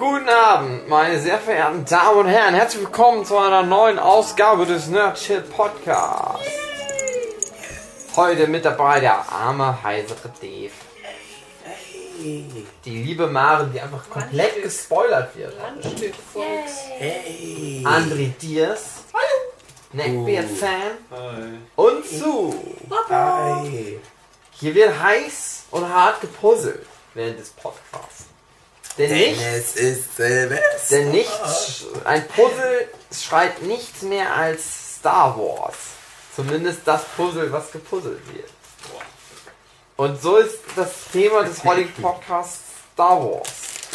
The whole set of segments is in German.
Guten Abend, meine sehr verehrten Damen und Herren. Herzlich willkommen zu einer neuen Ausgabe des Nerdchill Podcasts. Heute mit dabei der arme, heisere Dave. Die liebe Maren, die einfach komplett gespoilert wird. Volks. Hey. André Diers. Neckbeard-Fan. Und Sue. Hi. Hier wird heiß und hart gepuzzelt während des Podcasts. Denn nichts, Es ist Silvester. denn nichts, ein Puzzle schreit nichts mehr als Star Wars. Zumindest das Puzzle, was gepuzzelt wird. Und so ist das Thema des heutigen Podcasts Star Wars.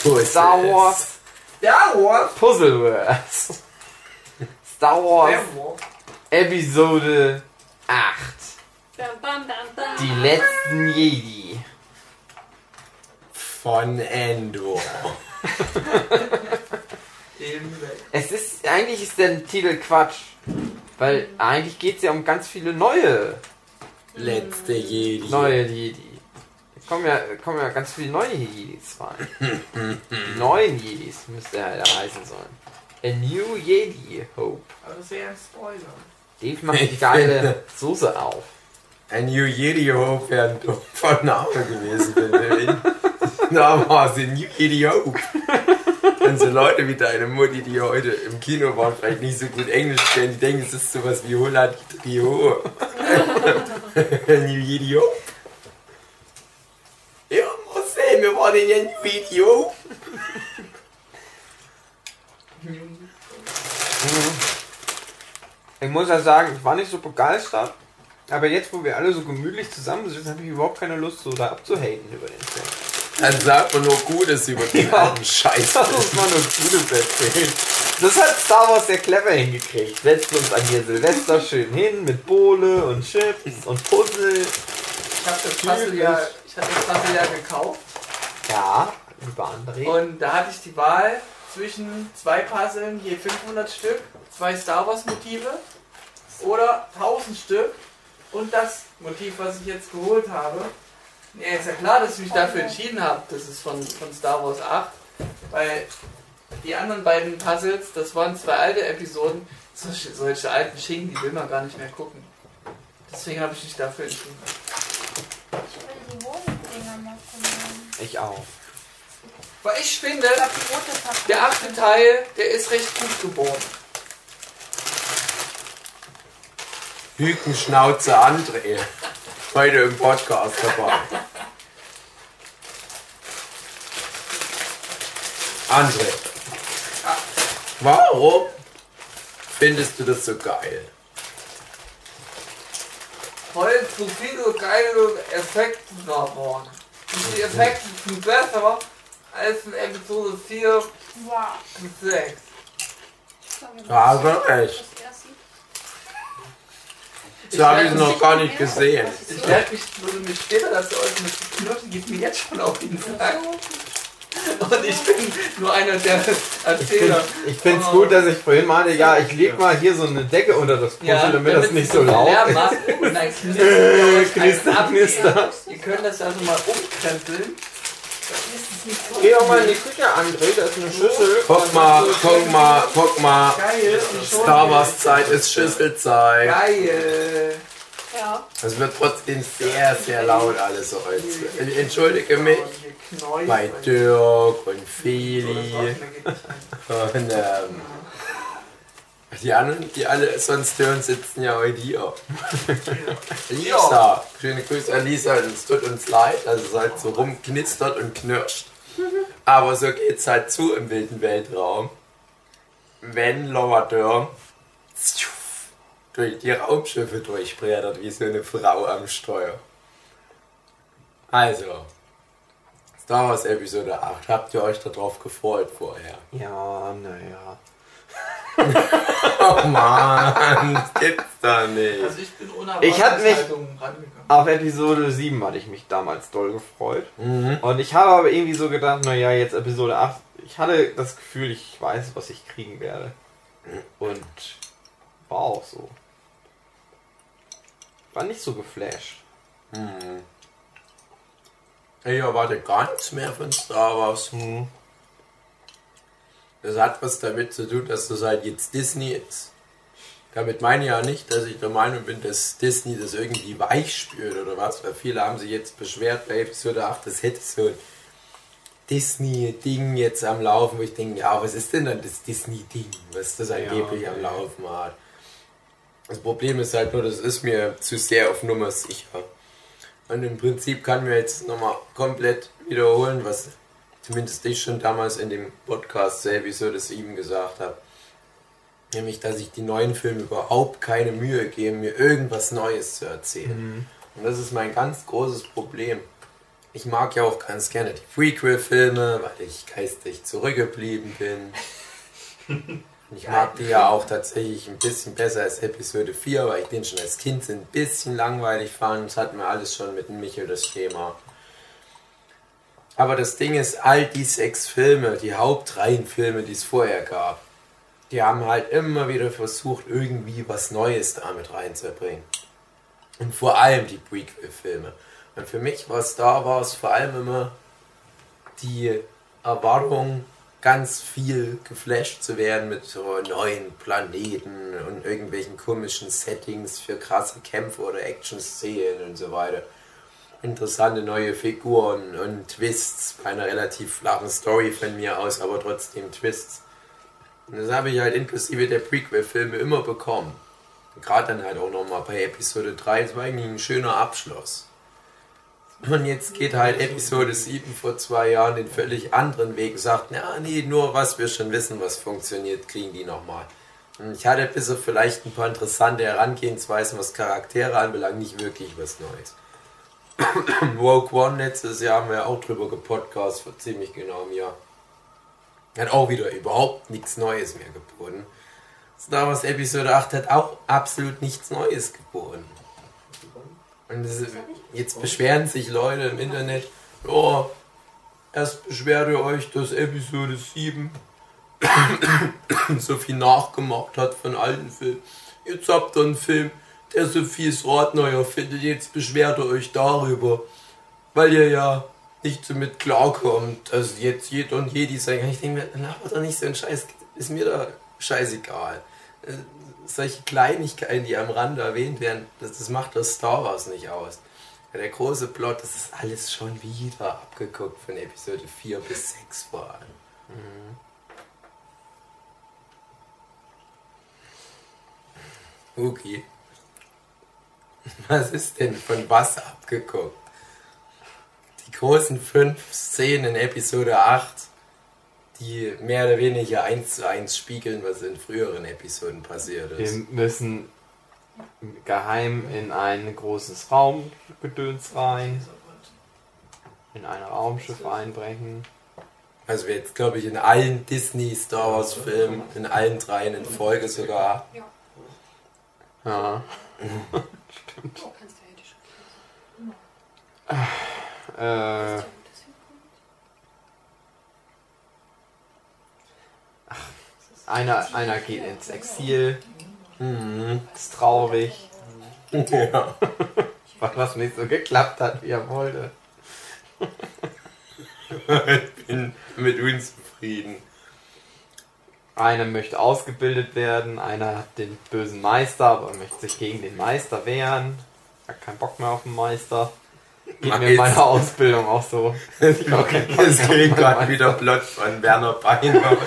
So Star. Wars Star Wars. Puzzleverse. Star Wars Episode 8. Bam, bam, bam, bam. Die letzten Jedi. Von Endor. Es ist, eigentlich ist der Titel Quatsch. Weil eigentlich geht es ja um ganz viele neue, Letzte Jedi. neue Jedi. Es kommen ja, kommen ja ganz viele neue Jedis rein. Die neuen Jedis müsste er ja heißen sollen. A New Jedi Hope. Aber das wäre ein Spoiler. Dave macht die geile Soße auf. Ein New Jedi Hope wäre ein doofer Name gewesen, wenn wir ihn. Ein New Jedi Hope. Und so Leute wie deine Mutti, die heute im Kino waren, vielleicht nicht so gut Englisch kennen, die denken, es ist sowas wie Hola Trio. New Jedi Hope. Ja, muss sehen, wir waren in New Jedi Hope. Ich muss ja sagen, ich war nicht so begeistert. Aber jetzt, wo wir alle so gemütlich zusammensitzen, habe ich überhaupt keine Lust, so da abzuhaten über den Film. Dann sagt man nur Gutes über den Ja. alten Scheiß. Das muss man nur Gutes erzählen. Das hat Star Wars sehr clever hingekriegt. Setzt uns an hier Silvester schön hin mit Bohle und Chips und Puzzle. Ich habe das Puzzle ja, ich hatte das Puzzle ja gekauft Ja, lieber André. und da hatte ich die Wahl zwischen zwei Puzzlen, je 500 Stück, zwei Star Wars Motive oder 1000 Stück und das Motiv, was ich jetzt geholt habe. Ja, ist ja klar, dass ich mich dafür entschieden habe. Das ist von, von Star Wars 8, weil die anderen beiden Puzzles, das waren zwei alte Episoden. Solche, solche alten Schinken, die will man gar nicht mehr gucken. Deswegen habe ich mich dafür entschieden. Ich will die Wohndinger mal probieren. ich auch. Weil ich finde, der achte Teil, der ist recht gut geboren. Hükenschnauze André. Heute im Podcast dabei. André. Warum findest du das so geil? Weil so viele geile Effekte da waren. Und die Effekte sind besser als in Episode 4 Wow. und 6. Ja, also echt. Das habe ich noch gar nicht gesehen. Ich werde mich, würde mich später dazu äußern, dass die Knoten geht mir jetzt schon auf den Sack. Und ich bin nur einer der Erzähler. Ich finde es gut, dass ich vorhin meinte, ja, ich leg mal hier so eine Decke unter das Puzzle, damit das nicht so laut ist. knistert Knister, knister. Ihr könnt das also mal umkrempeln. Geh doch mal in die Küche, André, da ist eine Schüssel. Guck mal, guck mal, guck mal. Geil. Star Wars Zeit ist Schüsselzeit. Geil. Ja. Es wird trotzdem sehr, sehr laut alles heute. Entschuldige mich bei Dirk und Feli. Und ähm, die anderen, die alle sonst hören, sitzen ja heute hier. Lisa, schöne Grüße an Lisa. Es tut uns leid, dass es halt so rumknistert und knirscht. Aber so geht's halt zu im wilden Weltraum. Wenn Lower Dörr durch die Raumschiffe durchbrettert wie so eine Frau am Steuer. Also, Star Wars Episode 8. Habt ihr euch darauf gefreut vorher? Ja, naja. Oh Mann, das gibt's doch nicht. Also ich bin ohne Ich hab mich-. Auf Episode 7 hatte ich mich damals doll gefreut. Mhm. Und ich habe aber irgendwie so gedacht, naja, jetzt Episode 8. Ich hatte das Gefühl, ich weiß, was ich kriegen werde. Und war auch so. War nicht so geflasht. Mhm. Ich erwarte gar nichts mehr von Star Wars. Hm. Das hat was damit zu tun, dass das halt jetzt Disney ist. Damit meine ich ja nicht, dass ich der Meinung bin, dass Disney das irgendwie weich spürt oder was, weil viele haben sich jetzt beschwert bei Episode 8, das hätte so ein Disney-Ding jetzt am Laufen, wo ich denke, ja, was ist denn dann das Disney-Ding, was das angeblich Ja, am okay. Laufen hat? Das Problem ist halt nur, das ist mir zu sehr auf Nummer sicher. Und im Prinzip kann mir jetzt nochmal komplett wiederholen, was zumindest ich schon damals in dem Podcast zur Episode 7 gesagt habe. Nämlich, dass ich die neuen Filme überhaupt keine Mühe gebe, mir irgendwas Neues zu erzählen. Und das ist mein ganz großes Problem. Ich mag ja auch ganz gerne die Prequel-Filme, weil ich geistig zurückgeblieben bin. Ich mag die ja auch tatsächlich ein bisschen besser als Episode 4, weil ich den schon als Kind so ein bisschen langweilig fand. Das hatten wir alles schon mit dem Michel das Thema. Aber das Ding ist, all die sechs Filme, die Hauptreihenfilme, die es vorher gab, die haben halt immer wieder versucht, irgendwie was Neues damit reinzubringen. Und vor allem die Prequel-Filme. Und für mich war Star Wars vor allem immer die Erwartung, ganz viel geflasht zu werden mit so neuen Planeten und irgendwelchen komischen Settings für krasse Kämpfe oder Action-Szenen und so weiter. Interessante neue Figuren und Twists bei einer relativ flachen Story von mir aus, aber trotzdem Twists. Und das habe ich halt inklusive der Prequel-Filme immer bekommen. Gerade dann halt auch nochmal bei Episode 3, das war eigentlich ein schöner Abschluss. Und jetzt geht halt Episode 7 vor zwei Jahren den völlig anderen Weg und sagt, ja, nee, nur was wir schon wissen, was funktioniert, kriegen die nochmal. Und ich hatte bis auf vielleicht ein paar interessante Herangehensweisen, was Charaktere anbelangt, nicht wirklich was Neues. Woke One letztes Jahr haben wir auch drüber gepodcast, vor ziemlich genau einem Jahr. Hat auch wieder überhaupt nichts Neues mehr geboten. Star Wars Episode 8 hat auch absolut nichts Neues geboten. Und ist, jetzt beschweren sich Leute im Internet, oh, erst beschwert ihr euch, dass Episode 7 so viel nachgemacht hat von alten Filmen. Jetzt habt ihr einen Film, der Sophies Rad neuer findet, jetzt beschwert ihr euch darüber, weil ihr ja nicht so mit klarkommt, dass jetzt jeder und jedi sagen, ich denke mir, labert doch nicht so ein Scheiß, ist mir da scheißegal. Äh, Solche Kleinigkeiten, die am Rande erwähnt werden, das, das macht das Star Wars nicht aus. Der große Plot, das ist alles schon wieder abgeguckt von Episode 4 bis 6 vor allem. Mhm. Okay. Was ist denn von was abgeguckt? Die großen fünf Szenen in Episode 8, die mehr oder weniger eins zu eins spiegeln, was in früheren Episoden passiert Wir ist. müssen geheim in ein großes Raumgedöns rein, in ein Raumschiff einbrechen. Also wir jetzt, glaube ich, in allen Disney Star Wars Filmen, in allen dreien in Folge sogar. Ja. Ja. Oh, kannst du ja die schon. Äh, einer, einer geht ins Exil. Mhm. Ist traurig, Ja. weil was nicht so geklappt hat, wie er wollte. ich bin mit uns zufrieden. Einer möchte ausgebildet werden, einer hat den bösen Meister, aber möchte sich gegen den Meister wehren. Hat keinen Bock mehr auf den Meister. Geht mir in meiner Ausbildung auch so. Es meinen gerade wieder Plot von Werner Beiner.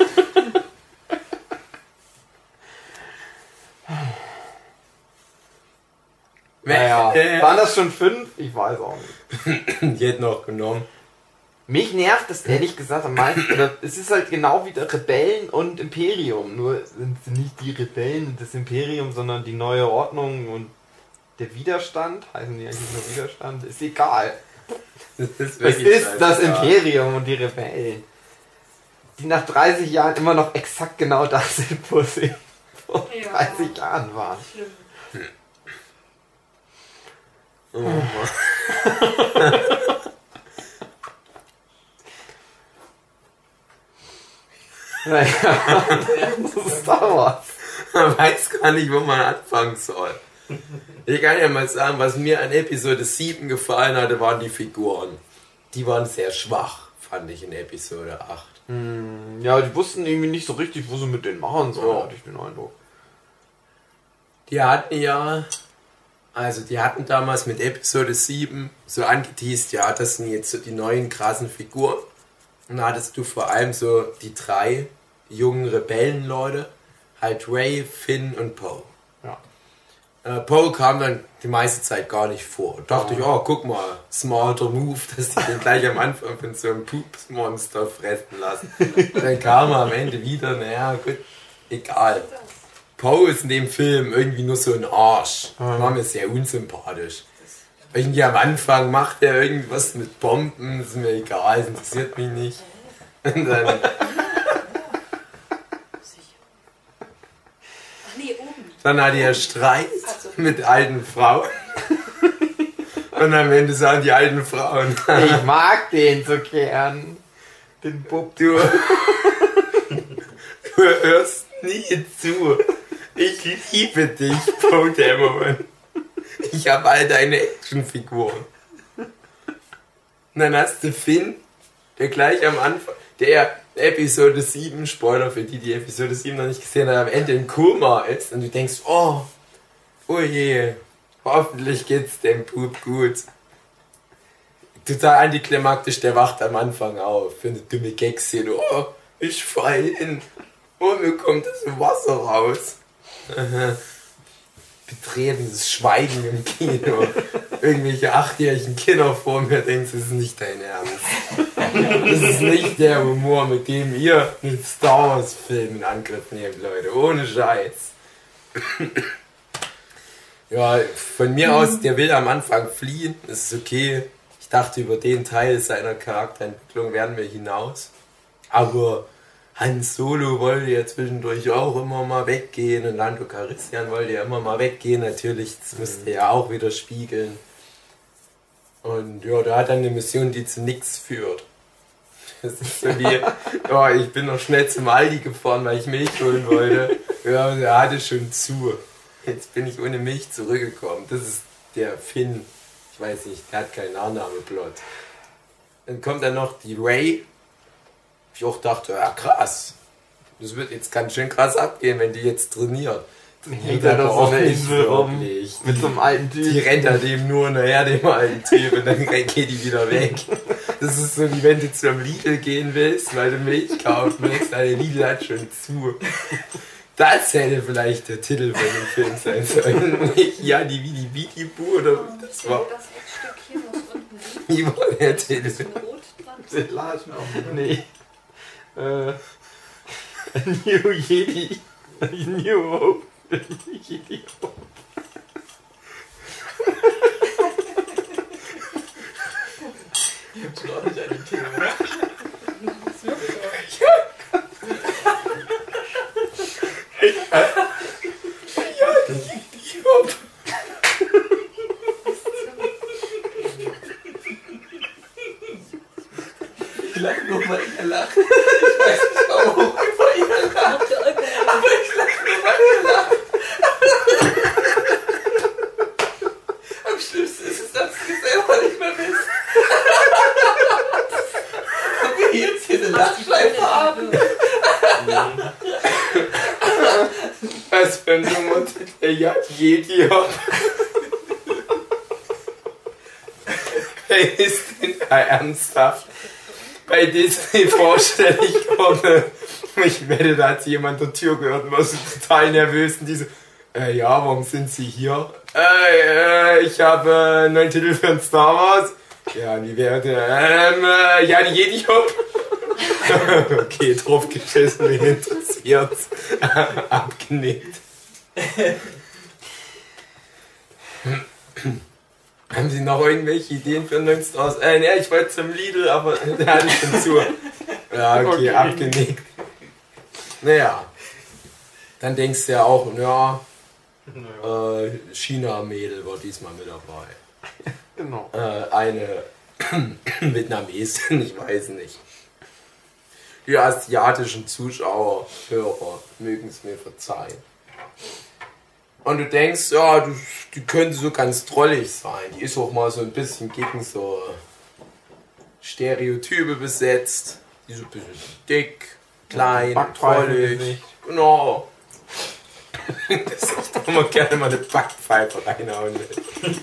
Naja, waren das schon fünf? Ich weiß auch nicht. Die hätten noch genommen. Mich nervt das ehrlich gesagt am meisten. Oder es ist halt genau wie der Rebellen und Imperium. Nur sind sie nicht die Rebellen und das Imperium, sondern die neue Ordnung und der Widerstand. Heißen die eigentlich nur Widerstand? Ist egal. Das ist Es ist das. Imperium und die Rebellen. Die nach 30 Jahren immer noch exakt genau das sind, wo sie vor Ja. 30 Jahren waren. Schlimm. Oh Mann. Naja, das ist Star Wars. Man weiß gar nicht, wo man anfangen soll. Ich kann ja mal sagen, was mir an Episode 7 gefallen hatte, waren die Figuren. Die waren sehr schwach, fand ich in Episode 8. Hm, ja, die wussten irgendwie nicht so richtig, wo sie mit denen machen sollen, Ja. hatte ich den Eindruck. Die hatten ja, also die hatten damals mit Episode 7 so angeteased, ja, das sind jetzt so die neuen krassen Figuren. Und da hattest du vor allem so die drei jungen Rebellenleute, halt Ray, Finn und Poe. Ja. Äh, Poe kam dann die meiste Zeit gar nicht vor. Und dachte Ja. ich, oh, guck mal, smarter Move, dass die den gleich am Anfang von so einem Pupsmonster fressen lassen. dann kam er am Ende wieder, naja, gut, egal. Poe ist in dem Film irgendwie nur so ein Arsch. War mir sehr unsympathisch. Irgendwie am Anfang macht er irgendwas mit Bomben, ist mir egal, es interessiert mich nicht. Und dann, Ach nee, oben. dann hat er Streit mit alten Frauen. Und am Ende sagen die alten Frauen, Ich mag den so gern. Den Bub. du, du hörst nie zu. Ich liebe dich, Poe Dameron. Ich habe all deine Actionfiguren. Und dann hast du Finn, der gleich am Anfang, der Episode 7, Spoiler für die, die Episode 7 noch nicht gesehen haben, am Ende im Koma ist und du denkst, oh, oh je, hoffentlich geht's dem Bub gut. Total antiklimaktisch, der wacht am Anfang auf für eine dumme Gagszene. Oh, ich fall hin. Oh, mir kommt das Wasser raus. Betretenes Schweigen im Kino. Irgendwelche achtjährigen Kinder vor mir denken, das ist nicht dein Ernst. Das ist nicht der Humor, mit dem ihr einen Star Wars Film in Angriff nehmt, Leute. Ohne Scheiß. Ja, von mir aus, der will am Anfang fliehen, das ist okay. Ich dachte, über den Teil seiner Charakterentwicklung werden wir hinaus. Aber Han Solo wollte ja zwischendurch auch immer mal weggehen und Lando Calrissian wollte ja immer mal weggehen. Natürlich, das müsste ja auch wieder spiegeln. Und ja, da hat er eine Mission, die zu nichts führt. Das ist so wie, ja, ich bin noch schnell zum Aldi gefahren, weil ich Milch holen wollte. Ja, der hatte schon zu. Jetzt bin ich ohne Milch zurückgekommen. Das ist der Finn. Ich weiß nicht, der hat keinen Nachnameplot. Dann kommt dann noch die Ray. Ich auch dachte, ja krass. Das wird jetzt ganz schön krass abgehen, wenn die jetzt trainiert. Hängt da doch so auch eine nicht Insel rum. wirklich. Mit so einem alten Typ. Die rennt er dem nur nachher, dem alten Typ, und dann geht die wieder weg. Das ist so wie wenn du zum Lidl gehen willst, weil du Milch kaufen willst, weil der Lidl hat schon zu. Das hätte vielleicht der Titel von dem Film sein sollen. Nicht ja, die wie die Bidi-Bu oder wie das war. Das Eckstück hier muss unten liegen. Wie war der Titel? Ist ein Rot dran? Nee. Äh. A New Jedi. A New Hope. A New Jedi Hope. Gibt's gar nicht eine Theorie. Das wirkt so. Ich lach nur mal, ihr lacht. Ich weiß nicht warum, aber ihr lacht. Der. Aber ich lach nur mal, ihr lacht. Am schlimmsten ist es, dass ihr selber nicht mehr wisst. Und wir jetzt hier eine Lachschleife haben. Was für ein dummer Titel. Ja, Jedi Hop. Wer ist denn da ernsthaft bei Disney vorstellig geworden? Ich wette, da hat jemand der Tür gehört und war so total nervös und diese, äh, ja, warum sind Sie hier? Äh, äh, ich habe äh, einen neuen Titel für ein Star Wars. Ja, wie wäre der? Ähm, äh, ja, die Jedi Hop. okay, drauf geschissen, wen interessiert's? Abgenickt. Haben Sie noch irgendwelche Ideen für einen Wars? Äh, ne, ich wollte zum Lidl, aber der hatte schon zu. Ja, okay, Okay. abgenickt. Naja. Dann denkst du ja auch, ja, äh, China-Mädel war diesmal mit dabei. Genau. Äh, eine Vietnamesin, ich weiß nicht. Die asiatischen Zuschauer, Hörer, mögen es mir verzeihen. Und du denkst, ja, du, die könnte so ganz drollig sein. Die ist auch mal so ein bisschen gegen so Stereotype besetzt. Die so ein bisschen dick, klein. Gesicht. Genau. das ist doch immer gerne mal eine Backpfeife reinhauen. will.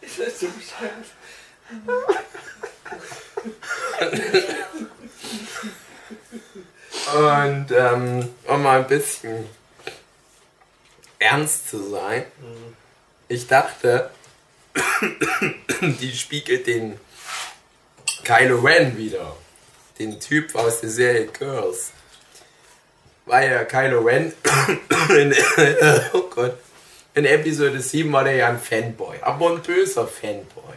Ist das so bescheuert? Und ähm, um mal ein bisschen ernst zu sein, ich dachte, die spiegelt den Kylo Ren wieder. Den Typ aus der Serie Girls. Weil ja Kylo Ren in, oh Gott, in Episode 7 war der ja ein Fanboy, aber ein böser Fanboy.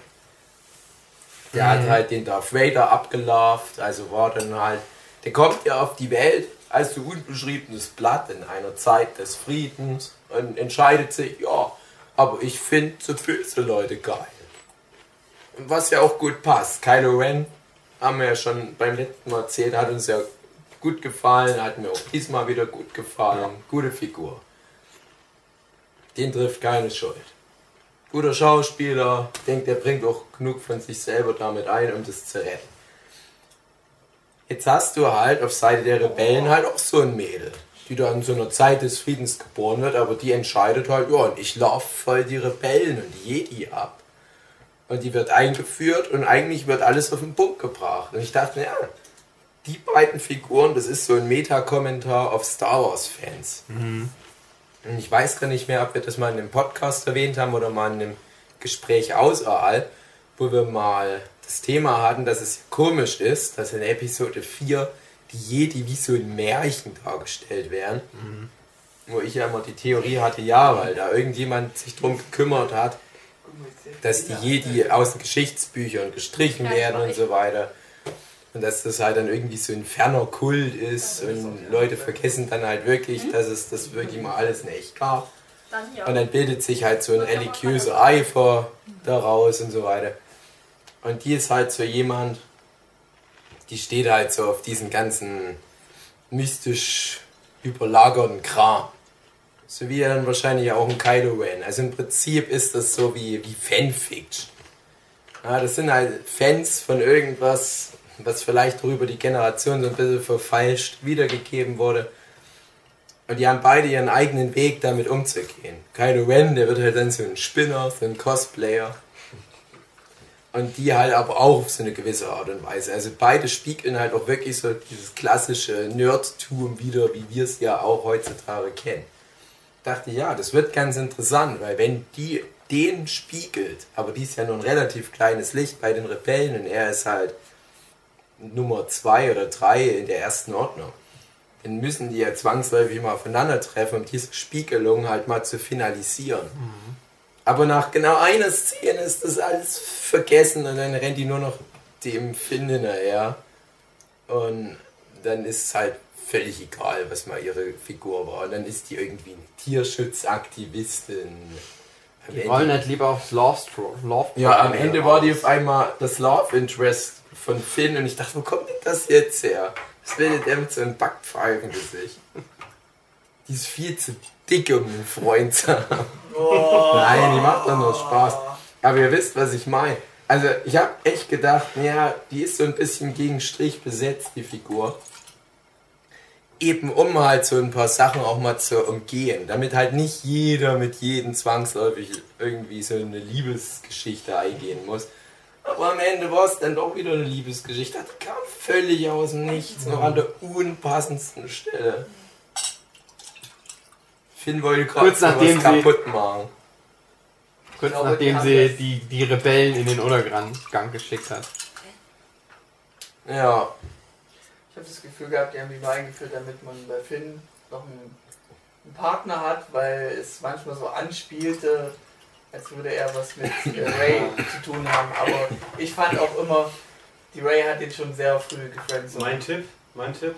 Der hat halt den Darth Vader abgelauft, also war dann halt, der kommt ja auf die Welt als so unbeschriebenes Blatt in einer Zeit des Friedens und entscheidet sich, ja, aber ich finde so böse Leute geil. Was ja auch gut passt. Kylo Ren, haben wir ja schon beim letzten Mal erzählt, hat uns ja gut gefallen, hat mir auch diesmal wieder gut gefallen. Gute Figur. Den trifft keine Schuld. Guter Schauspieler, denkt, er bringt auch genug von sich selber damit ein, um das zu retten. Jetzt hast du halt auf Seite der Rebellen halt auch so ein Mädel, die da in so einer Zeit des Friedens geboren wird, aber die entscheidet halt, ja, und ich laufe voll die Rebellen und die Jedi ab. Und die wird eingeführt und eigentlich wird alles auf den Punkt gebracht. Und ich dachte, ja, die beiden Figuren, das ist so ein Meta-Kommentar auf Star Wars-Fans. Und ich weiß gar nicht mehr, ob wir das mal in einem Podcast erwähnt haben oder mal in einem Gespräch außerhalb, wo wir mal das Thema hatten, dass es komisch ist, dass in Episode 4 die Jedi wie so ein Märchen dargestellt werden. Wo ich ja immer die Theorie hatte, ja, weil da irgendjemand sich drum gekümmert hat, dass die Jedi aus den Geschichtsbüchern gestrichen werden war und so weiter. Und dass das halt dann irgendwie so ein ferner Kult ist und Leute vergessen dann halt wirklich, dass es das wirklich mal alles in echt gab. Und dann bildet sich halt so ein religiöser Eifer daraus und so weiter. Und die ist halt so jemand, die steht halt so auf diesen ganzen mystisch überlagerten Kram. So wie dann wahrscheinlich auch ein Kylo Ren. Also im Prinzip ist das so wie, wie Fanfiction. Ja, das sind halt Fans von irgendwas, was vielleicht über die Generation so ein bisschen verfalscht wiedergegeben wurde. Und die haben beide ihren eigenen Weg damit umzugehen. Kylo Ren, der wird halt dann so ein Spinner, so ein Cosplayer. Und die halt aber auch auf so eine gewisse Art und Weise. Also beide spiegeln halt auch wirklich so dieses klassische Nerdtum wieder, wie wir es ja auch heutzutage kennen. Dachte, ja, das wird ganz interessant, weil wenn die den spiegelt, aber die ist ja nur ein relativ kleines Licht bei den Rebellen und er ist halt Nummer zwei oder drei in der ersten Ordnung dann müssen die ja zwangsläufig mal aufeinandertreffen, um diese Spiegelung halt mal zu finalisieren. Aber nach genau einer Szene ist das alles vergessen und dann rennt die nur noch dem Finn hinterher. Und dann ist es halt völlig egal, was mal ihre Figur war. Und dann ist die irgendwie eine Tierschutzaktivistin. Die Ende- wollen halt lieber aufs Love Love ja, am Ende war die auf einmal das Love Interest von Finn und ich dachte, wo kommt denn das jetzt her? Was will denn der mit so einem Backpfeifengesicht? Die ist viel zu dick, um einen Freund zu haben. Nein, die macht doch nur Spaß. Aber ihr wisst, was ich meine. Also, ich habe echt gedacht, ja, die ist so ein bisschen gegen Strich besetzt, die Figur. Eben um halt so ein paar Sachen auch mal zu umgehen. Damit halt nicht jeder mit jedem zwangsläufig irgendwie so eine Liebesgeschichte eingehen muss. Aber am Ende war es dann doch wieder eine Liebesgeschichte. Das kam völlig aus dem Nichts, noch an der unpassendsten Stelle. Finn wollte gerade Kurz nachdem was sie- kaputt machen. Kurz glaube, nachdem die sie die, die Rebellen in den Untergang geschickt hat. Ja, Ich habe das Gefühl gehabt, die haben die nur eingeführt, damit man bei Finn noch einen, einen Partner hat, weil es manchmal so anspielte, als würde er was mit äh, Ray zu tun haben. Aber ich fand auch immer, die Ray hat den schon sehr früh gefriendzoned. Mein Tipp, mein Tipp.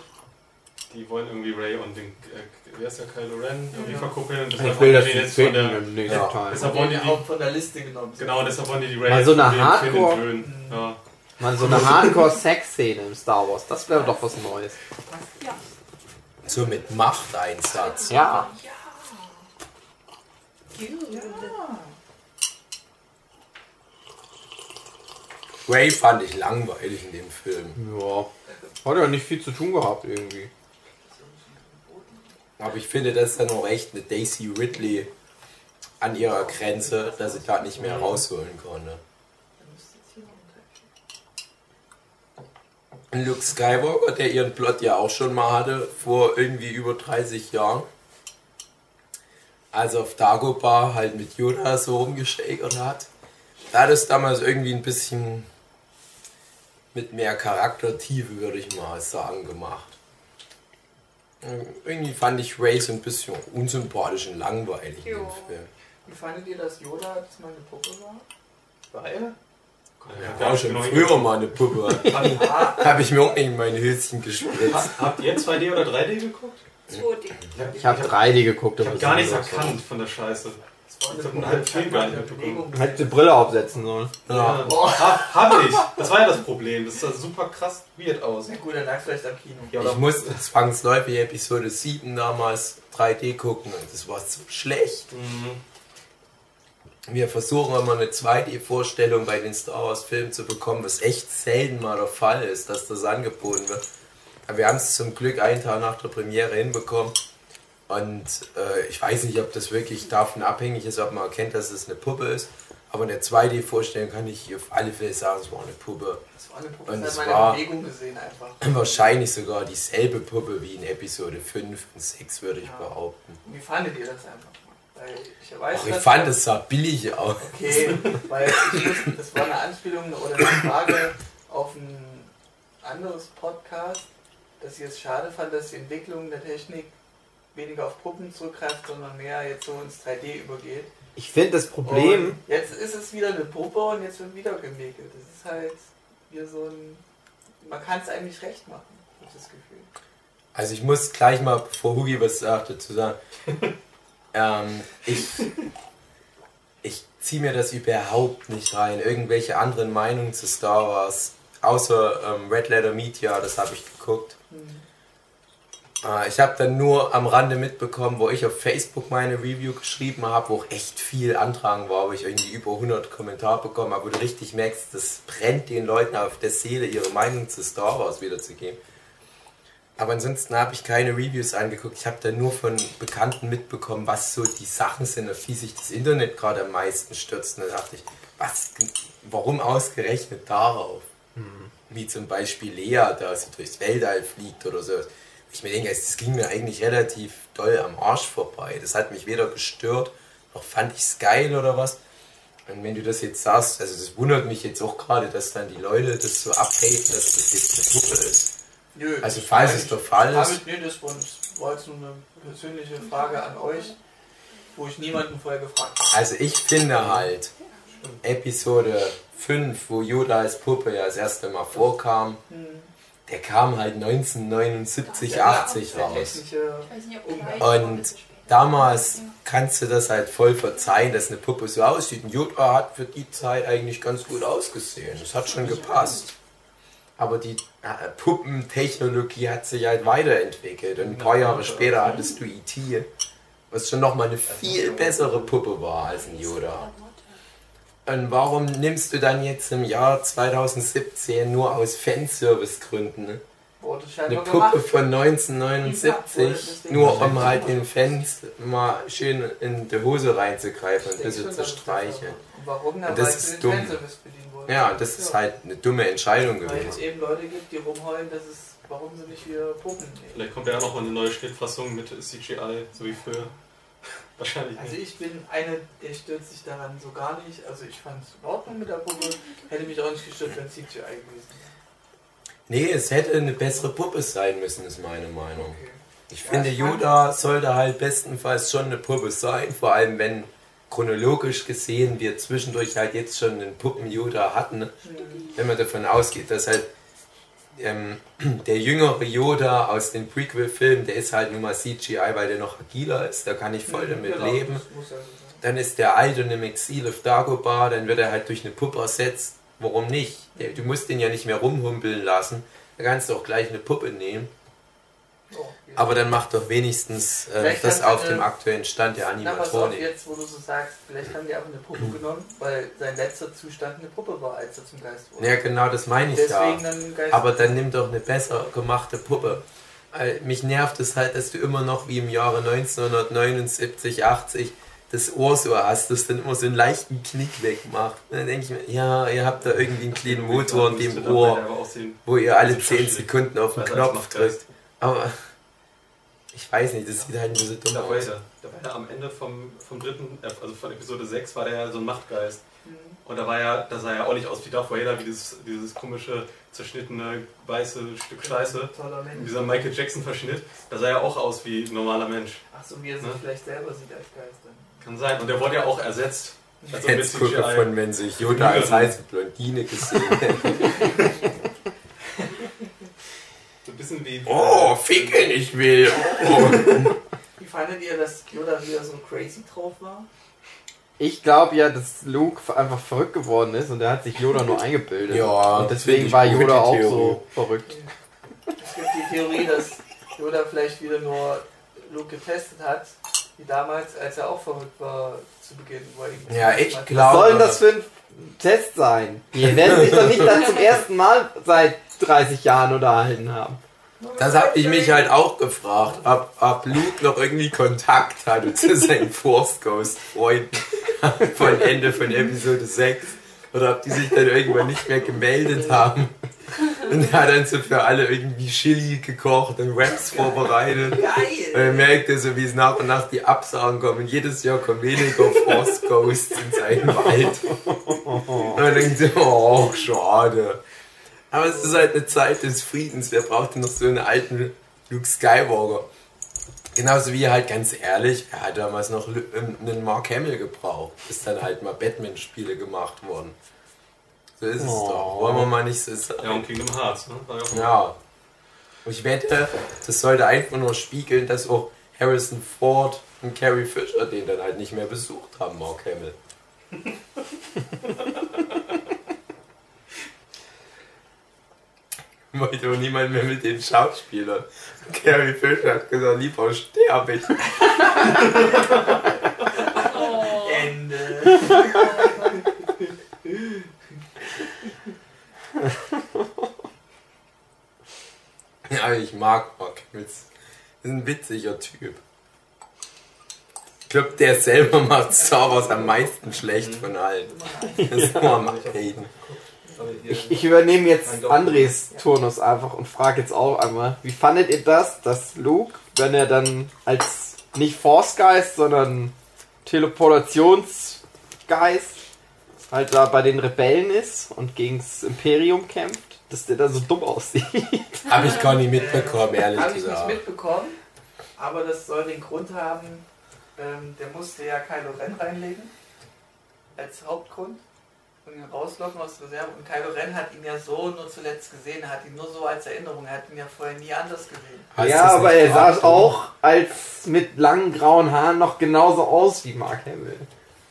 Die wollen irgendwie Ray und den, äh, wer ist der Kylo Ren irgendwie Ja. verkuppeln. und Ich Deshalb will wollen das die den jetzt von der, Ja. Deshalb wollen die auch die, von der Liste genommen. genau, deshalb wollen die die Ray Mal so jetzt eine von dem Finn entwöhnen. Ja. Mal so eine Hardcore-Sex-Szene im Star Wars, das wäre doch was Neues. Ja. so mit Machteinsatz. Ja. Ja. Ray fand ich langweilig in dem Film. Ja. Hat ja nicht viel zu tun gehabt irgendwie. Aber ich finde, das ist dann auch echt eine Daisy Ridley an ihrer Grenze, dass sie da nicht mehr rausholen konnte. Luke Skywalker, der ihren Plot ja auch schon mal hatte, vor irgendwie über 30 Jahren. Als er auf Dagobah halt mit Yoda so rumgeschäkert hat. Da hat es damals irgendwie ein bisschen mit mehr Charaktertiefe, würde ich mal sagen, gemacht. Irgendwie fand ich Ray so ein bisschen unsympathisch und langweilig in dem Jo. Film. Wie fandet ihr, dass Yoda das mal eine Puppe war? Weil? Ja, war schon früher mal eine Puppe. Habe ich mir auch nicht in meine Höschen gespritzt. Ha- Habt ihr 2D oder 3D geguckt? 2D. Ich habe 3D geguckt, Ich habe gar nichts erkannt von der Scheiße. das war Ich hab einen halben die Film gar nicht eine mitbekommen. Hätte die Brille aufsetzen sollen. Ja. Boah. Ha, hab ich! Das war ja das Problem. Das sah super krass weird aus. Ja gut, dann lag vielleicht am Kino. Ja, Ich musste zwangsläufig Episode 7 damals 3D gucken und das war so schlecht. Mhm. Wir versuchen immer eine 2D-Vorstellung bei den Star Wars-Filmen zu bekommen, was echt selten mal der Fall ist, dass das angeboten wird. Aber wir haben es zum Glück einen Tag nach der Premiere hinbekommen. Und äh, ich weiß nicht, ob das wirklich davon abhängig ist, ob man erkennt, dass es eine Puppe ist. Aber eine 2D-Vorstellung kann ich auf alle Fälle sagen, es war eine Puppe. Das war eine Puppe, Und das es hat war- meine Bewegung gesehen einfach. Wahrscheinlich sogar dieselbe Puppe wie in Episode 5 und 6, würde ich Ja. behaupten. Wie fandet ihr das einfach? Ich weiß, Ach, ich fand es sah billig aus. Okay, weil ich wusste, das war eine Anspielung oder eine Frage auf ein anderes Podcast, dass ich es schade fand, dass die Entwicklung der Technik weniger auf Puppen zurückgreift, sondern mehr jetzt so ins 3D übergeht. Ich finde das Problem, Und jetzt ist es wieder eine Puppe und jetzt wird wieder gemäkelt. Das ist halt wieder so ein. Man kann es eigentlich recht machen, habe ich das Gefühl. Also ich muss gleich mal, bevor Hugi was sagt, dazu sagen. Ähm, ich ich ziehe mir das überhaupt nicht rein. Irgendwelche anderen Meinungen zu Star Wars. Außer ähm, Red Letter Media, das habe ich geguckt. Äh, ich habe dann nur am Rande mitbekommen, wo ich auf Facebook meine Review geschrieben habe, wo auch echt viel Antragen war, wo ich irgendwie über 100 Kommentare bekommen habe, wo du richtig merkst, das brennt den Leuten auf der Seele, ihre Meinung zu Star Wars wiederzugeben. Aber ansonsten habe ich keine Reviews angeguckt. Ich habe da nur von Bekannten mitbekommen, was so die Sachen sind, auf die sich das Internet gerade am meisten stürzt. Und da dachte ich, was, warum ausgerechnet darauf? Wie zum Beispiel Lea, da sie durchs Weltall fliegt oder so. Ich mir denke, das ging mir eigentlich relativ doll am Arsch vorbei. Das hat mich weder gestört, noch fand ich es geil oder was. Und wenn du das jetzt sagst, also das wundert mich jetzt auch gerade, dass dann die Leute das so abhaten, dass das jetzt eine Puppe ist. Nö, Also falls es der Fall ist, ich, nee, das war, das war jetzt nur eine persönliche Frage an euch, wo ich niemanden vorher gefragt habe. also ich finde halt, Episode 5, wo Yoda als Puppe ja das erste Mal vorkam, der kam halt 1979, 80 Der raus. technische Ich weiß nicht, ob ich weiß, Und damals kannst du das halt voll verzeihen, dass eine Puppe so aussieht. Und Yoda hat für die Zeit eigentlich ganz gut ausgesehen. Das hat schon gepasst. Aber die äh, Puppentechnologie hat sich halt weiterentwickelt. Und ein paar Jahre später hattest du E.T., was schon nochmal eine viel bessere Puppe war als ein Yoda. Und warum nimmst du dann jetzt im Jahr 2017 nur aus Fanservice-Gründen ne? eine Puppe von 1979, nur um halt den Fans mal schön in die Hose reinzugreifen und ein bisschen zu streicheln. Und das weil ist dumm. Ja, das ist halt eine dumme Entscheidung Weil es gewesen. eben Leute gibt, die rumheulen, dass es, warum sie nicht wieder Puppen nehmen. Vielleicht kommt ja auch noch eine neue Schnittfassung mit CGI, so wie früher. Wahrscheinlich Also nicht. ich bin eine, der stört sich daran so gar nicht. Also ich fand es in Ordnung mit der Puppe. Hätte mich auch nicht gestört, wenn CGI gewesen wäre. Nee, es hätte eine bessere Puppe sein müssen, ist meine Meinung. Okay. Ich Ja, finde, ich Yoda sollte halt bestenfalls schon eine Puppe sein, vor allem wenn chronologisch gesehen wir zwischendurch halt jetzt schon einen Puppen-Yoda hatten. Mhm. wenn man davon ausgeht, dass halt ähm, der jüngere Yoda aus den Prequel-Filmen, der ist halt nun mal CGI, weil der noch agiler ist, da kann ich voll damit Genau, leben. das muss ja so sein. Dann ist der alte und im Exil auf Dagobah, dann wird er halt durch eine Puppe ersetzt. Warum nicht? Du musst den ja nicht mehr rumhumpeln lassen. Da kannst du auch gleich eine Puppe nehmen. Aber dann mach doch wenigstens äh, das auf eine- dem aktuellen Stand der Na, pass auf, Animatronik. jetzt wo du so sagst, vielleicht haben die einfach eine Puppe genommen, weil sein letzter Zustand eine Puppe war, als er zum Geist wurde. Ja, genau, das meine ich Deswegen ja. dann Geist. Aber dann nimm doch eine besser gemachte Puppe. Weil Mich nervt es halt, dass du immer noch wie im Jahre 1979, 80 das Ohr so hast, das dann immer so einen leichten Knick wegmacht. Und dann denke ich mir, ja, ihr habt da irgendwie einen kleinen Motor in dem Ohr, wo ihr alle 10 Sekunden auf den Knopf drückt. Aber ich weiß nicht, das sieht halt nur so dumm Da war, aus. ja, da war ja am Ende vom, vom dritten, also von Episode 6 war der ja so ein Machtgeist. Mhm. Und da war ja, da sah ja auch nicht aus wie Darth Vader, wie dieses, dieses komische, zerschnittene, weiße Stück Scheiße. Toller Mensch. Dieser Michael Jackson Verschnitt, da sah ja auch aus wie ein normaler Mensch. Ach so, wie er sich Ne? vielleicht selber sieht als Geist dann. Kann sein. Und der wurde ja auch ersetzt. Also Jetzt gucke von, wenn sich Yoda als heiße Blondine gesehen hätte. Bisschen wie. Oh, ficken, ich will. Oh. Wie fandet ihr, dass Yoda wieder so crazy drauf war? Ich glaube ja, dass Luke einfach verrückt geworden ist und er hat sich Yoda nur eingebildet. Ja, und deswegen war Yoda auch so verrückt. Es gibt die Theorie, dass Yoda vielleicht wieder nur Luke getestet hat, wie damals, als er auch verrückt war zu Beginn. Wo er ihn Ja, ich Was glaube- soll denn das für ein Test sein? Die werden sich doch nicht dann zum ersten Mal seit 30 Jahren unterhalten haben. Das habe ich mich halt auch gefragt, ob, ob Luke noch irgendwie Kontakt hatte zu seinen Force Ghost Freunden von Ende von Episode 6 oder ob die sich dann irgendwann nicht mehr gemeldet haben. Und er hat dann so für alle irgendwie Chili gekocht und Wraps vorbereitet. Und Geil! er merkte so, wie es nach und nach die Absagen kommen. Und jedes Jahr kommen weniger Force Ghosts in seinen Wald. Und er denkt so, oh, schade. Aber es ist halt eine Zeit des Friedens. Wer braucht denn noch so einen alten Luke Skywalker? Genauso wie halt ganz ehrlich, wer hat damals noch ähm, einen Mark Hamill gebraucht? Ist dann halt mal Batman-Spiele gemacht worden. So ist es Oh. doch. Wollen wir mal nicht so sagen. Ja, und Kingdom Hearts, ne? Ja. Und ich wette, das sollte einfach nur spiegeln, dass auch Harrison Ford und Carrie Fisher den dann halt nicht mehr besucht haben, Mark Hamill. Wollte auch niemand mehr mit den Schauspielern. Carrie Fisher hat gesagt, lieber sterbe ich. Oh. Ende. Ja, ich mag Mark Hamill. Ist ein witziger Typ. Ich glaube, der selber macht Star Wars am meisten schlecht von allen. Das ist nur am Reden. Ich, ich übernehme jetzt Andres Turnus einfach und frage jetzt auch einmal, wie fandet ihr das, dass Luke, wenn er dann als nicht Force Geist, sondern Teleportationsgeist halt da bei den Rebellen ist und gegens Imperium kämpft, dass der da so dumm aussieht? Habe ich gar nicht mitbekommen, ehrlich Habe ich nicht gesagt. mitbekommen, aber das soll den Grund haben, ähm, der musste ja Kylo Ren reinlegen als Hauptgrund und ihn rauslocken aus der Reserve. Und Kylo Ren hat ihn ja so nur zuletzt gesehen, er hat ihn nur so als Erinnerung, er hat ihn ja vorher nie anders gesehen. Heißt ja, aber er sah Cartoon? auch als mit langen grauen Haaren noch genauso aus wie Mark Hamill.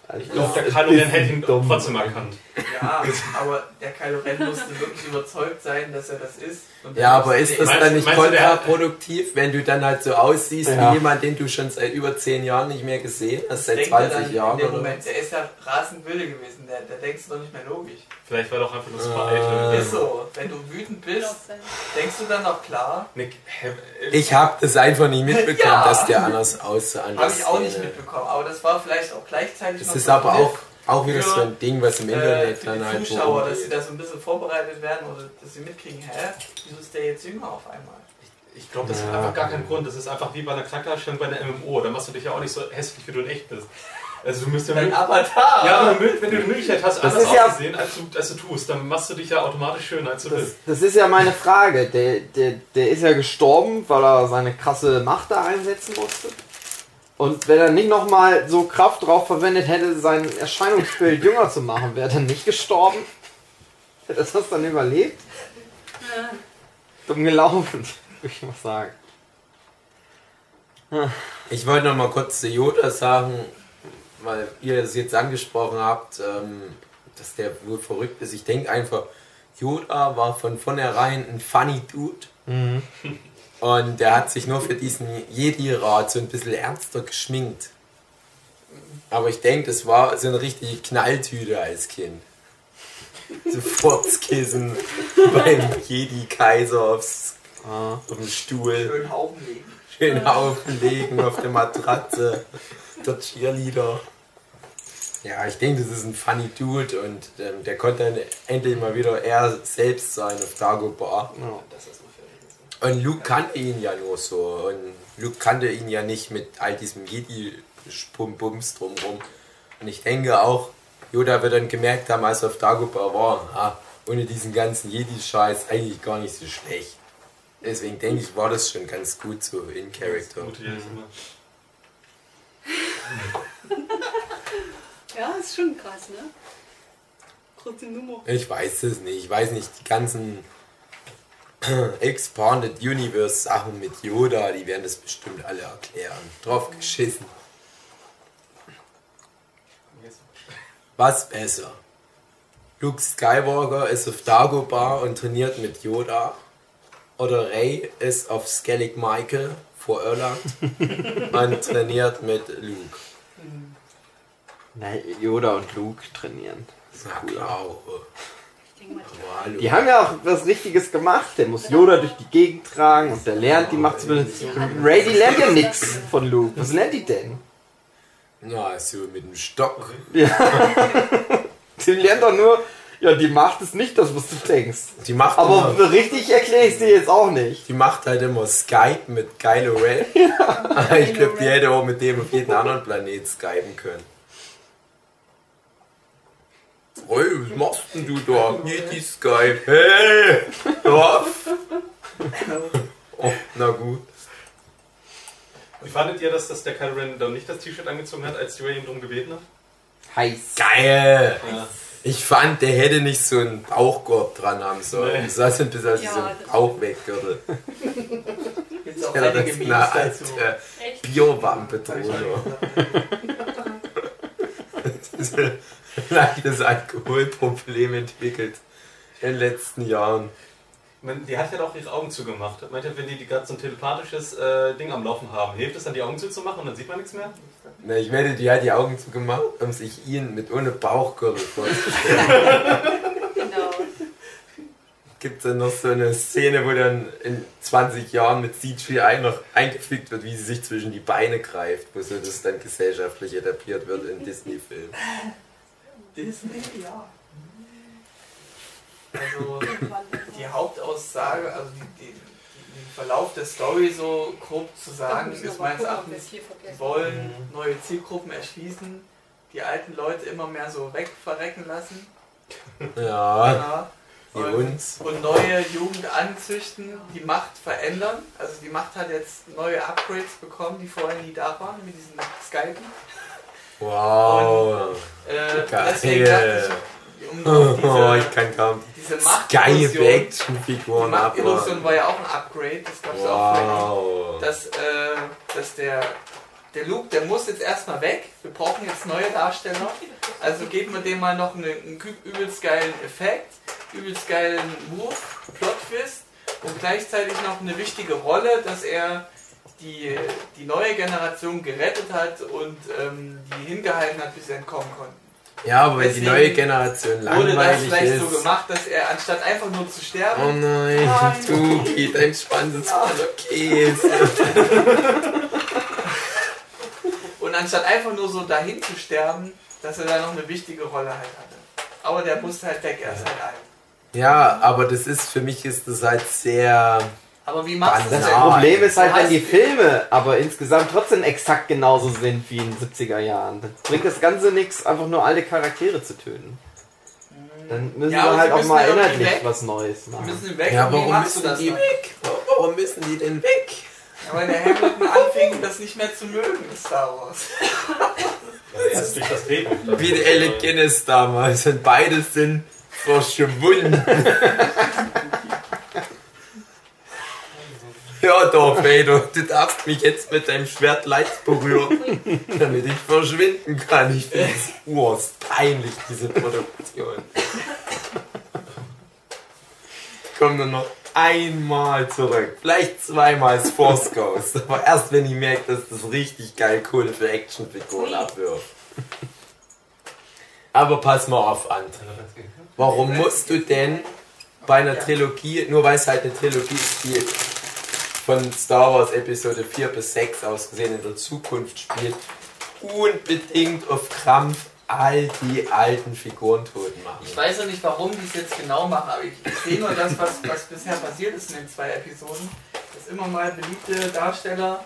Also Ich glaube, der Kylo Ren hätte ihn dumm. trotzdem erkannt. Ja, aber der Kylo Ren musste wirklich überzeugt sein, dass er das ist. Ja, er aber ist das Meinst- dann nicht kontraproduktiv, wenn du dann halt so aussiehst Ja. wie jemand, den du schon seit über 10 Jahren nicht mehr gesehen hast, seit denkt er 20 dann Jahren In dem oder Moment, der ist ja rasend wilde gewesen, der, der denkst du doch nicht mehr logisch. Vielleicht war doch einfach nur super Ah. eitel. Ist so, wenn du wütend bist, denkst du dann noch klar? Nick, Ich habe das einfach nicht mitbekommen, Ja. dass der anders aussah Habe ich auch nicht Szene. mitbekommen, aber das war vielleicht auch gleichzeitig Das noch ist so aber auch, auch wieder für, so ein Ding, was im äh, Internet für dann die halt so Zuschauer, dass sie da so ein bisschen vorbereitet werden oder dass sie mitkriegen, hä, wieso ist der jetzt jünger auf einmal? Ich glaube, das Ja. hat einfach gar keinen Grund. Das ist einfach wie bei einer Charakterdarstellung bei einer MMO. Da machst du dich ja auch nicht so hässlich, wie du in echt bist. Also du müsst ja Dein Avatar! ja, aber wenn du die Möglichkeit hast, Das anders ja- auszusehen, als du, als du tust, dann machst du dich ja automatisch schöner, als du Das, bist. das ist ja meine Frage. Der, der, der ist ja gestorben, weil er seine krasse Macht da einsetzen musste. Und wenn er nicht nochmal so Kraft drauf verwendet hätte, sein Erscheinungsbild jünger zu machen, wäre er dann nicht gestorben? Hätte er das dann überlebt? Dumm gelaufen, würde ich mal sagen. Ich wollte noch mal kurz zu Yoda sagen, weil ihr es jetzt angesprochen habt, ähm, dass der wohl verrückt ist. Ich denke einfach, Yoda war von vornherein ein funny Dude. Und der hat sich nur für diesen Jedi-Rat so ein bisschen ernster geschminkt. Aber ich denke, das war so eine richtige Knalltüte als Kind. So Furzkissen beim Jedi-Kaiser aufs, Ah. auf dem Stuhl. Schön Haufen legen. Schön Haufen legen auf der Matratze. Der Cheerleader. Ja, ich denke, das ist ein funny Dude und ähm, der konnte dann endlich mal wieder er selbst sein auf Dagobah. Ja. Das ist. Und Luke kannte ihn ja nur so. Und Luke kannte ihn ja nicht mit all diesem Jedi-Spumbums drumrum. Und ich denke auch, Yoda wird dann gemerkt haben, als er auf Dagobah war, ah, ohne diesen ganzen Jedi-Scheiß eigentlich gar nicht so schlecht. Deswegen denke ich, war das schon ganz gut so in Character. Immer. Ja, ist schon krass, ne? Kurze Nummer. Ich weiß es nicht. Ich weiß nicht, die ganzen Expanded Universe Sachen mit Yoda, die werden das bestimmt alle erklären. Drauf geschissen. Was besser? Luke Skywalker ist auf Dagobah und trainiert mit Yoda. Oder Rey ist auf Skellig Michael vor Irland und trainiert mit Luke. Na, Yoda und Luke trainieren. Na klar. Ich denke mal, die haben ja auch was Richtiges gemacht. Der muss Yoda durch die Gegend tragen und der lernt, die macht zumindest. Ray, die lernt ja nichts von Luke. Was lernt die denn? Na, so mit dem Stock. Die lernt doch nur, ja, die macht es nicht, das was du denkst. Die macht Aber immer- richtig erkläre ich dir jetzt auch nicht. Die macht halt immer Skype mit Kylo Ren. Aber ich glaube, die hätte auch mit dem auf jeden anderen Planet skypen können. Hey, was machst denn du da? Nicht die Skype. Hey! Ja. Oh, na gut. Wie fandet ihr das, dass der Kylo Ren dann nicht das T-Shirt angezogen hat, als ihn drum gebeten hat? Heiß. Geil! Ja. Ich fand, der hätte nicht so einen Bauchgurt dran haben sollen. Nee. Das sah so ein bisschen aus wie Ja, so ein das- Bauchweggürtel. Es auch Ja, das ist eine alte ich drunter. leichtes Alkoholproblem entwickelt in den letzten Jahren. Die hat ja doch ihre Augen zugemacht. Meint ihr, wenn die, die gerade so ein telepathisches äh, Ding am Laufen haben, hilft es dann, die Augen zuzumachen und dann sieht man nichts mehr? Na, ich wette, die hat die Augen zugemacht, um sich ihn mit ohne Bauchgürtel vorzustellen. Genau. Gibt es dann noch so eine Szene, wo dann in 20 Jahren mit CGI noch eingefügt wird, wie sie sich zwischen die Beine greift, wo so das dann gesellschaftlich etabliert wird in Disney-Filmen. Disney, ja. Also die Hauptaussage, also die, die, den Verlauf der Story so grob zu sagen, ist meines Erachtens, die wollen neue Zielgruppen erschließen, die alten Leute immer mehr so wegverrecken lassen. Ja, Ja. wie Und, uns. und neue Jugend anzüchten, die Macht verändern. Also die Macht hat jetzt neue Upgrades bekommen, die vorher nie da waren, mit diesen Skypen. Wow. Äh, Geil. deswegen dachte ich, um auf Oh, diese, ich kann kaum diese geile Machtillusion, die Actionfiguren Machtillusion abwarten. war ja auch ein Upgrade, das gab es auch Wow. dass, äh, dass der, der Luke, der muss jetzt erstmal weg. Wir brauchen jetzt neue Darsteller. Also geben wir dem mal noch einen, einen übelst geilen Effekt, übelst geilen Move, Plot-Twist und gleichzeitig noch eine wichtige Rolle, dass er die, die neue Generation gerettet hat und ähm, die hingehalten hat, bis sie entkommen konnten. Ja, aber wenn die neue Generation Wurde das langweilig vielleicht ist. so gemacht, dass er anstatt einfach nur zu sterben, Oh nein, Nein. Tuki, dein ist voller Käse. Und anstatt einfach nur so dahin zu sterben, dass er da noch eine wichtige Rolle halt hatte. Aber der musste halt weg, er ist halt alt. Ja, aber das ist, für mich ist das halt sehr. Aber wie machst du Das das? Problem ist halt, wenn die Filme aber insgesamt trotzdem exakt genauso sind wie in den 70er Jahren. Dann bringt das Ganze nichts, einfach nur alle Charaktere zu töten. Dann müssen Ja, wir halt auch mal ja inhaltlich weg. was Neues Die machen. müssen weg. Ja, warum machst du müssen das die dann? weg? Warum müssen die denn weg? Ja, weil der Hamilton anfing, das nicht mehr zu mögen in Star Wars. Also erst durch das Drehbuch. Wie die Alec Guinness damals. Und beide sind verschwunden. Ja, Darth Vader, du darfst mich jetzt mit deinem Schwert leicht berühren, damit ich verschwinden kann. Ich finde es urst peinlich, diese Produktion. Kommen nur noch einmal zurück. Vielleicht zweimal als Force Ghost. Aber erst wenn ich merke, dass das richtig geil cool für Actionfiguren abwirft. Aber pass mal auf, André. Warum musst du denn bei einer Trilogie, nur weil es halt eine Trilogie spielt, von Star Wars Episode 4 bis 6 aus gesehen in der Zukunft spielt, unbedingt auf Krampf all die alten Figuren tot machen? Ich weiß ja nicht, warum die es jetzt genau machen, aber ich, ich sehe nur das, was, was bisher passiert ist in den zwei Episoden, dass immer mal beliebte Darsteller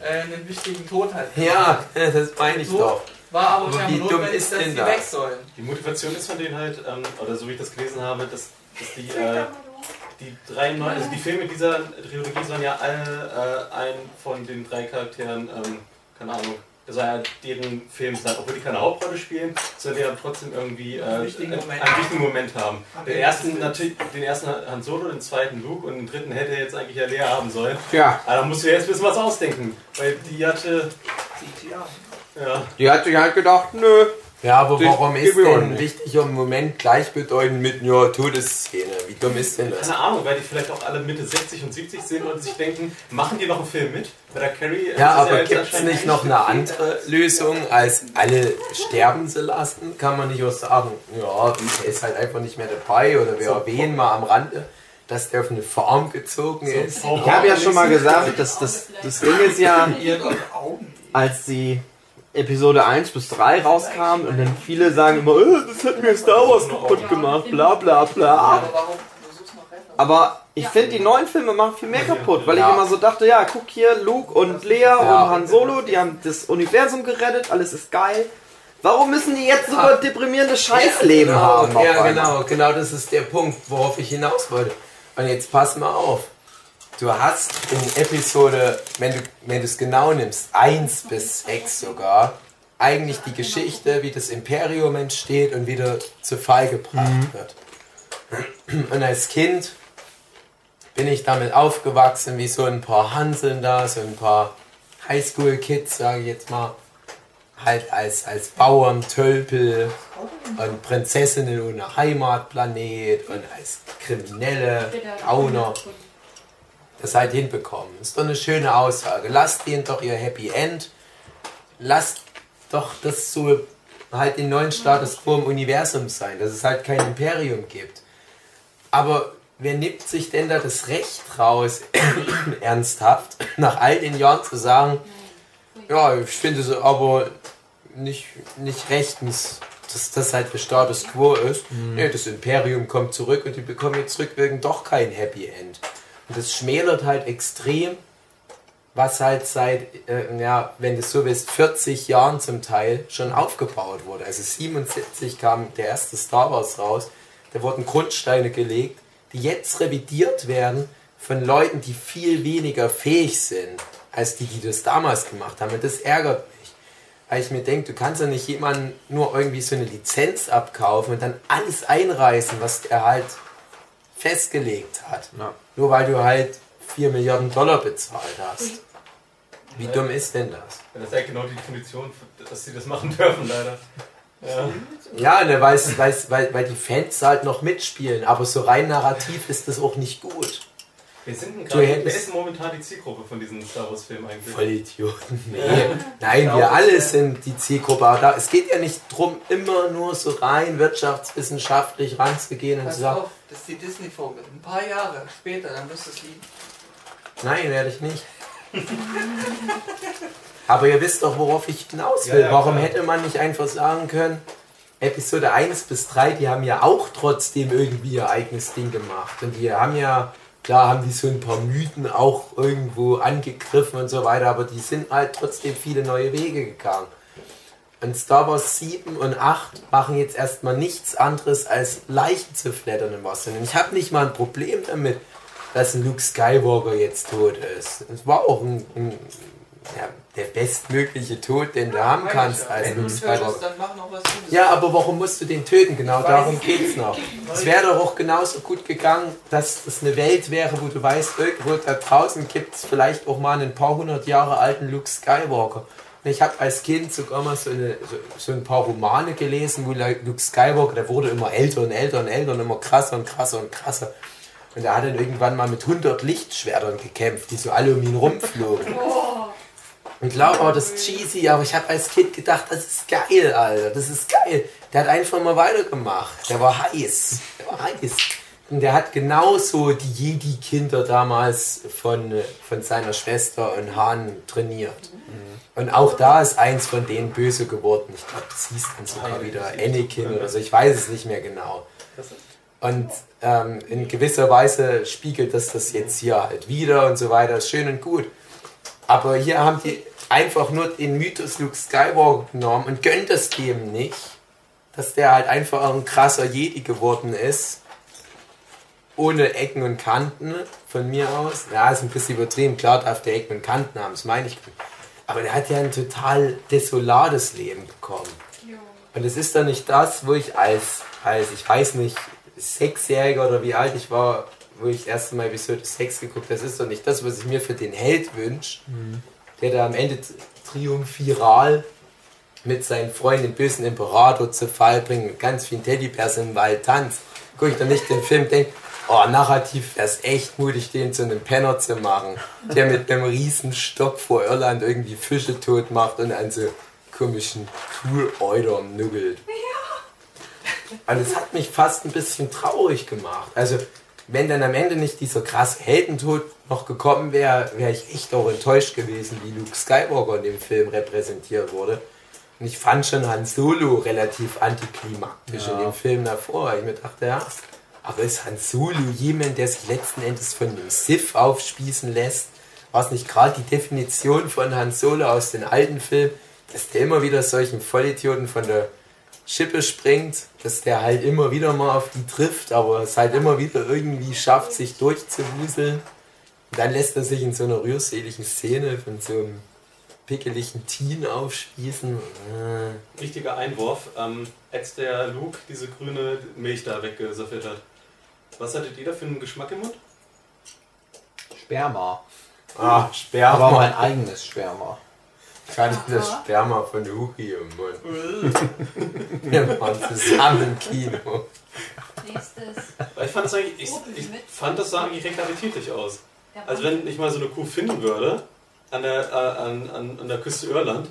äh, einen wichtigen Tod halt Ja, das meine ich doch. War aber, Aber scheinbar wie dumm ist dass denn sie das? weg sollen. Die Motivation ist von denen halt, ähm, oder so wie ich das gelesen habe, dass, dass die, äh. Die drei neuen, also die Filme dieser Trilogie sollen ja alle äh, einen von den drei Charakteren, ähm, keine Ahnung, das soll ja deren Film sein, obwohl die keine Hauptrolle spielen, sollen die ja trotzdem irgendwie äh, Einen wichtigen einen, Moment. einen wichtigen Moment haben. Den ersten natürlich, den ersten Han Solo, den zweiten Luke und den dritten hätte jetzt eigentlich ja Lea haben sollen. Ja, Aber da musst du jetzt ein bisschen was ausdenken, weil die hatte, ja, die hat sich halt gedacht, nö. Ja, aber Das warum ist denn ein wichtiger Moment gleichbedeutend mit einer Todesszene? Wie dumm ist denn das? keine Ahnung, weil die vielleicht auch alle Mitte 60 und 70 sind und sich denken, machen die noch einen Film mit? Bei der Carrie. äh, Ja, ist aber gibt es nicht noch eine andere Lösung, als alle sterben zu lassen? Kann man nicht auch sagen, ja, der ist halt einfach nicht mehr dabei oder wir So. erwähnen mal am Rande, dass der auf eine Farm gezogen ist. Ich habe ja schon mal gesagt, dass das, das Ding ist ja, als die Episode 1 bis 3 rauskam und dann viele sagen immer, äh, das hat mir Star Wars kaputt gemacht, bla bla bla. Aber ich finde, die neuen Filme machen viel mehr kaputt, weil ich Ja. immer so dachte, ja, guck hier, Luke und Lea und Han Solo, die haben das Universum gerettet, alles ist geil. Warum müssen die jetzt so ein deprimierendes Scheißleben genau, haben? Ja, genau, genau das ist der Punkt, worauf ich hinaus wollte. Und jetzt pass mal auf. Du hast in Episode, wenn du wenn du es genau nimmst, 1 bis 6 sogar, eigentlich die Geschichte, wie das Imperium entsteht und wieder zu Fall gebracht wird. Und als Kind bin ich damit aufgewachsen, wie so ein paar Hanseln da, so ein paar Highschool-Kids, sage ich jetzt mal, halt als, als Bauern, Tölpel und Prinzessinnen ohne Heimatplanet und als Kriminelle, Gauner das halt hinbekommen. Ist doch eine schöne Aussage. Lasst ihnen doch ihr Happy End. Lasst doch das so halt den neuen Status quo im Universum sein, dass es halt kein Imperium gibt. Aber wer nimmt sich denn da das Recht raus, ernsthaft, nach all den Jahren zu sagen, ja, ich finde es aber nicht, nicht rechtens, dass das halt der Status quo ist. Nee, das Imperium kommt zurück und die bekommen jetzt rückwirkend doch kein Happy End. Und das schmälert halt extrem, was halt seit, äh, ja, wenn du so willst, 40 Jahren zum Teil schon aufgebaut wurde. Also 77 kam der erste Star Wars raus, da wurden Grundsteine gelegt, die jetzt revidiert werden von Leuten, die viel weniger fähig sind, als die, die das damals gemacht haben. Und das ärgert mich. Weil ich mir denke, du kannst ja nicht jemanden nur irgendwie so eine Lizenz abkaufen und dann alles einreißen, was er halt festgelegt hat. Ja. Nur weil du halt 4 Milliarden Dollar bezahlt hast. Wie dumm ist denn das? das ist ja genau die Definition, dass sie das machen dürfen, leider. Ja. Ja, ne, weil's, weil, weil die Fans halt noch mitspielen, aber so rein narrativ ist das auch nicht gut. Wir sind gerade, wer ist momentan die Zielgruppe von diesem Star Wars Film eigentlich? Vollidioten. Nee. Nein, wir alle sind die Zielgruppe. Aber da, es geht ja nicht drum, immer nur so rein wirtschaftswissenschaftlich ranzugehen und Pass zu sagen, auf, das ist die Disney-Vogel. Ein paar Jahre später, dann wirst du es lieben. nein, werde ich nicht. Aber ihr wisst doch, worauf ich hinaus will. Ja, ja, Warum klar. hätte man nicht einfach sagen können, Episode 1 bis 3, die haben ja auch trotzdem irgendwie ihr eigenes Ding gemacht. Und die haben ja, klar haben die so ein paar Mythen auch irgendwo angegriffen und so weiter, aber die sind halt trotzdem viele neue Wege gegangen. Und Star Wars 7 und 8 machen jetzt erstmal nichts anderes als Leichen zu flattern im Wasser. Und ich habe nicht mal ein Problem damit, dass ein Luke Skywalker jetzt tot ist. Es war auch ein, ein ja, der bestmögliche Tod, den du haben kannst als Wenn du dann mach noch was Gutes. Ja, aber warum musst du den töten? Genau darum weiß. geht's noch. Es wäre doch auch genauso gut gegangen, dass es eine Welt wäre, wo du weißt, irgendwo da draußen gibt es vielleicht auch mal einen paar hundert Jahre alten Luke Skywalker. Und ich habe als Kind sogar mal so, eine, so, so ein paar Romane gelesen, wo Luke Skywalker, der wurde immer älter und älter und älter und immer krasser und krasser und krasser. Und er hat dann irgendwann mal mit 100 Lichtschwertern gekämpft, die so alle um ihn rumflogen. Und klar war das cheesy, aber ich habe als Kind gedacht, das ist geil, Alter, das ist geil. Der hat einfach mal weitergemacht. Der war heiß. Der war heiß. Und der hat genauso die Jedi-Kinder damals von, von seiner Schwester und Han trainiert. Und auch da ist eins von denen böse geworden. Ich glaube, das hieß dann sogar wieder Anakin oder so. Ich weiß es nicht mehr genau. Und ähm, in gewisser Weise spiegelt das das jetzt hier halt wieder und so weiter. Ist schön und gut. Aber hier haben die einfach nur den Mythos Luke Skywalker genommen und gönnt es dem nicht, dass der halt einfach ein krasser Jedi geworden ist. Ohne Ecken und Kanten von mir aus. Ja, ist ein bisschen übertrieben. Klar darf der Ecken und Kanten haben, das meine ich. Aber der hat ja ein total desolates Leben bekommen. Und es ist doch nicht das, wo ich als, als, ich weiß nicht, Sechsjähriger oder wie alt ich war, wo ich das erste Mal Episode 6 geguckt habe, das ist doch nicht das, was ich mir für den Held wünsche, der da am Ende triumphiral mit seinen Freunden den bösen Imperator zu Fall bringt, mit ganz vielen Teddybärs im Wald tanzt. Gucke ich dann nicht den Film, denke, oh, narrativ wäre es echt mutig, den zu einem Penner zu machen, der mit einem riesen Stock vor Irland irgendwie Fische tot macht und an so komischen Tool-Eudern nuggelt. Und es hat mich fast ein bisschen traurig gemacht. Also, wenn dann am Ende nicht dieser krasse Heldentod noch gekommen wäre, wäre ich echt auch enttäuscht gewesen, wie Luke Skywalker in dem Film repräsentiert wurde. Und ich fand schon Han Solo relativ antiklimaktisch in dem Film davor. Ich mir dachte, ja, aber ist Han Solo jemand, der sich letzten Endes von dem Sith aufspießen lässt? War es nicht gerade die Definition von Han Solo aus den alten Filmen, dass der immer wieder solchen Vollidioten von der Schippe springt, dass der halt immer wieder mal auf die trifft, aber es halt immer wieder irgendwie schafft, sich durchzuwuseln. Und dann lässt er sich in so einer rührseligen Szene von so einem pickeligen Teen aufspießen. Äh, Wichtiger Einwurf, ähm, als der Luke diese grüne Milch da weggesaffiert hat. Was hattet ihr da für einen Geschmack im Mund? Sperma. Ah, Sperma. Aber mein eigenes Sperma. Kann ich das Sperma von Huki im Mund. Wir waren zusammen im Kino. Nächstes. Ich fand das eigentlich, ich, ich fand das sah eigentlich recht appetitlich aus. Also wenn ich mal so eine Kuh finden würde, an der, äh, an, an, an der Küste Irland,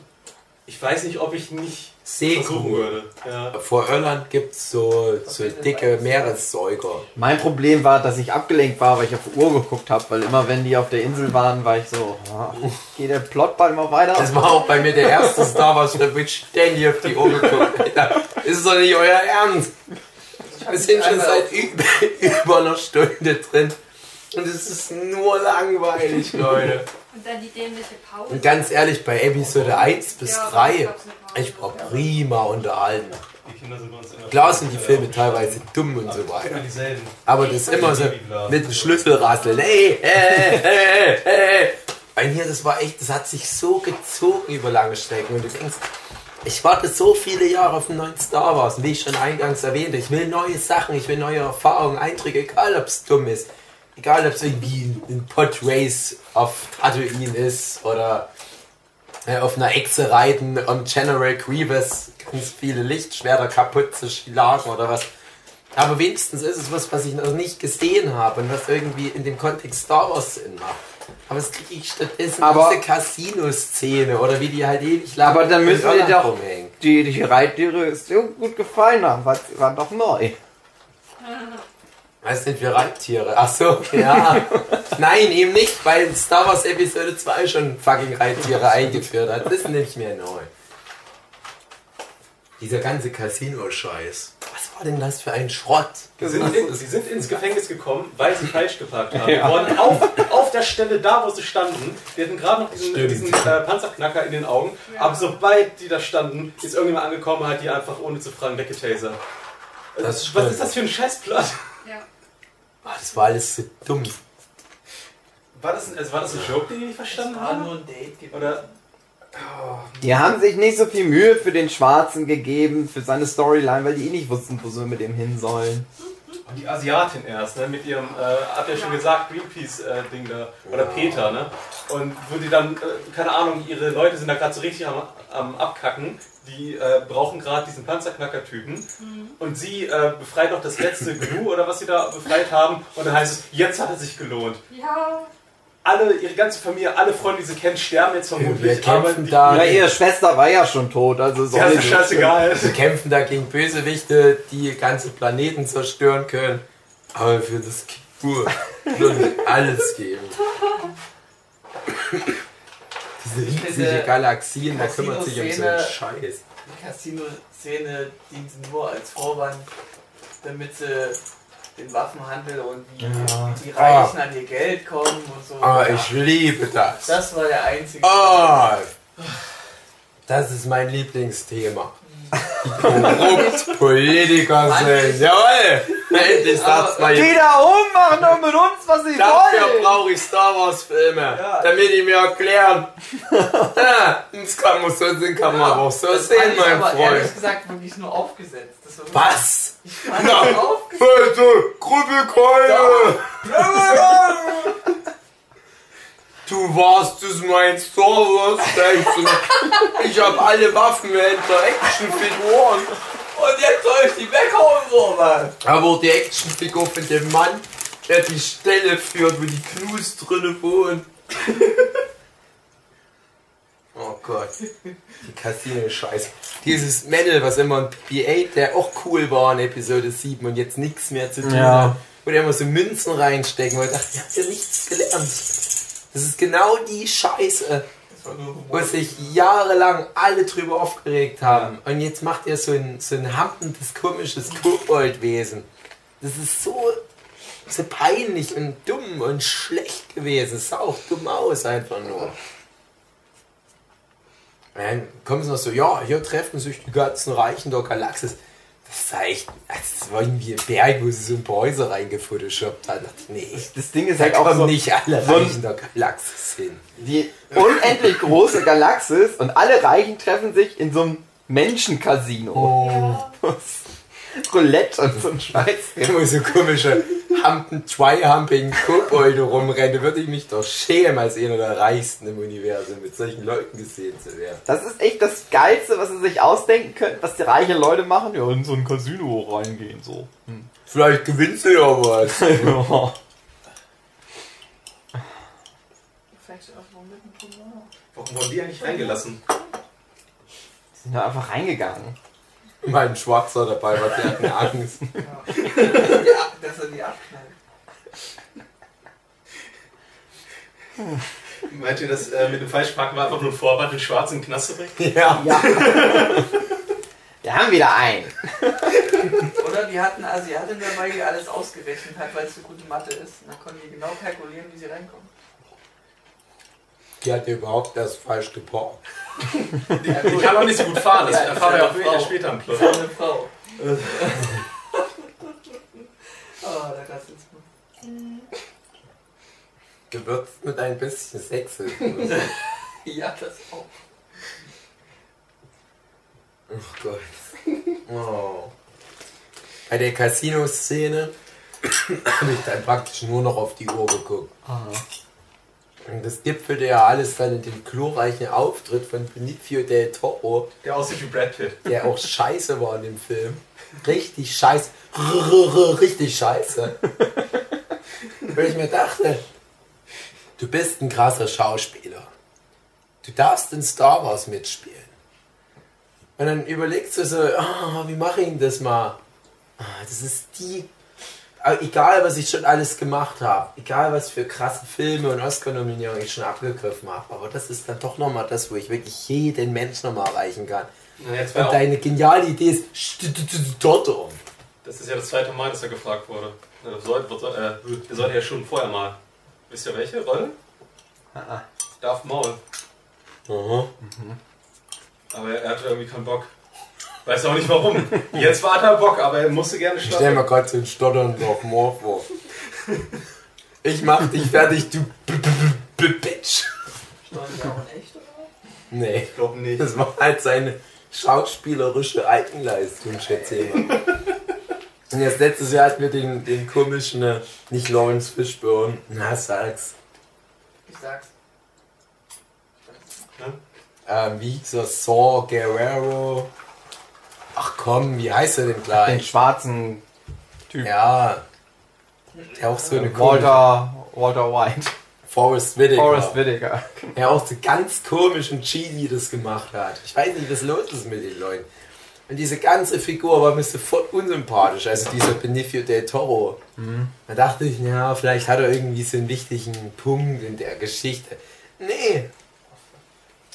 ich weiß nicht, ob ich nicht Seekuh. würde. Ja. Vor Irland gibt es so, so dicke Meeressäuger. Mein Problem war, dass ich abgelenkt war, weil ich auf die Uhr geguckt habe, weil immer wenn die auf der Insel waren, war ich so, ah, geht der Plot bald mal weiter? Das war auch bei mir der erste Star Wars Film, wo ich ständig auf die Uhr geguckt Alter, Ist doch nicht euer Ernst. Wir sind schon seit über, über einer Stunde drin. Und es ist nur langweilig, Leute. Und dann die dämliche Pause. Und ganz ehrlich, bei Episode 1 bis Ja, 3, gab's eine Pause. ich war prima unterhalten. Die Kinder sind bei uns in der Klar sind die Filme teilweise dumm und so weiter. Aber das ist immer so mit dem Schlüsselrasseln. Hey, hey, hey, hey. Weil hier, das war echt, das hat sich so gezogen über lange Strecken. Und du denkst, ich warte so viele Jahre auf einen neuen Star Wars. Und wie ich schon eingangs erwähnte, ich will neue Sachen, ich will neue Erfahrungen, Einträge, egal ob es dumm ist. Egal ob es irgendwie ein Podrace auf Tatooine ist oder äh, auf einer Echse reiten und General Grievous ganz viele Lichtschwerter kaputt zu schlagen oder was. Aber wenigstens ist es was, was ich noch nicht gesehen habe und was irgendwie in dem Kontext Star Wars Sinn macht. Aber es kriege ich stattdessen Aber- diese Casino-Szene oder wie die halt ewig lang Aber dann müssen wir doch die, die Reittiere so gut gefallen haben, weil sie waren doch neu. Was sind wir Reittiere? Ach so, ja. Nein, eben nicht, weil Star Wars Episode 2 schon fucking Reittiere eingeführt hat. Das ist nicht mehr neu. Dieser ganze Casino-Scheiß. Was war denn das für ein Schrott? Sie sind, in, sie sind ins Gefängnis gekommen, weil sie falsch geparkt haben. Die wurden auf, auf der Stelle da, wo sie standen. Die hatten gerade noch diesen, diesen äh, Panzerknacker in den Augen. Aber sobald die da standen, ist irgendjemand angekommen, hat die einfach ohne zu fragen weggetasert. Das Was ist das für ein Scheißplot? Ja. Ah, das war alles so dumm. War das, ein- also war das ein Joke, den ich nicht verstanden habe? ein Date gewesen. Oder Die haben sich nicht so viel Mühe für den Schwarzen gegeben, für seine Storyline, weil die eh nicht wussten, wo sie mit ihm hin sollen. Und die Asiatin erst, ne, mit ihrem, äh, habt ihr schon gesagt, Greenpeace-Ding da, oder Peter, ne? Und wo die dann, äh, keine Ahnung, ihre Leute sind da gerade so richtig am, am Abkacken, die äh, brauchen gerade diesen Panzerknacker-Typen und sie äh, befreit noch das letzte Gnu oder was sie da befreit haben und dann heißt es, jetzt hat es sich gelohnt. Ja. Alle, ihre ganze Familie, alle Freunde, die sie kennen, sterben jetzt vermutlich. Wir kämpfen aber die- da- Na, ihre Schwester war ja schon tot, also Ja, ist ja scheißegal. Wir kämpfen da gegen Bösewichte, die ganze Planeten zerstören können. Aber für das Kipur würden wir alles geben. Diese riesige Galaxien, da kümmert sich um so einen Scheiß. Die Casino-Szene dient nur als Vorwand, damit sie den Waffenhandel und wie, Ja. die Reichen an ihr Geld kommen und so. Ah, ich liebe das. Das war der einzige. Ah, das ist mein Lieblingsthema. Korrupt Politiker sind. Jawohl! Endlich sagt's mal Die da oben machen doch mit uns, was sie Dafür wollen. brauche ich Star Wars Filme, Ja. damit die mir erklären. ja, das kann man so sehen, kann man aber auch so das sehen, mein aber Freund. ehrlich gesagt wirklich nur aufgesetzt. Das war wirklich- Was? Ich fand Na, aufgesetzt. bitte, Krüppelkeule! Du warst es mein Star Wars. Ich hab alle Waffenhändler, Actionfiguren. Und jetzt soll ich die weghauen, so. Aber die Actionfigur von dem Mann, der die Stelle führt, wo die Knus drinne wohnen. Oh Gott. Die Casino-Scheiße. Dieses Mädel, was immer ein BB-8, der auch cool war in Episode 7 und jetzt nichts mehr zu tun Ja. hat. Wo der immer so Münzen reinstecken, weil ich dachte, ihr habt ja nichts gelernt. Das ist genau die Scheiße, wo sich jahrelang alle drüber aufgeregt haben. Und jetzt macht er so ein, so ein hampendes, komisches Koboldwesen. Das ist so, so peinlich und dumm und schlecht gewesen. Es sah auch dumm aus, einfach nur. Dann kommen sie noch so, ja, hier treffen sich die ganzen Reichen der Galaxis. Das war echt, das war irgendwie ein Berg, wo sie so ein paar Häuser reingefotoshoppt hat. Da nee, Das Ding ist halt auch so, nicht alle so Reichen der Galaxis hin. die unendlich große Galaxis und alle Reichen treffen sich in so einem Menschencasino. Ja. Roulette und so ein Scheiß. Immer so komische Hampen, Try-Humping Kobolde rumrennen, würde ich mich doch schämen, als einer der Reichsten im Universum mit solchen Leuten gesehen zu werden. Das ist echt das Geilste, was sie sich ausdenken können, was die reichen Leute machen. Ja, in so ein Casino reingehen, so. Vielleicht gewinnst du ja was. ja. Warum wurden die eigentlich reingelassen? Sind da einfach reingegangen. Mein Schwarzer dabei war, der hat eine Angst. Ja. ja, dass er die abknallt. Meint ihr, dass äh, mit dem Falschparken war einfach nur ein Vorwand, den Schwarzen in den Knast zu bringen? Ja. Ja. Wir haben wieder einen. Oder die hatten eine Asiatin dabei, die alles ausgerechnet hat, weil es so gute Mathe ist. Und dann konnten die genau kalkulieren, wie sie reinkommen. Die hat ja überhaupt erst falsch geparkt. Die kann auch nicht so gut fahren, das Ja, erfahren wir ja auch später, Frau. später im Das Plot. ist eine Frau. oh, der Rassismus. Gewürzt mit ein bisschen Sex. Ja, das auch. Oh Gott. Oh. Bei der Casino-Szene habe ich dann praktisch nur noch auf die Uhr geguckt. Und das gipfelte ja alles dann in dem glorreichen Auftritt von Benicio del Toro, Der aussieht wie Brad Pitt. der auch scheiße war in dem Film. Richtig scheiße. Richtig scheiße. Weil ich mir dachte, du bist ein krasser Schauspieler. Du darfst in Star Wars mitspielen. Und dann überlegst du so, ah, wie mache ich denn das mal? Ah, das ist die. Aber egal, was ich schon alles gemacht habe, egal, was für krasse Filme und Oscar-Nominierungen ich schon abgegriffen habe, aber das ist dann doch nochmal das, wo ich wirklich jeden Menschen nochmal erreichen kann. Na, jetzt Und deine geniale Idee ist, um. das ist ja das zweite Mal, dass er gefragt wurde. Ja, das sollte, was soll- äh, ja schon vorher mal. Wisst ihr welche Rolle? Ah, Darth Maul. Aha. Aber er hatte irgendwie keinen Bock. Weiß auch nicht warum. Jetzt war er Bock, aber er musste gerne Ich stell mir gerade so einen stotternden auf Moor vor. Ich mach dich fertig, du B -B -B -B Bitch. Steuern die auch in echt, oder? Nee, Ich glaube nicht. das war halt seine schauspielerische Eigenleistung, schätze ich mal. Und jetzt letztes Jahr hatten wir den, den komischen, äh, nicht Lawrence Fishburne. Na, sag's. Ich sag's. Ähm, wie hieß er? Saw Guerrero. Ach komm, wie heißt er denn Den gleich? schwarzen Ja. Der auch so eine Walter, Walter White. Forrest Whitaker. Forrest Whitaker. Der auch so ganz komisch und cheesy das gemacht hat. Ich weiß nicht, was los ist mit den Leuten. Und diese ganze Figur war mir sofort unsympathisch. Also dieser Benicio del Toro. Da dachte ich, ja, vielleicht hat er irgendwie so einen wichtigen Punkt in der Geschichte. Nee.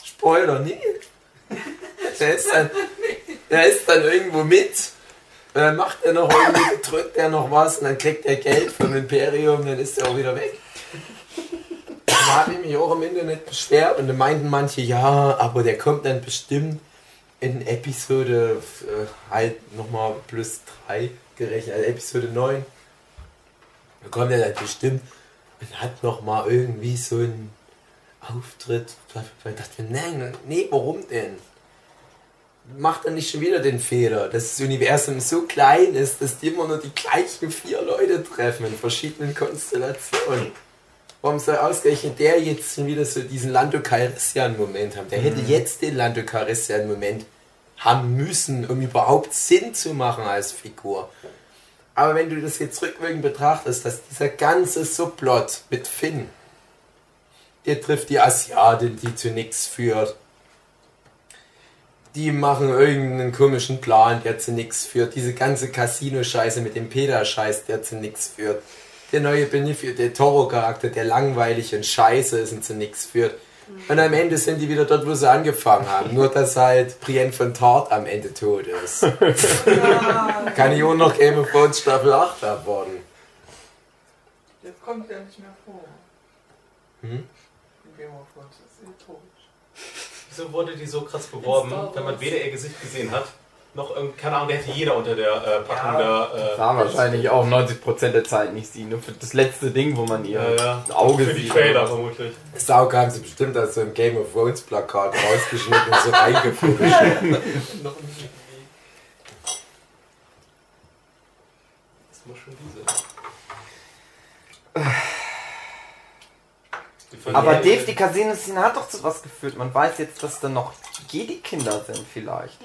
Spoiler, nee. Der ist dann, der ist dann irgendwo mit. Und dann macht er noch irgendwie, drückt er noch was und dann kriegt er Geld vom Imperium, dann ist er auch wieder weg. Da habe ich mich auch im Internet beschwert und da meinten manche, ja, aber der kommt dann bestimmt in Episode äh, halt nochmal plus 3 gerechnet, also Episode 9. Da kommt er dann bestimmt und hat nochmal irgendwie so einen Auftritt. Da dachte ich nein, nee, warum denn? Macht er nicht schon wieder den Fehler, dass das Universum so klein ist, dass die immer nur die gleichen vier Leute treffen in verschiedenen Konstellationen. Warum soll ausgerechnet der jetzt schon wieder so diesen Lando Calrissian-Moment haben? Der hätte jetzt den Lando Calrissian-Moment haben müssen, um überhaupt Sinn zu machen als Figur. Aber wenn du das jetzt rückwirkend betrachtest, dass dieser ganze Subplot mit Finn, der trifft die Asiatin, die zu nichts führt. Die machen irgendeinen komischen Plan, der zu nichts führt. Diese ganze Casino-Scheiße mit dem Peter-Scheiß, der zu nichts führt. Der neue Benicio del Toro-Charakter, der langweilig und scheiße ist und zu nichts führt. Und am Ende sind die wieder dort, wo sie angefangen haben. Nur, dass halt Brienne von Tart am Ende tot ist. Kann ich auch noch Game of Thrones Staffel 8 abwarten. Jetzt kommt der nicht mehr vor. Hm? In Game of Thrones. Wieso wurde die so krass beworben, wenn man weder ihr Gesicht gesehen hat, noch irgend, keine Ahnung, der hätte jeder unter der äh, Packung Ja, der. Äh, Da wahrscheinlich auch 90% der Zeit nicht sehen. Nur für das letzte Ding, wo man ihr Ja, ja. Auge Für die sieht. Trailer vermutlich. Sau haben sie bestimmt als so ein Game of Thrones Plakat rausgeschnitten und so eingefuscht. Noch nicht. Das muss schon diese. Aber Dave, die Casino-Szene hat doch zu was geführt. Man weiß jetzt, dass da noch Jedi-Kinder sind vielleicht.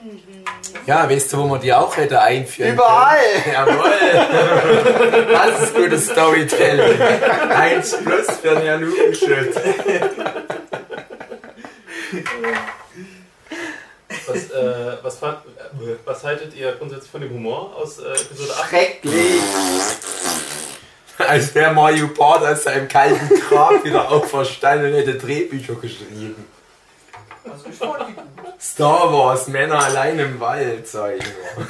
Ja, weißt du, wo man die auch hätte einführen Überall! können? Jawohl! Das ist gutes Storytelling. Eins plus für den Jan Hugenschütt. Was, äh, was, fand, äh, was haltet ihr grundsätzlich von dem Humor aus äh, Episode 8? Schrecklich! Als wäre Mario Bart aus seinem kalten Grab wieder auferstanden und hätte Drehbücher geschrieben. Star Wars, Männer allein im Wald, sag ich nur.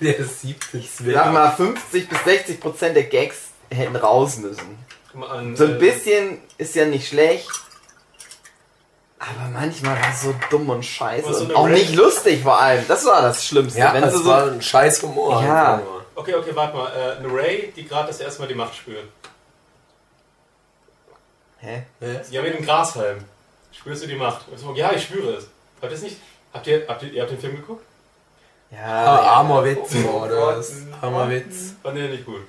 Der siebte Sag mal, 50 bis 60 Prozent der Gags hätten raus müssen. Guck mal an, So ein äh, bisschen ist ja nicht schlecht. Aber manchmal war es so dumm und scheiße. So und auch Red- nicht lustig vor allem. Das war das Schlimmste. Ja, Wenn das sie so war ein scheiß Humor. Ja. Okay, okay, warte mal. Äh, eine Ray, die gerade das erste Mal die Macht spürt. Hä? Ja, mit dem Grashalm. Spürst du die Macht? Und so, Ja, ich spüre es. Habt ihr es nicht? Habt ihr, habt ihr, ihr habt den Film geguckt? Ja, Ah, ja. armer Witz war das. Armer Witz. Fand ihr nicht gut?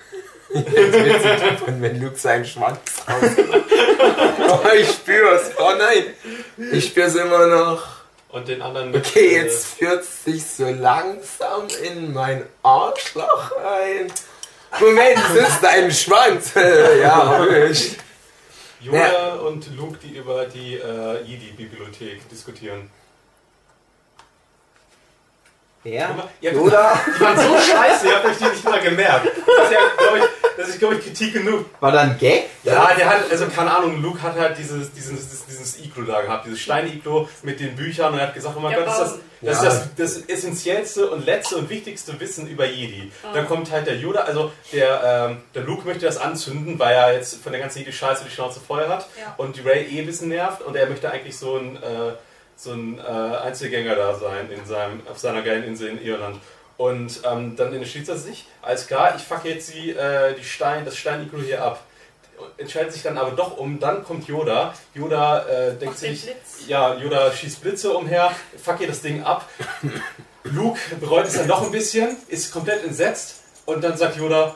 Jetzt wenn Luke seinen Schwanz raus. oh, ich spür's. Oh nein. Ich spür's immer noch. Und den anderen mit, Okay, äh, jetzt führt sich so langsam in mein Arschloch ein. Moment, es ist dein Schwanz. ja, ich. Yoda und Luke, die über die äh, Jedi-Bibliothek diskutieren. Wer? Ihr habt- Yoda? Die waren so scheiße, ihr habt euch die nicht mal gemerkt. Das ist ja, glaube ich, das ist, glaube ich, Kritik genug. War da ein Gag? Ja, der hat, also keine Ahnung, Luke hat halt dieses, dieses, dieses Iglo da gehabt, dieses Stein-Iglo mit den Büchern und er hat gesagt, oh mein Ja, Gott, das ist das, das, Ja. ist das, das essentiellste und letzte und wichtigste Wissen über Jedi. Dann kommt halt der Yoda, also der, ähm, der Luke möchte das anzünden, weil er jetzt von der ganzen Jedi-Scheiße die Schnauze voll hat Ja. und die Ray eh ein bisschen nervt und er möchte eigentlich so ein, äh, so ein äh, Einzelgänger da sein in seinem, auf seiner geilen Insel in Irland. Und ähm, dann entschließt er sich, alles klar, ich fuck jetzt die, äh, die Stein, das Stein-Iglo hier ab. Entscheidet sich dann aber doch um, dann kommt Yoda. Yoda äh, denkt sich, Blitz. ja, Yoda schießt Blitze umher, fuck ihr das Ding ab. Luke bereut es dann noch ein bisschen, ist komplett entsetzt und dann sagt Yoda,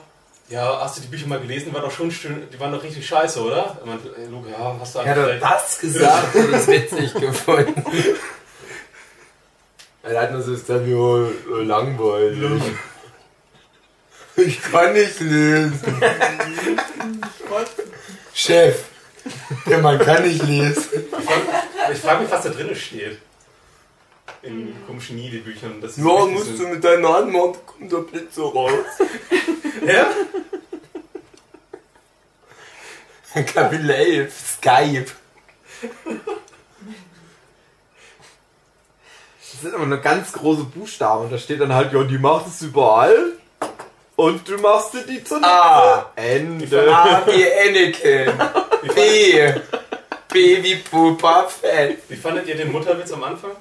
ja, hast du die Bücher mal gelesen? Die waren doch schon schön, die waren doch richtig scheiße, oder? Er meint, ey, Luke, ja, hast du hat eigentlich doch recht. das gesagt und es witzig gefunden. Er hat nur so gesagt, ja, langweilig. Ich kann nicht lesen. Chef, der Mann kann nicht lesen. Ich frage mich, was da drin steht. In komischen Nidi-Büchern. Das Ja, musst so- du mit deiner da kommt der Blitz so raus. Ja? Kapitel 11, Skype. Das sind aber nur ganz große Buchstaben und da steht dann halt, ja, die macht es überall und du machst dir die zunutze. A. Ende. A wie Anakin. B. B wie Pupa Fett. Wie fandet ihr den Mutterwitz am Anfang?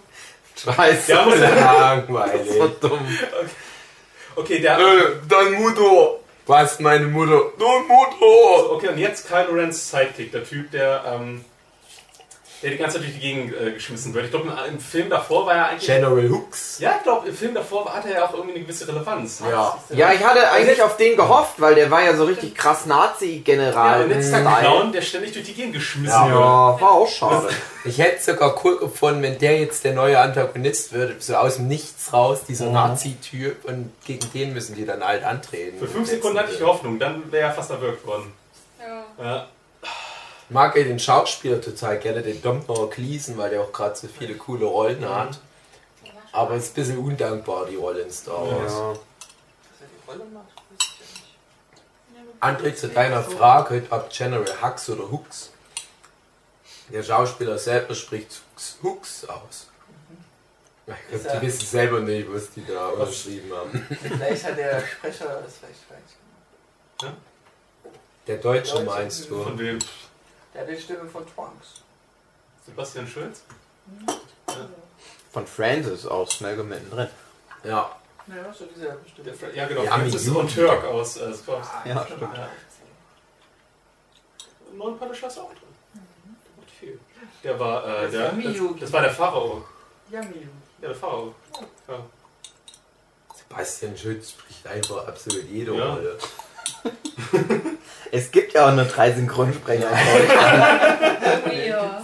Scheiße. Ja, muss das Langweilig. war dumm. Okay, der. Äh, dein Mutter. Was, meine Mutter? Dein Mutter. Okay, und jetzt Kylo Rens Sidekick, der Typ, der, ähm, der die ganze Zeit durch die Gegend äh, geschmissen wird. Ich glaube, im Film davor war er eigentlich. General Hooks. Ja, ich glaube, im Film davor hatte er ja auch irgendwie eine gewisse Relevanz. Ja. Ja, ich hatte eigentlich auf den gehofft, weil der war ja so richtig krass Ja, Nazi-General. und jetzt ist er ein Clown, der ständig durch die Gegend geschmissen Ja. wird. Ja, war auch schade. Ich hätte sogar cool gefunden, wenn der jetzt der neue Antagonist wird, so aus dem Nichts raus, dieser Mhm. Nazi-Typ, und gegen den müssen die dann halt antreten. Für fünf Sekunden hatte ich die Hoffnung, dann wäre er fast erwürgt worden. Ja. Ja. Mag ja den Schauspieler total gerne, den Domhnall Gleeson, weil der auch gerade so viele coole Rollen hat. Aber es ist ein bisschen undankbar, die Rolle in Star Wars. Ja. Dass er die Rolle macht, weiß ich ja nicht. André, zu deiner Frage, ob General Hux oder Hux. Der Schauspieler selber spricht Hux, Hux aus. Ich Ist glaub, er- die wissen selber nicht, was die da unterschrieben haben. Vielleicht hat der Sprecher das vielleicht falsch gemacht. Der Deutsche Deutsche. meinst du? Von wem? Der hat die Stimme von Trunks. Sebastian Schulz? Von Francis aus, Melgo mittendrin. Ja. Ja, so dieselbe Stimme. Der Ja, genau. Ja, Francis und Turk aus äh, Scrubs. Ja, stimmt. Ja. Neun Punisher ist auch drin. Der macht viel. Der war, äh, Das der, war das, das war der Pharao. Ja, Miu. Ja, der Pharao. Ja. Sebastian Schütz spricht einfach absolut jede Ja. Es gibt ja auch nur drei Synchronsprecher. Ja.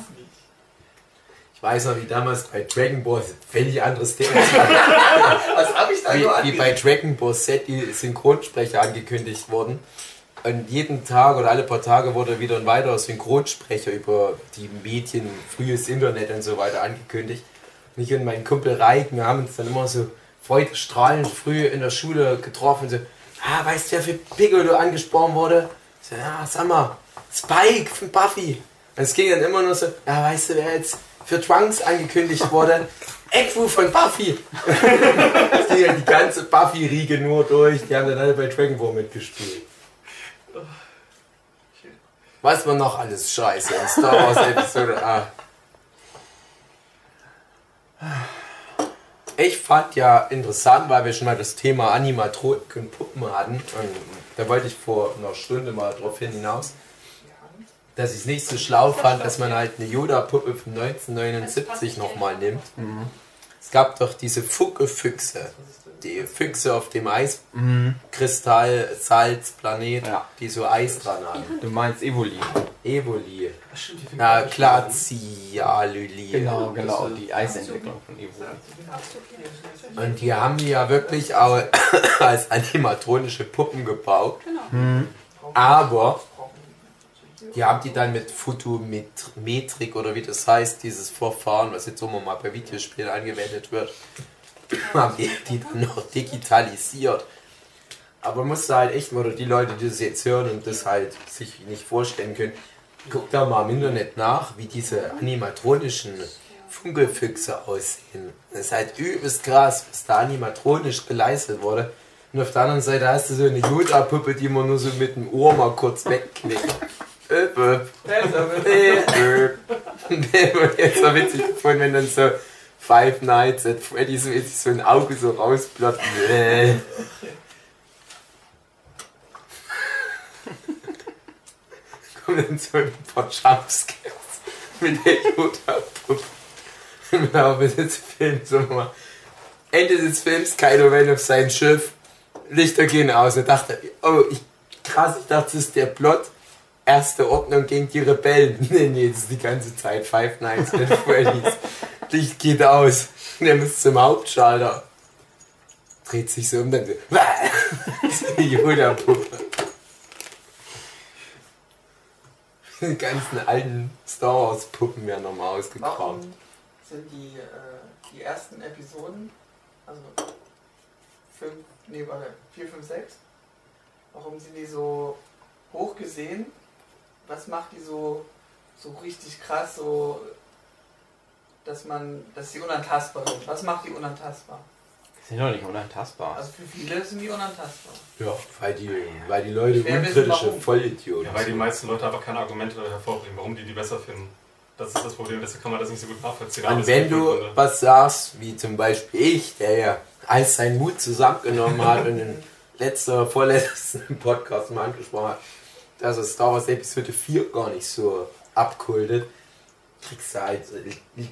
Ich weiß noch, wie damals bei Dragon Ball, völlig anderes Thema. Was habe ich da wie, wie bei Dragon Ball Z die Synchronsprecher angekündigt wurden. Und jeden Tag oder alle paar Tage wurde wieder ein weiterer Synchronsprecher über die Medien, frühes Internet und so weiter angekündigt. Und ich und mein Kumpel Reik, wir haben uns dann immer so freudestrahlend früh in der Schule getroffen. So, ah, weißt du, wer für Piccolo angesprochen wurde? Ich so, ja, sag mal, Spike von Buffy. Und es ging dann immer nur so, ja, weißt du, wer jetzt für Trunks angekündigt wurde? Ekwu von Buffy. Es ging ja die ganze Buffy-Riege nur durch. Die haben dann alle bei Dragon Ball mitgespielt. Was war noch alles scheiße in Star Wars Episode 8? Ich fand ja interessant, weil wir schon mal das Thema Animatronik und Puppen hatten. Und da wollte ich vor einer Stunde mal drauf hin hinaus, dass ich es nicht so schlau fand, dass man halt eine Yoda-Puppe von 1979 nochmal nimmt. Es gab doch diese Fucke-Füchse. Die Füchse auf dem Eiskristall, Salzplanet, Ja. die so Eis dran haben. Du meinst Evoli. Evoli. Stimmt, Na. Glacialylie. Genau, genau, die Eisentwicklung von Evoli. Und die haben die ja wirklich auch als animatronische Puppen gebaut. Genau. Aber die haben die dann mit Photometrik oder wie das heißt, dieses Verfahren, was jetzt immer mal bei Videospielen angewendet wird, haben die, die dann noch digitalisiert. Aber man muss da halt echt, oder die Leute, die das jetzt hören und das halt sich nicht vorstellen können, guckt da mal im Internet nach, wie diese animatronischen Funkelfüchse aussehen. Das ist halt übelst krass, was da animatronisch geleistet wurde. Und auf der anderen Seite hast du so eine Yoda-Puppe, die man nur so mit dem Ohr mal kurz wegknickt. Öp, öp. Öp, öp. Jetzt so witzig gefunden, wenn dann so Five Nights at Freddy's so, mäßig so ein Auge so rausploppt. Äh. Kommen dann so ein paar Jumpscares mit der Yoda-Puppe. Im Laufe des Films mal Ende des Films, Kylo Ren auf sein Schiff, Lichter gehen aus. Und dachte, oh, ich, krass, ich dachte, das ist der Plot. Erste Ordnung gegen die Rebellen. Nee, nee, das ist die ganze Zeit Five Nights at Freddy's. Licht geht aus. Und er muss zum Hauptschalter. Dreht sich so um, dann so, Yoda-Puppe. Die ganzen alten Star Wars Puppen werden nochmal Warum ausgegraben. sind die, äh, die ersten Episoden, also 5, nee, warte, 4, 5, 6, warum sind die so hoch gesehen? Was macht die so, so richtig krass, so, dass man, dass sie unantastbar sind? Was macht die unantastbar? Sind doch nicht unantastbar. Also für viele sind die unantastbar. Ja, weil die, weil die Leute unkritische warum. Vollidioten Ja, weil die sind. meisten Leute einfach keine Argumente hervorbringen, warum die die besser finden. Das ist das Problem, deshalb kann man das nicht so gut nachvollziehen. Und wenn du ein Grund, was sagst, wie zum Beispiel ich, der ja all seinen Mut zusammengenommen hat und in letzter, vorletzten Podcast mal angesprochen hat, dass es Star Wars Episode 4 gar nicht so abkultet, kriegst du halt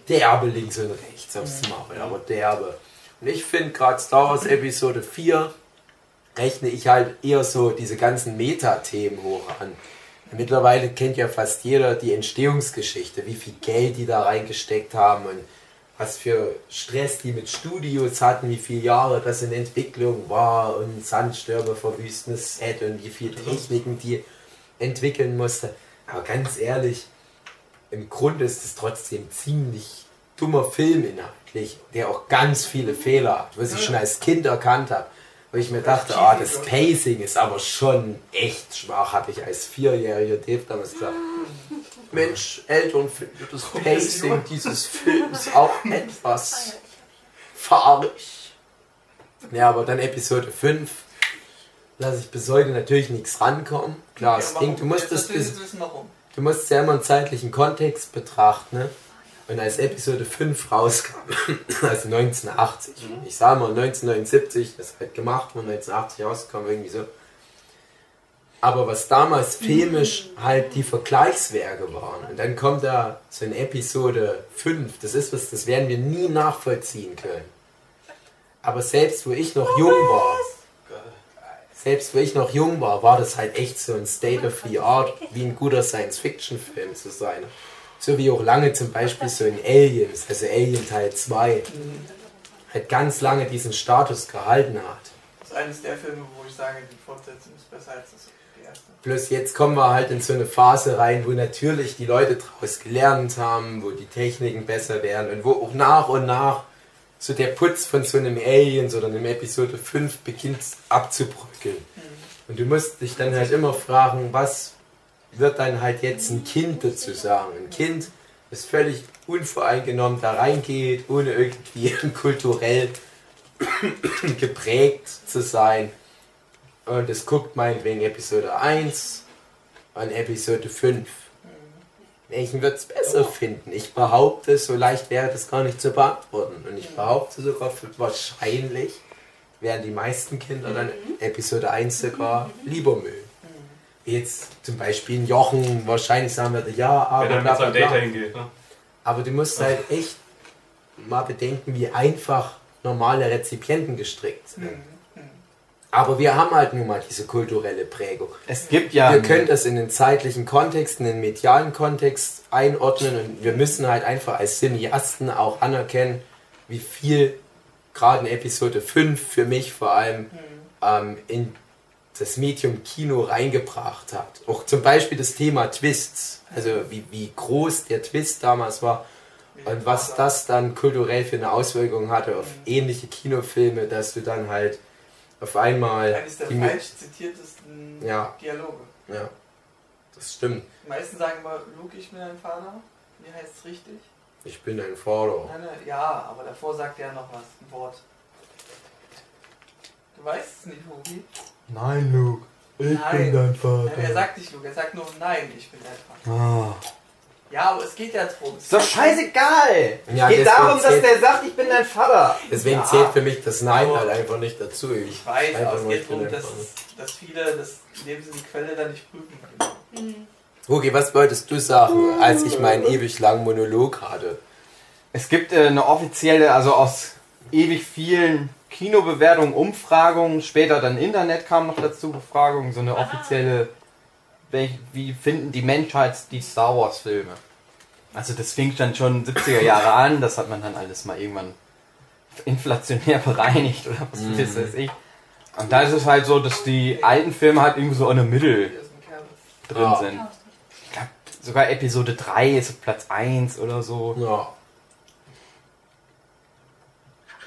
derbe links und rechts aufs Maul, aber derbe. Und ich finde gerade Star Wars Episode 4 rechne ich halt eher so diese ganzen Meta-Themen hoch an. Mittlerweile kennt ja fast jeder die Entstehungsgeschichte, wie viel Geld die da reingesteckt haben und was für Stress die mit Studios hatten, wie viele Jahre das in Entwicklung war und Sandstürme verwüstendes Set und wie viel Techniken die entwickeln musste. Aber ganz ehrlich, im Grunde ist es trotzdem ziemlich dummer Film inhaltlich, der auch ganz viele Fehler hat, was ich schon als Kind erkannt habe. Wo ich mir dachte, ah, das Pacing ist aber schon echt schwach, habe ich als vierjähriger Dave damals gesagt. Mensch, Eltern finden das Pacing dieses Films auch etwas fahrig. Ja, aber dann Episode 5 lasse ich bis heute natürlich nichts rankommen. Klar, das Ja, Ding, warum? du musst das bis, wissen, warum. Du musst ja immer einen zeitlichen Kontext betrachten. Ne? Und als Episode 5 rauskam, also 1980, ich sage mal 1979, das halt gemacht, von 1980 rausgekommen, irgendwie so. Aber was damals filmisch halt die Vergleichswerke waren. Und dann kommt da so eine Episode 5, das ist was, das werden wir nie nachvollziehen können. Aber selbst wo ich noch jung war, selbst wo ich noch jung war, war das halt echt so ein State of the Art, wie ein guter Science-Fiction-Film zu sein. So wie auch lange zum Beispiel so in Aliens, also Alien Teil 2, halt ganz lange diesen Status gehalten hat. Das ist eines der Filme, wo ich sage, die Fortsetzung ist besser als das, erste. Plus jetzt kommen wir halt in so eine Phase rein, wo natürlich die Leute daraus gelernt haben, wo die Techniken besser werden und wo auch nach und nach so der Putz von so einem Aliens oder einem Episode 5 beginnt abzubröckeln. Und du musst dich dann halt immer fragen, was wird dann halt jetzt ein Kind dazu sagen? Ein Kind, das völlig unvoreingenommen da reingeht, ohne irgendwie kulturell geprägt zu sein. Und es guckt meinetwegen Episode 1 und Episode 5. Welchen wird es besser finden? Ich behaupte, so leicht wäre das gar nicht zu beantworten. Und ich behaupte sogar, wahrscheinlich werden die meisten Kinder dann Episode 1 sogar lieber mögen. Jetzt zum Beispiel ein Jochen wahrscheinlich sagen würde, ja, aber Wenn er mit. Data hingeht. Ne? Aber du musst halt echt mal bedenken, wie einfach normale Rezipienten gestrickt sind. Aber wir haben halt nun mal diese kulturelle Prägung. Es gibt ja. Wir können das in den zeitlichen Kontext, in den medialen Kontext einordnen und wir müssen halt einfach als Cineasten auch anerkennen, wie viel gerade in Episode 5 für mich vor allem ähm, in das Medium Kino reingebracht hat. Auch zum Beispiel das Thema Twists, also wie, wie groß der Twist damals war und was das dann kulturell für eine Auswirkung hatte auf ähnliche Kinofilme, dass du dann halt auf einmal Eines der die, falsch zitiertesten Ja. Dialoge. ja, das stimmt. Die meisten sagen immer, Luke, ich bin dein Vater. Wie heißt es richtig? Ich bin ein Vater. Nein, nein, ja, aber davor sagt er noch was, ein Wort. Du weißt es nicht, Hugi? Nein, Luke. Ich Nein. dein Vater. Nein, er sagt nicht Luke, er sagt nur nein, ich bin dein Vater. Ah. Ja, aber es geht ja drum. Ist doch scheißegal! Ja, es geht darum, dass der sagt, ich bin dein Vater. Deswegen Ja. zählt für mich das Nein halt einfach nicht dazu. Ich, Ich weiß, aber es geht darum, dass, dass viele das, in dem Sinne die Quelle dann nicht prüfen können. Hugi, was wolltest du sagen, als ich meinen ewig langen Monolog hatte? Es gibt äh, eine offizielle, also aus ewig vielen Kinobewertungen, Umfragungen, später dann Internet kam noch dazu, Befragungen, so eine offizielle, welch- wie finden die Menschheit die Star Wars Filme? Also das fing dann schon 70er Jahre an, das hat man dann alles mal irgendwann inflationär bereinigt oder was weiß ich. Und da ist es halt so, dass die alten Filme halt irgendwie so in der Mitte drin Ja. sind. Ich glaube, sogar Episode 3 ist auf Platz 1 oder so. Ja.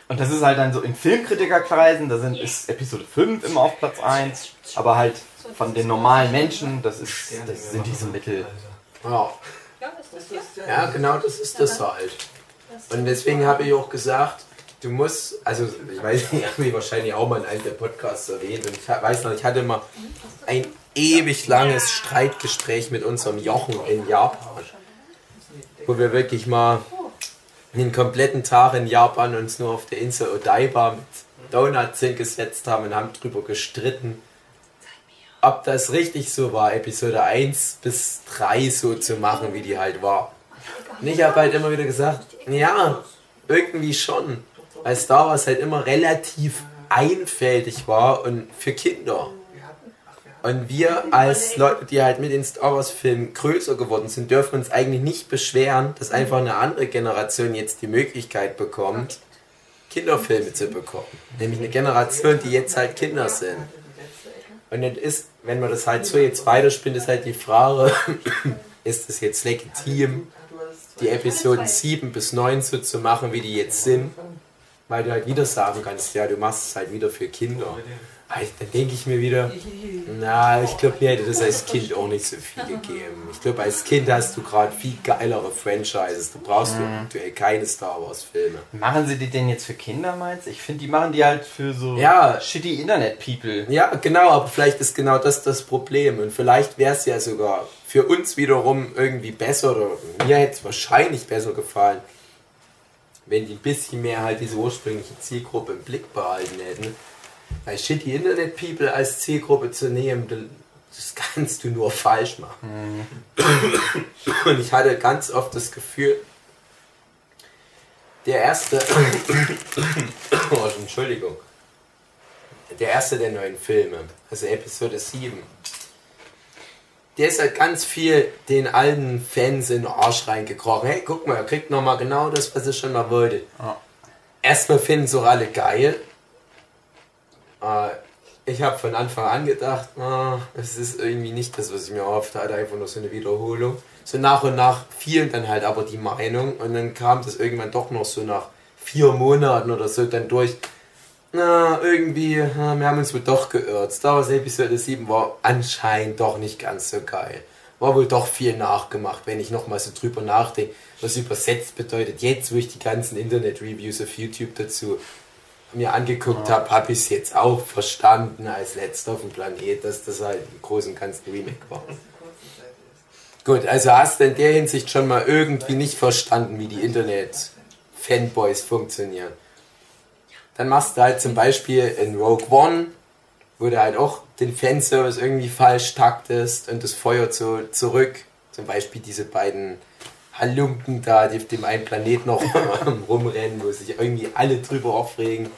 Und das ist halt dann so in Filmkritikerkreisen, da sind, ist Episode 5 immer auf Platz 1, aber halt von den normalen Menschen, das, ist, das sind diese Mittel. Ja. Ja, genau das ist das halt. Und deswegen habe ich auch gesagt, du musst, also ich weiß nicht, habe ich wahrscheinlich auch mal in einem der Podcasts erwähnt und ich weiß noch, ich hatte mal ein ewig langes Streitgespräch mit unserem Jochen in Japan, wo wir wirklich mal einen kompletten Tag in Japan uns nur auf der Insel Odaiba mit Donuts hingesetzt haben und haben drüber gestritten, ob das richtig so war, Episode 1 bis 3 so zu machen, wie die halt war. Und ich habe halt immer wieder gesagt, ja, irgendwie schon. Weil Star Wars halt immer relativ einfältig war und für Kinder. Und wir als Leute, die halt mit den Star Wars Filmen größer geworden sind, dürfen uns eigentlich nicht beschweren, dass einfach eine andere Generation jetzt die Möglichkeit bekommt, Kinderfilme zu bekommen. Nämlich eine Generation, die jetzt halt Kinder sind. Und das ist, wenn man das halt so jetzt weiterspinnt, ist halt die Frage, ist es jetzt legitim, die Episoden 7 bis 9 so zu machen, wie die jetzt sind? Weil du halt wieder sagen kannst, ja, du machst es halt wieder für Kinder. Dann denke ich mir wieder, na, ich glaube, mir hätte das als Kind auch nicht so viel gegeben. Ich glaube, als Kind hast du gerade viel geilere Franchises. Du brauchst aktuell keine Star Wars Filme. Machen sie die denn jetzt für Kinder, meinst? Ich finde, die machen die halt für so Ja. shitty Internet-People. Ja, genau, aber vielleicht ist genau das das Problem. Und vielleicht wäre es ja sogar für uns wiederum irgendwie besser, oder mir hätte es wahrscheinlich besser gefallen, wenn die ein bisschen mehr halt diese ursprüngliche Zielgruppe im Blick behalten hätten. Weil Shitty Internet People als Zielgruppe zu nehmen, das kannst du nur falsch machen. Und ich hatte ganz oft das Gefühl, der erste. oh, Entschuldigung der erste der neuen Filme, also Episode 7, der ist halt ganz viel den alten Fans in den Arsch reingekrochen. Hey, guck mal, er kriegt nochmal genau das, was er schon mal wollte. Ja. Erstmal finden es auch alle geil. Äh, ich habe von Anfang an gedacht, es ist irgendwie nicht das, was ich mir erhofft hatte, einfach nur so eine Wiederholung. So nach und nach fiel dann halt aber die Meinung und dann kam das irgendwann doch noch so nach vier Monaten oder so dann durch. Na, irgendwie, ah, wir haben uns wohl doch geirrt. Star Wars Episode 7 war anscheinend doch nicht ganz so geil. War wohl doch viel nachgemacht, wenn ich nochmal so drüber nachdenke, was übersetzt bedeutet. Jetzt, wo ich die ganzen Internet-Reviews auf YouTube dazu mir angeguckt habe, habe ich es jetzt auch verstanden als letzter auf dem Planet, dass das halt im Großen und Ganzen Remake war. Gut, also hast du in der Hinsicht schon mal irgendwie nicht verstanden, wie die Internet-Fanboys funktionieren. Dann machst du halt zum Beispiel in Rogue One, wo du halt auch den Fanservice irgendwie falsch taktest und das feuert so zurück. Zum Beispiel diese beiden Halunken da, die auf dem einen Planet noch rumrennen, wo sich irgendwie alle drüber aufregen.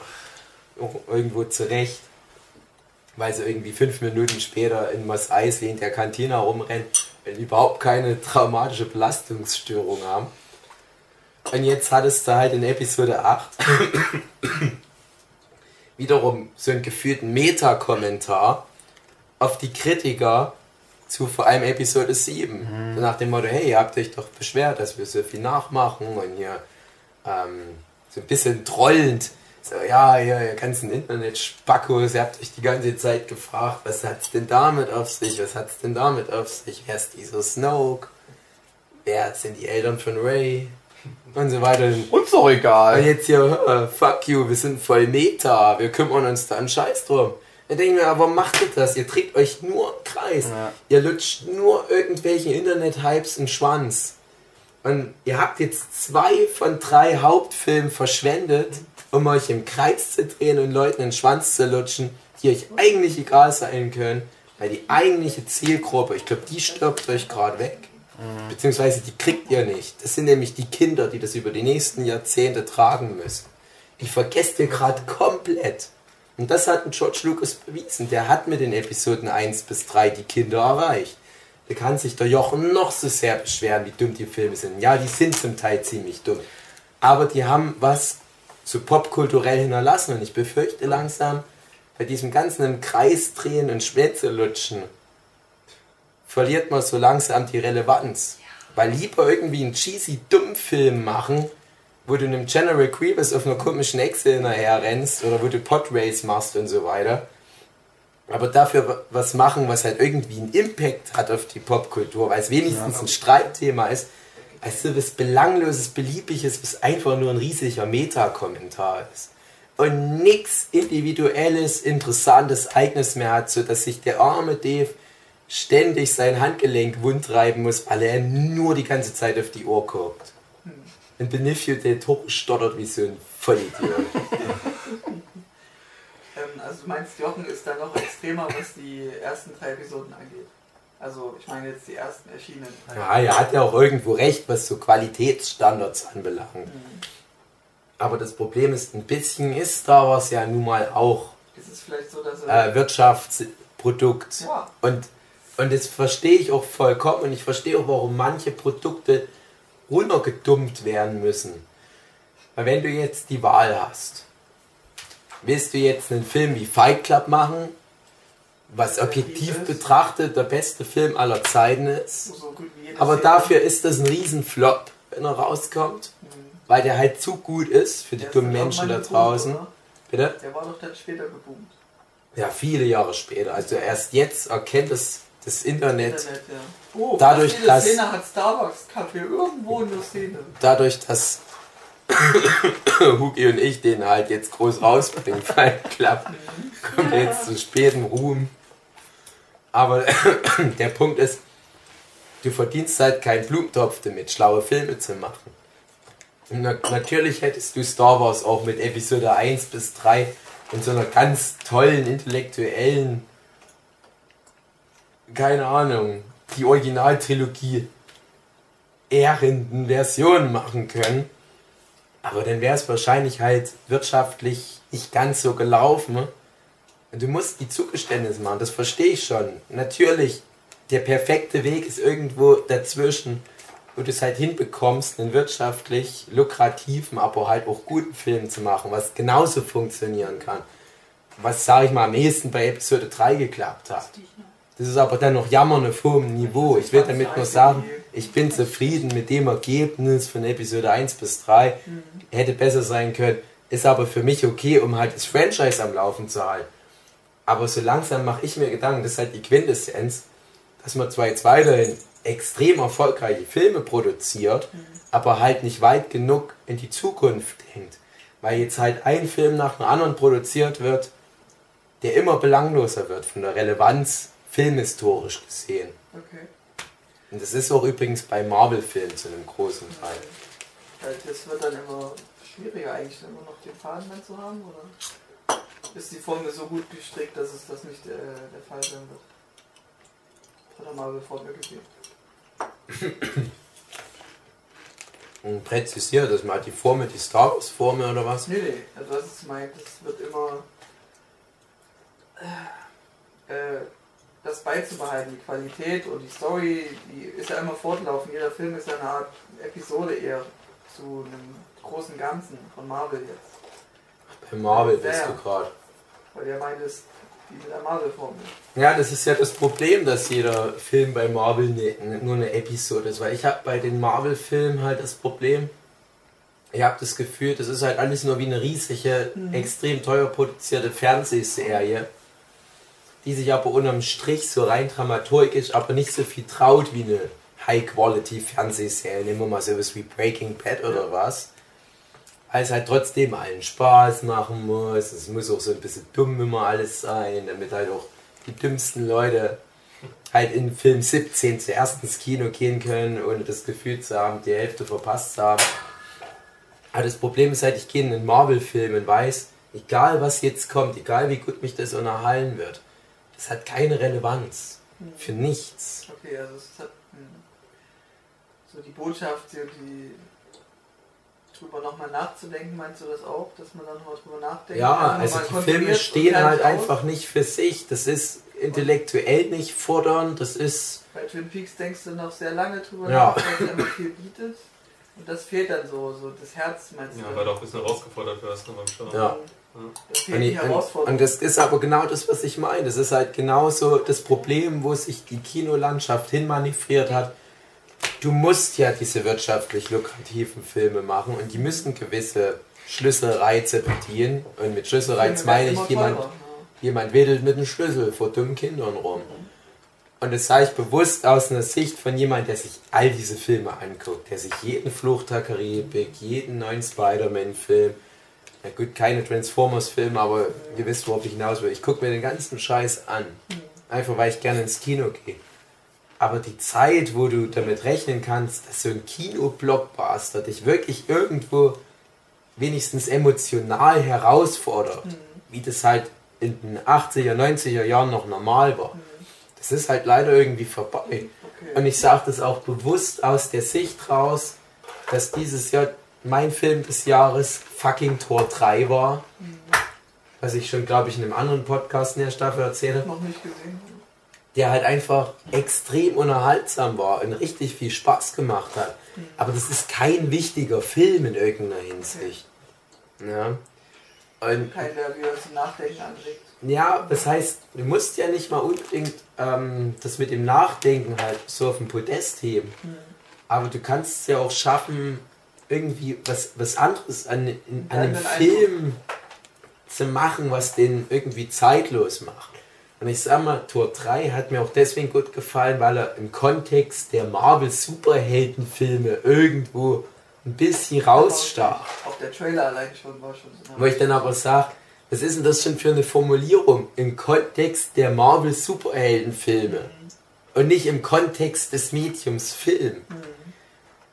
Irgendwo zurecht. Weil sie irgendwie fünf Minuten später in Mos Eisley in der Kantine rumrennen und überhaupt keine traumatische Belastungsstörung haben. Und jetzt hattest du halt in Episode 8 wiederum so einen gefühlten Meta-Kommentar auf die Kritiker zu vor allem Episode 7. So nach dem Motto, hey, ihr habt euch doch beschwert, dass wir so viel nachmachen und hier ähm, so ein bisschen trollend. So, ja, ihr, ihr ganzen Internet-Spackos, ihr habt euch die ganze Zeit gefragt, was hat's denn damit auf sich, was hat's denn damit auf sich, wer ist dieser Snoke, wer sind die Eltern von Ray und so weiter. Uns doch Und egal. jetzt hier, äh, fuck you, wir sind voll Meta, wir kümmern uns da einen Scheiß drum. Dann denke ich mir, aber warum macht ihr das? Ihr dreht euch nur im Kreis. Ja. Ihr lutscht nur irgendwelchen Internet-Hypes in den Schwanz. Und ihr habt jetzt zwei von drei Hauptfilmen verschwendet, um euch im Kreis zu drehen und Leuten in den Schwanz zu lutschen, die euch eigentlich egal sein können, weil die eigentliche Zielgruppe, ich glaube, die stirbt euch gerade weg. Beziehungsweise die kriegt ihr nicht. Das sind nämlich die Kinder, die das über die nächsten Jahrzehnte tragen müssen. Die vergesst ihr gerade komplett. Und das hat ein George Lucas bewiesen. Der hat mit den Episoden 1 bis 3 die Kinder erreicht. Da kann sich der Jochen noch so sehr beschweren, wie dumm die Filme sind. Ja, die sind zum Teil ziemlich dumm. Aber die haben was so popkulturell hinterlassen. Und ich befürchte langsam, bei diesem ganzen im Kreis drehen und Schwänze lutschen, verliert man so langsam die Relevanz. Weil lieber irgendwie einen cheesy Dummfilm machen, wo du einem General Grievous auf einer komischen Echse hinterher rennst oder wo du Podrace machst und so weiter. Aber dafür wa- was machen, was halt irgendwie einen Impact hat auf die Popkultur, weil es wenigstens ein Streitthema ist, als so was Belangloses, Beliebiges, was einfach nur ein riesiger Meta-Kommentar ist. Und nichts Individuelles, Interessantes, Eigenes mehr hat, sodass sich der arme Dave ständig sein Handgelenk wundreiben muss, weil er nur die ganze Zeit auf die Uhr guckt. Und Benicio del Toro stottert wie so ein Vollidiot. Ähm, also du meinst, Jochen ist da noch extremer, was die ersten drei Episoden angeht. Also ich meine jetzt die ersten erschienenen. Ja, er hat ja auch irgendwo recht, was so Qualitätsstandards anbelangt. Aber das Problem ist, ein bisschen ist Star Wars ja nun mal auch Ist es vielleicht so, dass er... äh, Wirtschaftsprodukt. ja, Und, und das verstehe ich auch vollkommen und ich verstehe auch, warum manche Produkte runtergedummt werden müssen. Weil wenn du jetzt die Wahl hast, willst du jetzt einen Film wie Fight Club machen, was objektiv betrachtet der beste Film aller Zeiten ist, aber dafür ist das ein Riesenflop, wenn er rauskommt, weil der halt zu gut ist für die dummen Menschen da draußen. Bitte? Der war doch dann später geboomt. Ja, viele Jahre später. Also erst jetzt erkennt das, das Internet Internet, ja. Oh, Dadurch, dass- Szene hat Starbucks Kaffee irgendwo in der Szene. dadurch, dass Hugi und ich den halt jetzt groß rausbringen, Fight Club, kommt jetzt zu spätem Ruhm. Aber der Punkt ist, du verdienst halt keinen Blumentopf damit, schlaue Filme zu machen. Und na natürlich hättest du Star Wars auch mit Episode 1 bis 3 in so einer ganz tollen, intellektuellen, keine Ahnung, die Originaltrilogie ehrenden Version machen können. Aber dann wäre es wahrscheinlich halt wirtschaftlich nicht ganz so gelaufen. Und du musst die Zugeständnisse machen, das verstehe ich schon. Natürlich, der perfekte Weg ist irgendwo dazwischen, wo du es halt hinbekommst, einen wirtschaftlich lukrativen, aber halt auch guten Film zu machen, was genauso funktionieren kann. Was, sage ich mal, am ehesten bei Episode 3 geklappt hat. Das ist aber dann noch Jammern auf hohem Niveau. Ich will damit nur sagen, ich bin zufrieden mit dem Ergebnis von Episode 1 bis 3. Hätte besser sein können. Ist aber für mich okay, um halt das Franchise am Laufen zu halten. Aber so langsam mache ich mir Gedanken, das ist halt die Quintessenz, dass man zwar jetzt weiterhin extrem erfolgreiche Filme produziert, aber halt nicht weit genug in die Zukunft denkt. Weil jetzt halt ein Film nach dem anderen produziert wird, der immer belangloser wird von der Relevanz filmhistorisch gesehen. Okay. Und das ist auch übrigens bei Marvel-Filmen zu einem großen Teil. Weil Das wird dann immer schwieriger eigentlich immer noch den Faden dann zu haben, oder? Ist die Formel so gut gestrickt, dass es das nicht äh, der Fall sein wird? Das hat er mal bevor mir gegeben. Und präzisiert das mal die Formel, die Star Wars Formel oder was? Nee, nee, also das ist meint, das wird immer äh, das beizubehalten, die Qualität und die Story, die ist ja immer fortlaufend. Jeder Film ist ja eine Art Episode eher zu einem großen Ganzen von Marvel jetzt. Bei Marvel bist Ja, ja. du gerade. Weil der meint es wie mit der Marvel-Formel. Ja, das ist ja das Problem, dass jeder Film bei Marvel ne, nur eine Episode ist. Weil ich habe bei den Marvel-Filmen halt das Problem, ich habe das Gefühl, das ist halt alles nur wie eine riesige, extrem teuer produzierte Fernsehserie, die sich aber unterm Strich so rein dramaturgisch aber nicht so viel traut wie eine High-Quality-Fernsehserie. Nehmen wir mal sowas wie Breaking Bad oder was. Weil es halt trotzdem allen Spaß machen muss. Es muss auch so ein bisschen dumm immer alles sein, damit halt auch die dümmsten Leute halt in Film 17 zuerst ins Kino gehen können, ohne das Gefühl zu haben, die Hälfte verpasst zu haben. Aber das Problem ist halt, ich gehe in einen Marvel-Film und weiß, egal was jetzt kommt, egal wie gut mich das unterhalten wird, das hat keine Relevanz. Für nichts. Okay, also es hat hm, so die Botschaft, die, die drüber nochmal nachzudenken, meinst du das auch, dass man dann nochmal drüber nachdenkt? Ja, also die Filme stehen halt aus? einfach nicht für sich. Das ist intellektuell nicht fordernd, das ist. Bei Twin Peaks denkst du noch sehr lange drüber Ja. nach, weil es einfach viel bietet. Und das fehlt dann so, so das Herz meinst du? Ja, weil du auch ein bisschen herausgefordert wirst ne, beim Schauen. Ja. Und, ich, und, das ist aber genau das, was ich meine. Das ist halt genauso das Problem, wo sich die Kinolandschaft hinmanövriert hat. Du musst ja diese wirtschaftlich lukrativen Filme machen und die müssen gewisse Schlüsselreize bedienen. Und mit Schlüsselreiz meine ich, jemand, teurer, jemand wedelt mit einem Schlüssel vor dummen Kindern rum. Und das sage ich bewusst aus einer Sicht von jemand, der sich all diese Filme anguckt, der sich jeden Fluch der Karibik, jeden neuen Spider-Man-Film, na gut, keine Transformers-Filme, aber ihr wisst, worauf ich hinaus will. Ich gucke mir den ganzen Scheiß an. Einfach weil ich gerne ins Kino gehe. Aber die Zeit, wo du damit rechnen kannst, dass so ein Kino-Blockbuster dich wirklich irgendwo wenigstens emotional herausfordert, wie das halt in den 80er, 90er Jahren noch normal war. Das ist halt leider irgendwie vorbei. Okay. Und ich sage das auch bewusst aus der Sicht raus, dass dieses Jahr mein Film des Jahres fucking Tor 3 war. Was ich schon, glaube ich, in einem anderen Podcast in der Staffel erzählt habe. Noch nicht gesehen. Der halt einfach extrem unterhaltsam war und richtig viel Spaß gemacht hat. Aber das ist kein wichtiger Film in irgendeiner Hinsicht. Ja. Und Kein, der wieder zum Nachdenken anregt. ja, das heißt, du musst ja nicht mal unbedingt ähm, das mit dem Nachdenken halt so auf den Podest heben. Aber du kannst es ja auch schaffen, irgendwie was, was anderes an, in, an einem Film zu machen, was den irgendwie zeitlos macht. Und ich sag mal, Tor 3 hat mir auch deswegen gut gefallen, weil er im Kontext der Marvel-Superheldenfilme irgendwo ein bisschen rausstach. Auch der Trailer allein schon war schon so. Wo ich dann aber sage, was ist denn das schon für eine Formulierung im Kontext der Marvel-Superheldenfilme und nicht im Kontext des Mediums Film?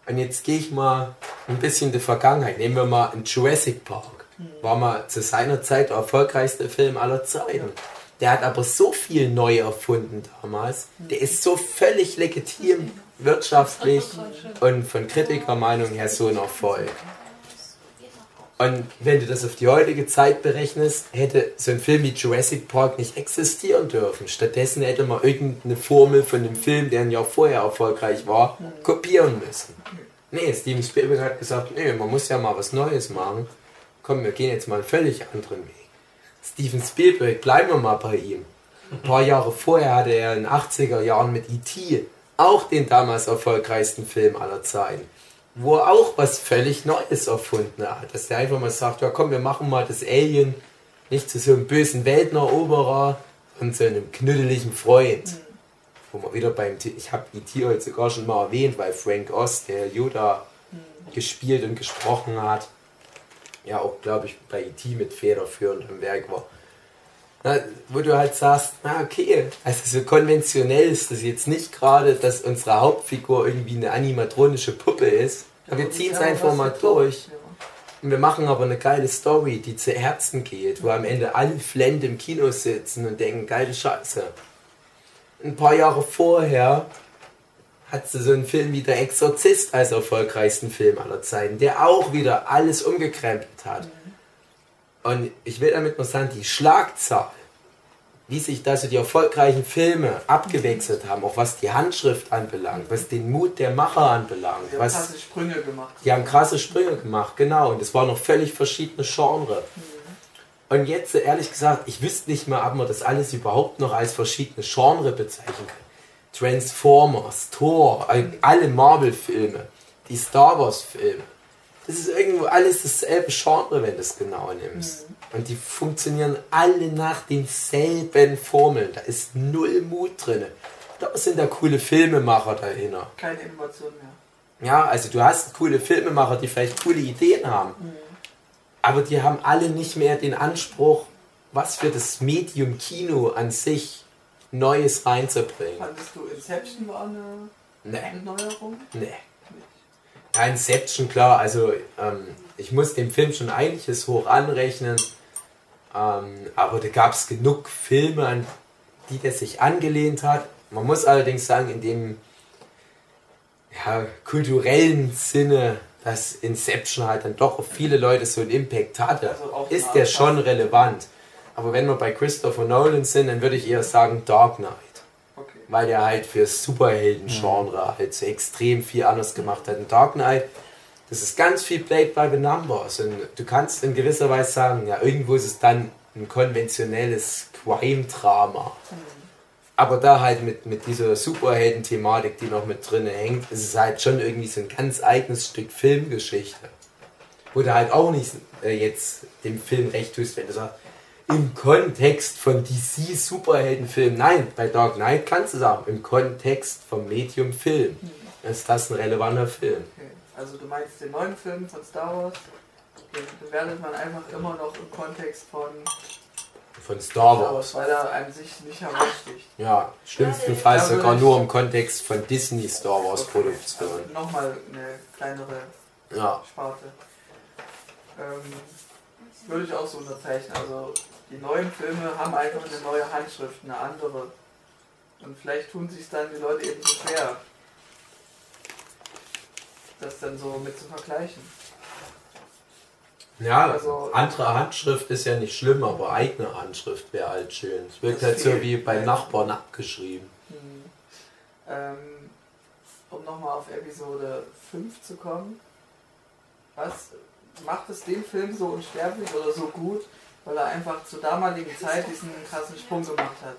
Und jetzt gehe ich mal ein bisschen in die Vergangenheit. Nehmen wir mal einen Jurassic Park. War mal zu seiner Zeit der erfolgreichste Film aller Zeiten. Der hat aber so viel neu erfunden damals. Der ist so völlig legitim, wirtschaftlich und von Kritikermeinung her so ein Erfolg. Und wenn du das auf die heutige Zeit berechnest, hätte so ein Film wie Jurassic Park nicht existieren dürfen. Stattdessen hätte man irgendeine Formel von dem Film, der ein Jahr vorher erfolgreich war, kopieren müssen. Nee, Steven Spielberg hat gesagt, nee, man muss ja mal was Neues machen. Komm, wir gehen jetzt mal einen völlig anderen Weg. Steven Spielberg, bleiben wir mal bei ihm. Ein paar Jahre vorher hatte er in den 80er Jahren mit E.T. auch den damals erfolgreichsten Film aller Zeiten wo er auch was völlig Neues erfunden hat. Dass der einfach mal sagt, ja komm, wir machen mal das Alien nicht zu so einem bösen Welteneroberer und so einem knütteligen Freund. Wo man wieder beim, ich habe E.T. heute sogar schon mal erwähnt, weil Frank Oz, der Yoda gespielt und gesprochen hat, ja auch, glaube ich, bei E.T. mit federführend am Werk war. Na, wo du halt sagst, na okay, also so konventionell ist das jetzt nicht gerade, dass unsere Hauptfigur irgendwie eine animatronische Puppe ist. Aber wir ziehen es einfach mal durch. Und wir machen aber eine geile Story, die zu Herzen geht, wo am Ende alle Flend im Kino sitzen und denken, geile Scheiße. Ein paar Jahre vorher hat sie so einen Film wie Der Exorzist als erfolgreichsten Film aller Zeiten, der auch wieder alles umgekrempelt hat. Und ich will damit nur sagen, die Schlagzahl, wie sich da so die erfolgreichen Filme abgewechselt haben, auch was die Handschrift anbelangt, was den Mut der Macher anbelangt, Die haben was krasse Sprünge gemacht. die haben krasse Sprünge gemacht, genau. Und es waren noch völlig verschiedene Genre. Und jetzt, ehrlich gesagt, ich wüsste nicht mal, ob man das alles überhaupt noch als verschiedene Genre bezeichnen kann. Transformers, Thor, all- alle Marvel-Filme, die Star Wars-Filme. Das ist irgendwo alles dasselbe Genre, wenn du es genau nimmst. Und die funktionieren alle nach denselben Formeln. Da ist null Mut drin. Da sind da coole Filmemacher dahinter. Keine Innovation mehr. Ja, also du hast coole Filmemacher, die vielleicht coole Ideen haben. Aber die haben alle nicht mehr den Anspruch, was für das Medium Kino an sich Neues reinzubringen. Fandest du Inception war eine, Nee, eine Neuerung? nee. Ja, Inception, klar, also ähm, ich muss dem Film schon einiges hoch anrechnen. Ähm, aber da gab es genug Filme, an die der sich angelehnt hat. Man muss allerdings sagen, in dem ja, kulturellen Sinne, dass Inception halt dann doch auf viele Leute so einen Impact hatte, Also auch ist der schon relevant. Aber wenn wir bei Christopher Nolan sind, dann würde ich eher sagen Dark Knight. Weil der halt für das Superhelden-Genre halt so extrem viel anders gemacht hat. In Dark Knight, das ist ganz viel Played by the Numbers. Und du kannst in gewisser Weise sagen, ja, irgendwo ist es dann ein konventionelles Crime-Drama. Aber da halt mit, mit dieser Superhelden-Thematik, die noch mit drin hängt, ist es halt schon irgendwie so ein ganz eigenes Stück Filmgeschichte. Wo du halt auch nicht äh, jetzt dem Film recht tust, wenn du sagst, im Kontext von DC Superheldenfilm. Nein, bei Dark Knight kannst du sagen, im Kontext vom Medium Film ist das ein relevanter Film. okay. Also du meinst den neuen Film von Star Wars, den bewertet man einfach immer noch im Kontext von Von Star Wars. Weil er an sich nicht heraussticht. Ja, schlimmstenfalls sogar würde nur im Kontext von Disney Star Wars Produktion. Also nochmal eine kleinere Ja, Sparte. Ähm, würde ich auch so unterzeichnen. Also die neuen Filme haben einfach eine neue Handschrift, eine andere. Und vielleicht tun sich dann die Leute eben so schwer, das dann so mit zu vergleichen. ja Also- andere Handschrift ist ja nicht schlimm, aber eigene Handschrift wäre halt schön. Es wirkt halt so wie bei Nachbarn abgeschrieben. Hm. Ähm, um nochmal auf Episode 5 zu kommen. Was macht es den Film so unsterblich oder so gut, weil er einfach zur damaligen Zeit diesen krassen Sprung gemacht hat?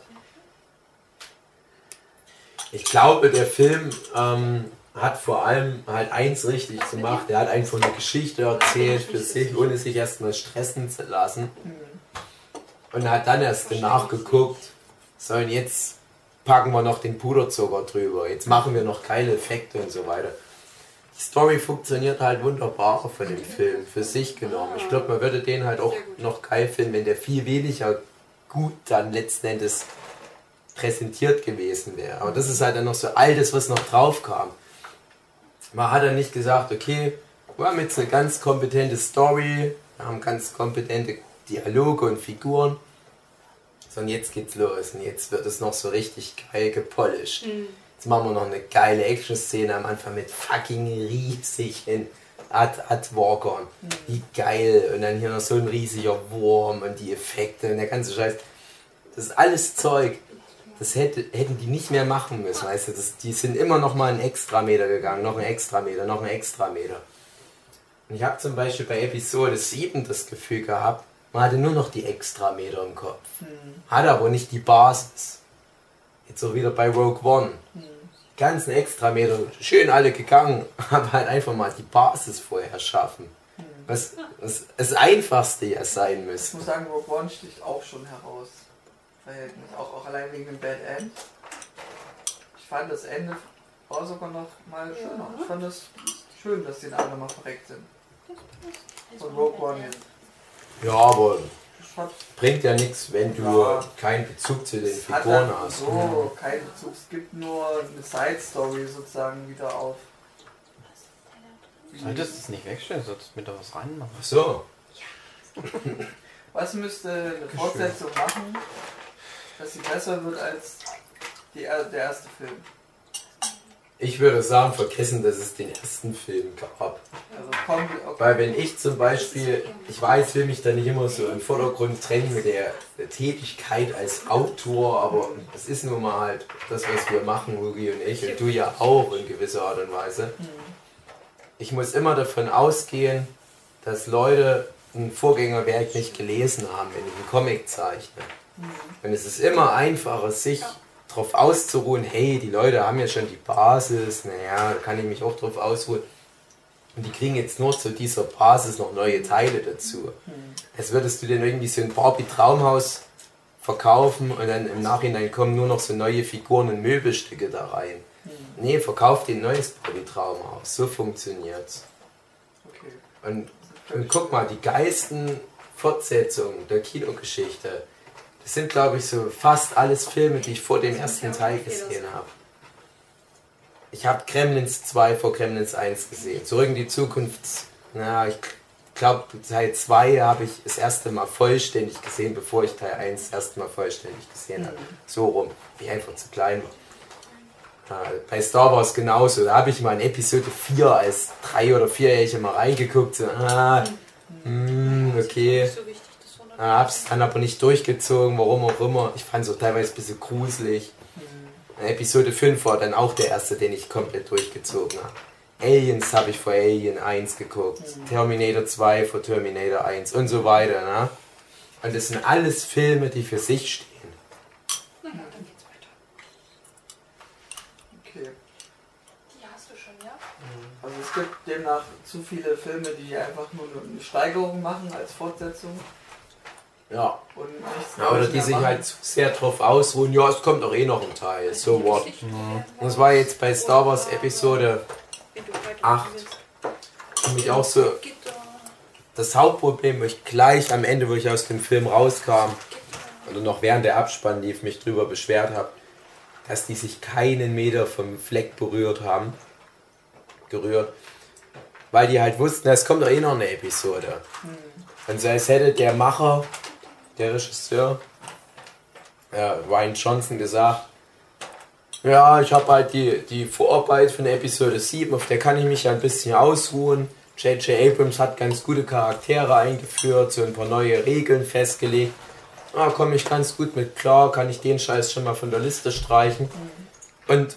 Ich glaube, der Film ähm, hat vor allem halt eins richtig gemacht. Er hat einfach eine Geschichte erzählt für sich, ohne sich erstmal stressen zu lassen. Hm. Und hat dann erst nachgeguckt, so und jetzt packen wir noch den Puderzucker drüber, jetzt machen wir noch geile Effekte und so weiter. Die Story funktioniert halt wunderbar von dem Film, für sich genommen. Ich glaube, man würde den halt auch noch geil finden, wenn der viel weniger gut dann letzten Endes präsentiert gewesen wäre. Aber das ist halt dann noch so all das, was noch drauf kam. Man hat dann nicht gesagt, okay, wir haben jetzt eine ganz kompetente Story, wir haben ganz kompetente Dialoge und Figuren, sondern jetzt geht's los und jetzt wird es noch so richtig geil gepolished. Jetzt machen wir noch eine geile Action-Szene am Anfang mit fucking riesigen Ad Adwalkern. Wie geil. Und dann hier noch so ein riesiger Wurm und die Effekte und der ganze Scheiß. Das ist alles Zeug. Das hätte, hätten die nicht mehr machen müssen, weißt du. Das, die sind immer noch mal einen Extrameter gegangen, noch einen Extrameter, noch einen Extrameter. Und ich habe zum Beispiel bei Episode 7 das Gefühl gehabt, man hatte nur noch die Extrameter im Kopf. Hatte aber nicht die Basis. Jetzt auch wieder bei Rogue One. Die ganzen Extrameter, schön alle gegangen, aber halt einfach mal die Basis vorher schaffen. Was, was das Einfachste ja sein Ich müsste. muss sagen, Rogue One sticht auch schon heraus. Verhältnis. Auch, auch allein wegen dem Bad End. Ich fand das Ende war sogar noch mal schöner. Ich fand es schön, dass die alle mal verreckt sind. Von Rogue One jetzt. Ja, aber Bringt ja nichts, wenn du Ja. keinen Bezug zu den es hat Figuren dann hast. so keinen Bezug. Es gibt nur eine Side-Story sozusagen wieder auf. Solltest du es nicht wegstellen, solltest du mir da was reinmachen. Ach so. Was müsste eine Fortsetzung machen, dass sie besser wird als die, er- der erste Film? Ich würde sagen, vergessen, dass es den ersten Film gab. Also kommt, okay. Weil wenn ich zum Beispiel, ich weiß, will mich da nicht immer so im Vordergrund trennen mit der Tätigkeit als Autor, aber es ist nun mal halt das, was wir machen, Hugi und ich, und du ja auch in gewisser Art und Weise. Ich muss immer davon ausgehen, dass Leute ein Vorgängerwerk nicht gelesen haben, wenn ich einen Comic zeichne. Und es ist immer einfacher, sich darauf auszuruhen, hey, die Leute haben ja schon die Basis, naja, da kann ich mich auch drauf ausruhen. Und die kriegen jetzt nur zu dieser Basis noch neue Teile dazu. Als würdest du denn irgendwie so ein Barbie-Traumhaus verkaufen und dann im Nachhinein kommen nur noch so neue Figuren und Möbelstücke da rein. Nee, verkauf dir ein neues Barbie-Traumhaus. So funktioniert's. okay. Und, und guck mal, die geilsten Fortsetzungen der Kinogeschichte, das sind, glaube ich, so fast alles Filme, die ich vor dem ersten Teil gesehen habe. Ich habe Gremlins 2 vor Gremlins 1 gesehen. Zurück in die Zukunft, na, ich glaube, Teil 2 habe ich das erste Mal vollständig gesehen, bevor ich Teil 1 das erste Mal vollständig gesehen habe. So rum, wie ich einfach zu klein war. Bei Star Wars genauso. Da habe ich mal in Episode 4 als drei- oder vierjährige mal reingeguckt. So, ah, hm, okay. Hab's dann aber nicht durchgezogen, warum auch immer. Ich fand es auch teilweise ein bisschen gruselig. Episode 5 war dann auch der erste, den ich komplett durchgezogen habe. Aliens habe ich vor Alien 1 geguckt. Terminator 2 vor Terminator 1 und so weiter. Ne? Und das sind alles Filme, die für sich stehen. Na ja, dann geht's weiter. Okay. Die hast du schon, ja? Also es gibt demnach zu viele Filme, die einfach nur eine Steigerung machen als Fortsetzung Ja. und nichts ja oder die sich machen. halt zu sehr drauf ausruhen. Ja, es kommt doch eh noch ein Teil. So what. Richtig, Das war jetzt bei Star Wars Episode wie du weiter acht. willst. für mich auch so das Hauptproblem, wo ich gleich am Ende, wo ich aus dem Film rauskam, oder noch während der Abspann lief, mich drüber beschwert habe, dass die sich keinen Meter vom Fleck berührt haben. Gerührt. Weil die halt wussten, es kommt doch eh noch eine Episode. Und so als hätte der Macher, der Regisseur, ja, Ryan Johnson gesagt, ja, ich habe halt die, die Vorarbeit von Episode 7, auf der kann ich mich ja ein bisschen ausruhen. J.J. Abrams hat ganz gute Charaktere eingeführt, so ein paar neue Regeln festgelegt. Da komme ich ganz gut mit klar, kann ich den Scheiß schon mal von der Liste streichen. Und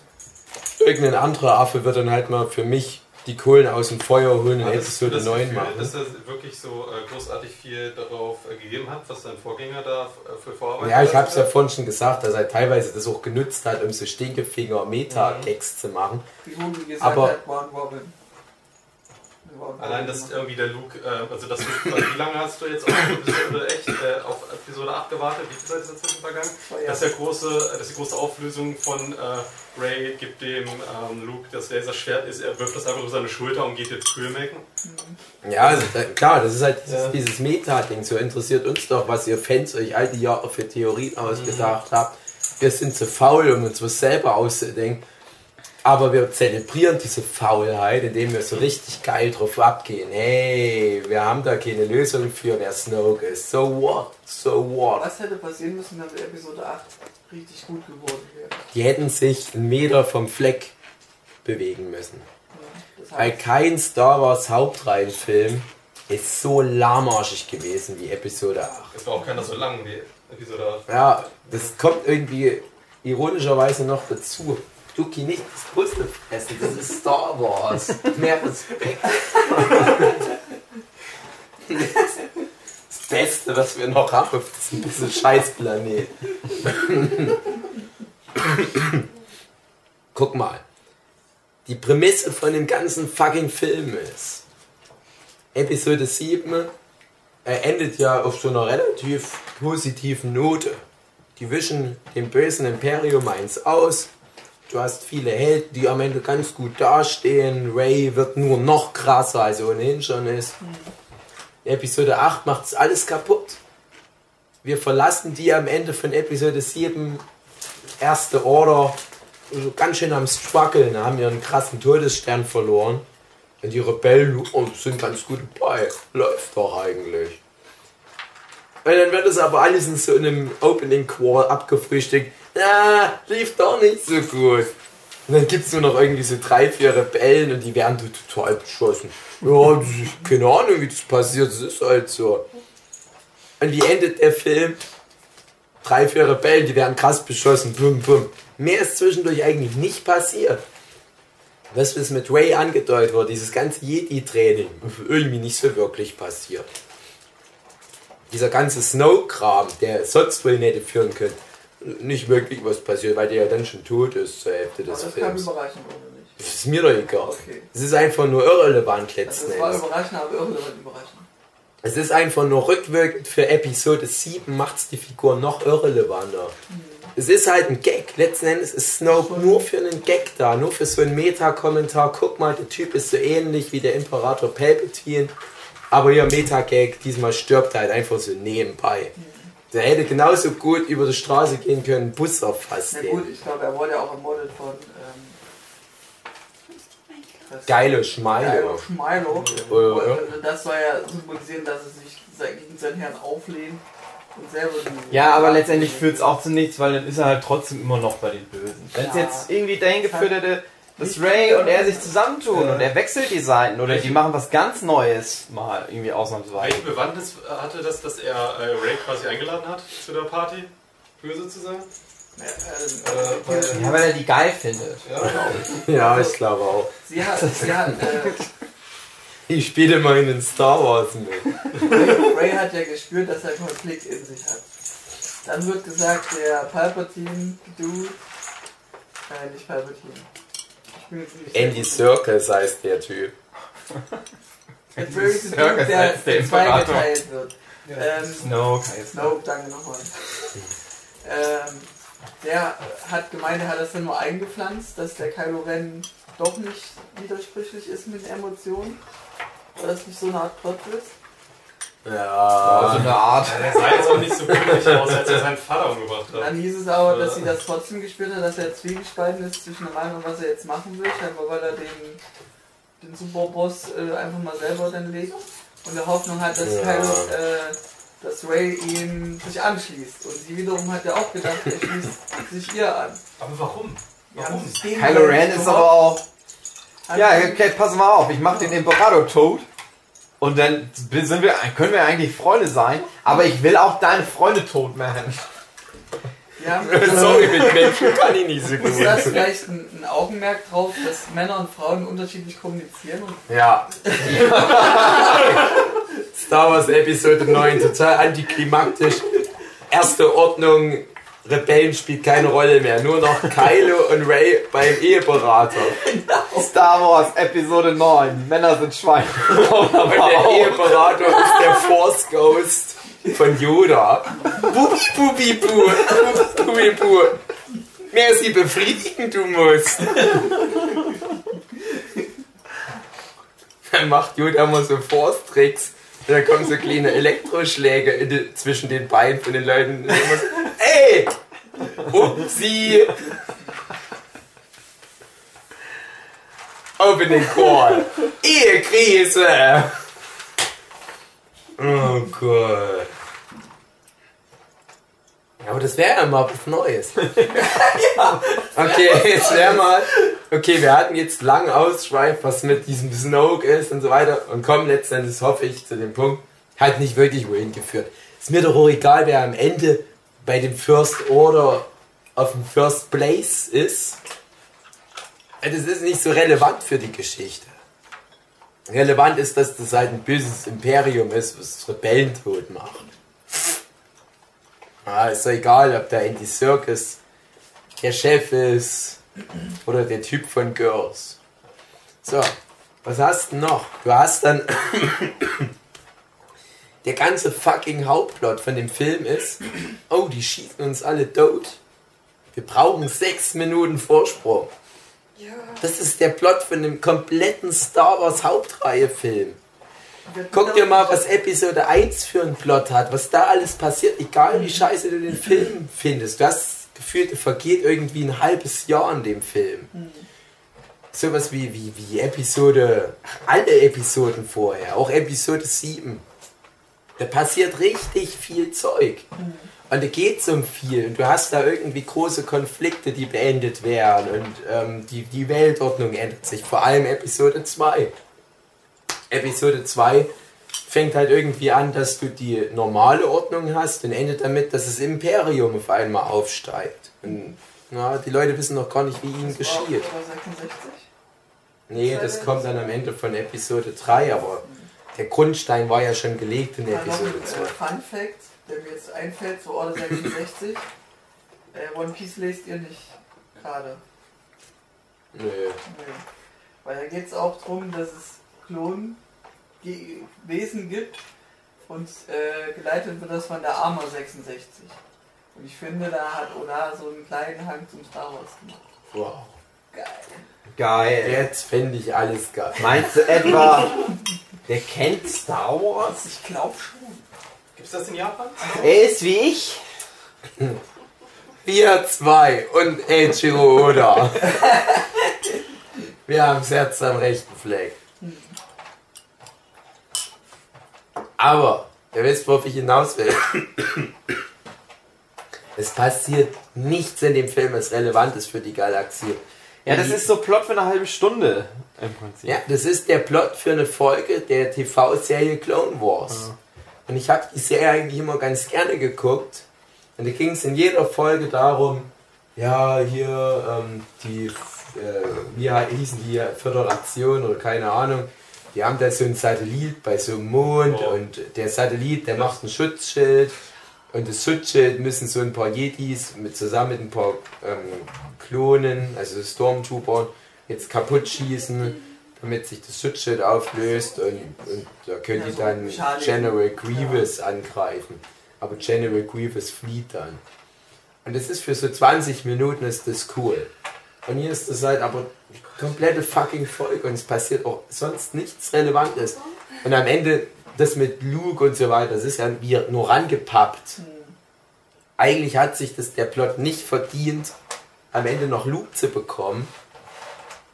irgendein anderer Affe wird dann halt mal für mich die Kohlen aus dem Feuer holen und Hattest du Episode das 9 Gefühl, machen. dass er wirklich so äh, großartig viel darauf äh, gegeben hat, was sein Vorgänger da äh, für Vorarbeit Ja, ich habe es ja vorhin schon gesagt, dass er teilweise das auch genutzt hat, um so stinkefinger Meta-Text zu machen. Wie gesagt Aber- hat, Ron Robin. Allein, dass irgendwie der Luke, äh, also dass du, wie lange hast du jetzt auf Episode echt äh, auf Episode 8 gewartet? Wie viel Zeit ist dazwischen vergangen? Dass, der große, dass die große Auflösung von äh, Ray gibt dem ähm, Luke das Laserschwert ist, er wirft das einfach über seine Schulter und geht jetzt Kühe melken. Ja, also, klar, das ist halt dieses, Ja. dieses Meta-Ding. So interessiert uns doch, was ihr Fans euch all die Jahre für Theorien ausgedacht habt. Wir sind zu faul, um uns was selber auszudenken. Aber wir zelebrieren diese Faulheit, indem wir so richtig geil drauf abgehen. Hey, wir haben da keine Lösung für, wer Snoke ist. So what? So what? Was hätte passieren müssen, damit Episode 8 richtig gut geworden wäre? Die hätten sich einen Meter vom Fleck bewegen müssen. Das Weil kein Star Wars Hauptreihenfilm ist so lahmarschig gewesen wie Episode 8. Es war auch keiner so lang wie Episode 8. Ja, das kommt irgendwie ironischerweise noch dazu. Duki nicht das Puzzle fressen, das ist Star Wars. Mehr Respekt. Das Beste, was wir noch haben auf diesem bisschen Scheißplanet. Guck mal. Die Prämisse von dem ganzen fucking Film ist. Episode 7 er endet ja auf so einer relativ positiven Note. Die wischen dem bösen Imperium eins aus. Du hast viele Helden, die am Ende ganz gut dastehen. Ray wird nur noch krasser, als er ohnehin schon ist. Episode 8 macht alles kaputt. Wir verlassen die am Ende von Episode 7 erste Order so ganz schön am struggeln, haben ihren krassen Todesstern verloren. Und die Rebellen oh, sind ganz gut dabei. Läuft doch eigentlich. Und dann wird es aber alles in so einem Opening Call abgefrühstückt. Ah, lief doch nicht so gut. Und dann gibt es nur noch irgendwie so drei, vier Rebellen und die werden total beschossen. Ja, keine Ahnung, wie das passiert, das ist halt so. Und wie endet der Film? Drei, vier Rebellen, die werden krass beschossen. Bum, bum. Mehr ist zwischendurch eigentlich nicht passiert. Was mit Ray angedeutet wurde, dieses ganze Jedi-Training, irgendwie nicht so wirklich passiert. Dieser ganze Snow-Kram, der sonst wohl hätte führen können, nicht wirklich was passiert, weil der ja dann schon tot ist zur Hälfte des das kam Films. überraschend, oder nicht? Das ist mir doch egal. Okay. Es ist einfach nur irrelevant Also letzten es war Endes. überraschend, aber irrelevant überraschend. Es ist einfach nur rückwirkend für Episode 7 macht es die Figur noch irrelevanter. Es ist halt ein Gag. Letzten Endes ist Snoke nur für einen Gag da, nur für so einen Meta-Kommentar. Guck mal, der Typ ist so ähnlich wie der Imperator Palpatine. Aber ihr Meta-Gag diesmal stirbt halt einfach so nebenbei. Der hätte genauso gut über die Straße gehen können, Bus erfasst Na gut, ich glaube, er wurde ja auch ermordet von ähm, Geile Schmeile. Geilo Schmeilo. Ja, ja. Und das soll ja symbolisieren, dass er sich gegen seinen Herrn auflehnt und selber die. Ja, aber letztendlich führt es auch zu nichts, weil dann ist er halt trotzdem immer noch bei den Bösen. Wenn es Ja. jetzt irgendwie dahin geführt hätte, dass Ray und er sich zusammentun und er wechselt die Seiten oder die machen was ganz Neues mal irgendwie ausnahmsweise. Welche Bewandtnis hatte das, dass er äh, Ray quasi eingeladen hat zu der Party? Böse zu sein? Ja, Äh, weil, Ja, weil er die geil findet. ja. Ja, ich glaube auch. sie hat, sie hat, äh, Ich spiele mal in den Star Wars mit. Ray hat ja gespürt, dass er Konflikt in sich hat. Dann wird gesagt, der Palpatine, du, äh, nicht Palpatine. Ich bin jetzt nicht Andy Serkis heißt der Typ. Der böse Circus der der Imperator. zweigeteilt wird. Ähm, Snoke heißt. No, danke nochmal. ähm, der hat gemeint, er hat das dann nur eingepflanzt, dass der Kylo Ren doch nicht widersprüchlich ist mit Emotionen. War das nicht so eine Art Plot-Twist? Also Ja. eine Art. Er sah jetzt auch nicht so glücklich aus, als er seinen Vater umgebracht hat. Dann hieß es aber, dass sie das trotzdem gespürt hat, dass er zwiegespalten ist zwischen der Meinung, was er jetzt machen will, scheinbar weil er den, den Superboss äh, einfach mal selber dann legt und der Hoffnung hat, dass Ja. Kylo, äh, dass Ray ihm sich anschließt. Und sie wiederum hat ja auch gedacht, er schließt sich ihr an. Aber warum? Warum? sich Kylo Ren ist aber auch. Ja, okay, pass mal auf, ich mach den Imperator tot. Und dann sind wir, können wir eigentlich Freunde sein, aber ich will auch deine Freunde tot machen. haben Sorry, mit Menschen kann ich nicht so Ist das gut. vielleicht ein, ein Augenmerk drauf, dass Männer und Frauen unterschiedlich kommunizieren? Ja. Star Wars Episode 9, total antiklimaktisch. Erste Ordnung, Rebellen spielt keine Rolle mehr. Nur noch Kylo und Ray beim Eheberater. Star Wars Episode 9, Männer sind Schweine. Und der Eheberater ist der Force Ghost von Yoda. Bubi, bubi, bu. Bubi, bubi, bu. Mehr sie befriedigen, du musst. Dann macht Yoda immer so Force-Tricks. Dann kommen so kleine Elektroschläge die, zwischen den Beinen von den Leuten. So, Ey! Upsi! Opening Call. Ehekrise! Oh Gott. Ja, aber das wäre ja mal was Neues. Okay, jetzt wäre mal. Okay, wir hatten jetzt lang ausschweift, was mit diesem Snoke ist und so weiter. Und kommen letztendlich, hoffe ich, zu dem Punkt, hat nicht wirklich wohin geführt. Ist mir doch auch egal, wer am Ende bei dem First Order auf dem First Place ist. Das ist nicht so relevant für die Geschichte. Relevant ist, dass das halt ein böses Imperium ist, was Rebellen tot macht. Ah, ist doch egal, ob der Andy Circus der Chef ist oder der Typ von Girls. So, was hast du noch? Du hast dann. der ganze fucking Hauptplot von dem Film ist: Oh, die schießen uns alle tot. Wir brauchen sechs Minuten Vorsprung. Das ist der Plot von dem kompletten Star Wars Hauptreihe-Film. Guck dir mal, was Episode 1 für einen Plot hat, was da alles passiert, egal wie scheiße du den Film findest. Du hast das Gefühl, dir vergeht irgendwie ein halbes Jahr an dem Film. Sowas wie, wie, wie Episode, alle Episoden vorher, auch Episode 7. Da passiert richtig viel Zeug. Und da geht es um viel. Und du hast da irgendwie große Konflikte, die beendet werden. Und ähm, die, die Weltordnung ändert sich. Vor allem Episode 2. Episode 2 fängt halt irgendwie an, dass du die normale Ordnung hast und endet damit, dass das Imperium auf einmal aufsteigt. Und na, die Leute wissen noch gar nicht, wie ihnen geschieht. Oder 66? Nee, das kommt dann am Ende von Episode 3, aber der Grundstein war ja schon gelegt in Episode ein 2. äh, Fun Fact, der mir jetzt einfällt, zu Order 66. äh, One Piece lest ihr nicht gerade. Nö. Nee. Weil da geht es auch darum, dass es Klonwesen gibt und äh, geleitet wird das von der Armor 66. Und ich finde, da hat Oda so einen kleinen Hang zum Star Wars gemacht. Wow. Geil. Geil. Jetzt finde ich alles geil. Meinst du etwa, der kennt Star Wars? Ich glaube schon. Gibt's das in Japan? Er ist wie ich. Wir zwei und Eiichiro Oda. Wir haben das Herz am rechten Fleck. Aber Ihr wisst, worauf ich hinaus will. Es passiert nichts in dem Film, was relevant ist für die Galaxie. Ja, das ist so Plot für eine halbe Stunde im Prinzip. Ja, das ist der Plot für eine Folge der TV-Serie Clone Wars. Und ich habe die Serie eigentlich immer ganz gerne geguckt. Und da ging es in jeder Folge darum, ja, hier ähm, die, äh, wie hießen die Föderation oder keine Ahnung, die haben da so einen Satellit bei so einem Mond Oh. und der Satellit, der macht ein Schutzschild und das Schutzschild müssen so ein paar Jedis mit, zusammen mit ein paar ähm, Klonen, also Stormtroopern, jetzt kaputt schießen, damit sich das Schutzschild auflöst und, und da können Ja, die dann. General Grievous angreifen. Aber General Grievous flieht dann. Und das ist für so 20 Minuten ist das cool. Und hier ist das halt aber komplette fucking Folge und es passiert auch sonst nichts Relevantes. Und am Ende das mit Luke und so weiter, das ist ja nur rangepappt. Eigentlich hat sich das der Plot nicht verdient, am Ende noch Luke zu bekommen,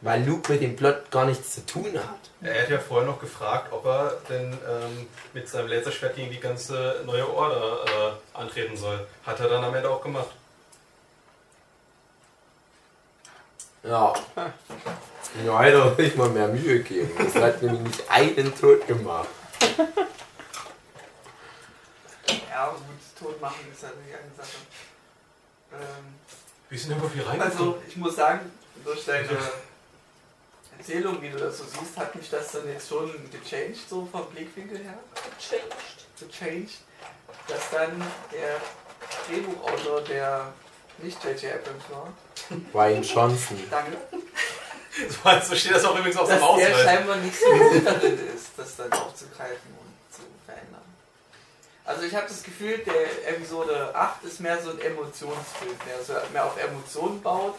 weil Luke mit dem Plot gar nichts zu tun hat. Er hat ja vorher noch gefragt, ob er denn ähm, mit seinem Laserschwert gegen die ganze neue Order äh, antreten soll. Hat er dann am Ende auch gemacht. Ja. Ja, hätte er nicht mal mehr Mühe geben. Das hat nämlich nicht einen tot gemacht. Ja, gut, tot machen ist natürlich eine Sache. Ähm, Wie sind hier reingekommen? also, ich muss sagen, durch deine Erzählung, wie du das so siehst, hat mich das dann jetzt schon gechanged, so vom Blickwinkel her. Gechanged. Gechanged. Dass dann der Drehbuchautor, der nicht J.J. Abrams war, Ryan Johnson. danke, so, so steht das auch übrigens auf dass dem der Ausweis. scheinbar nicht so gut darin ist, das dann aufzugreifen und zu verändern. Also ich habe das Gefühl, der Episode 8 ist mehr so ein Emotionsfilm, der so mehr auf Emotionen baut.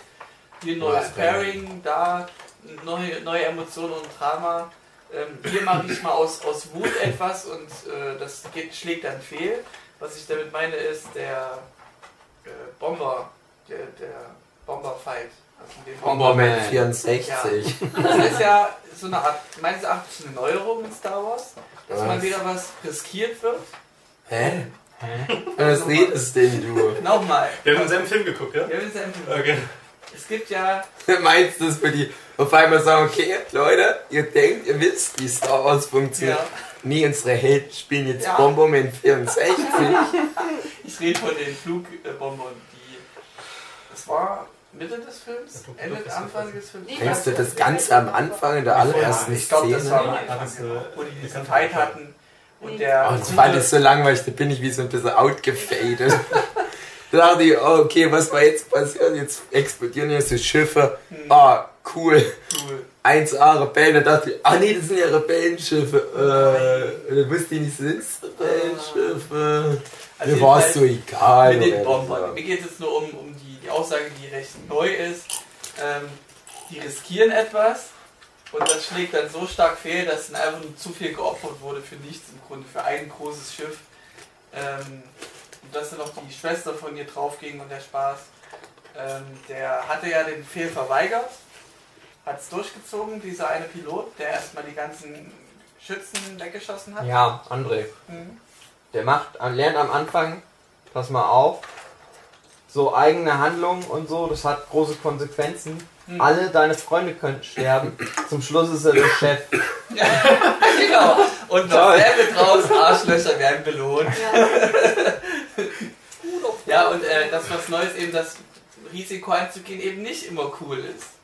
Hier ein neues Pairing, da neue, neue Emotionen und Drama. Ähm, hier mache ich mal aus, aus Wut etwas und äh, das geht, schlägt dann fehl. Was ich damit meine ist der äh, Bomber, der, der Bomberfight. Also Bomberman Bomberman. 64. das ist ja so eine Art, meines Erachtens eine Neuerung in Star Wars, dass mal Was? wieder was riskiert wird. Hä? Was redest denn du? Nochmal. Wir haben denselben Film geguckt, ja? Ja, wir sind ja im- Okay. Es gibt ja, Meinst du das für die auf einmal sagen, okay, Leute, ihr denkt, ihr wisst, wie Star Wars funktioniert? ja Nee, unsere Helden spielen jetzt Ja. Bomberman 64. ich rede von den Flugbombern, die. Das war Mitte des Films? Ja, Ende, Anfang des Films? Denkst du das ganz am Anfang in der allerersten ich glaube, das Szene? war am Ja, Anfang, das, genau, wo die diesen Fight hatten. Und der. Oh, das fand ich so langweilig, da bin ich wie so ein bisschen outgefadet. Da dachte ich, oh, okay, was war jetzt passiert? Jetzt explodieren hier so Schiffe. Hm, Ah, cool. cool. 1A Rebellen. Da dachte ich, ah nee, das sind ja Rebellenschiffe. Äh, dann wusste ich nicht, sind es Rebellenschiffe? Also Mir war es so egal. mit den Bombern. Mir geht es jetzt nur um, um die, die Aussage, die recht neu ist. Ähm, die riskieren etwas und das schlägt dann so stark fehl, dass dann einfach nur zu viel geopfert wurde für nichts im Grunde, für ein großes Schiff. Ähm, und dass dann noch die Schwester von ihr draufging und der Spaß. Ähm, der hatte ja den Fehl verweigert, hat es durchgezogen, dieser eine Pilot, der erstmal die ganzen Schützen weggeschossen hat. Ja, André. Mhm. Der macht, lernt am Anfang, pass mal auf, so eigene Handlungen und so, das hat große Konsequenzen. Hm. Alle deine Freunde könnten sterben. Zum Schluss ist er der Chef. genau. Und noch selbe draus, Arschlöcher werden belohnt. Ja, und äh, das was Neues eben, das Risiko einzugehen eben nicht immer cool ist.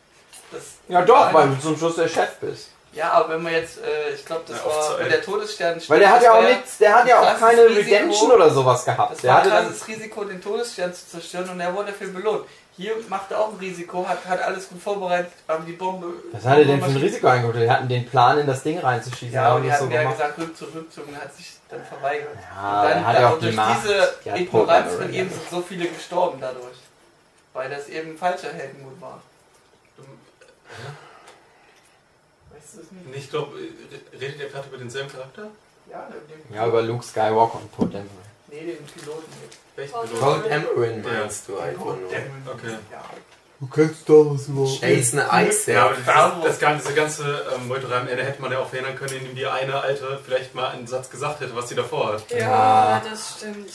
Das Ja doch, weil du zum Schluss der Chef bist. Ja, aber wenn man jetzt, äh, ich glaube, das Ja, war mit der Todesstern. Weil der hat ja auch nichts, der hat ja auch keine Risiko. Redemption oder sowas gehabt. Das Der war ein hatte krasses Risiko, den Todesstern zu zerstören und er wurde dafür belohnt. Hier macht er auch ein Risiko, hat, hat alles gut vorbereitet, aber die Bombe. was hat er denn für ein Risiko eingeholt? Die hatten den Plan, in das Ding reinzuschießen. Ja, haben aber die hatten so ja gemacht. gesagt, Rückzug, Rückzug und hat sich dann verweigert. Ja, und er dann, hat dann auch durch diese Die Ignoranz von ihm sind so viele gestorben dadurch. Weil das eben falscher Heldenmut war. Weißt du es nicht? Ich glaube, redet ihr gerade über denselben Charakter? Ja, dem, Ja, über Luke Skywalker und Poe Dameron. Nee, den Piloten jetzt. Welchen? Code Emerald meinst du Den einfach nur. Dameron. Okay. Ja. Du kennst doch was überhaupt Jason Isaac. Ja, aber das, das, ganze, diese ganze ähm, Meuterei am Ende hätte man ja auch verhindern können, indem die eine Alte vielleicht mal einen Satz gesagt hätte, was sie davor hat. Ja, das stimmt.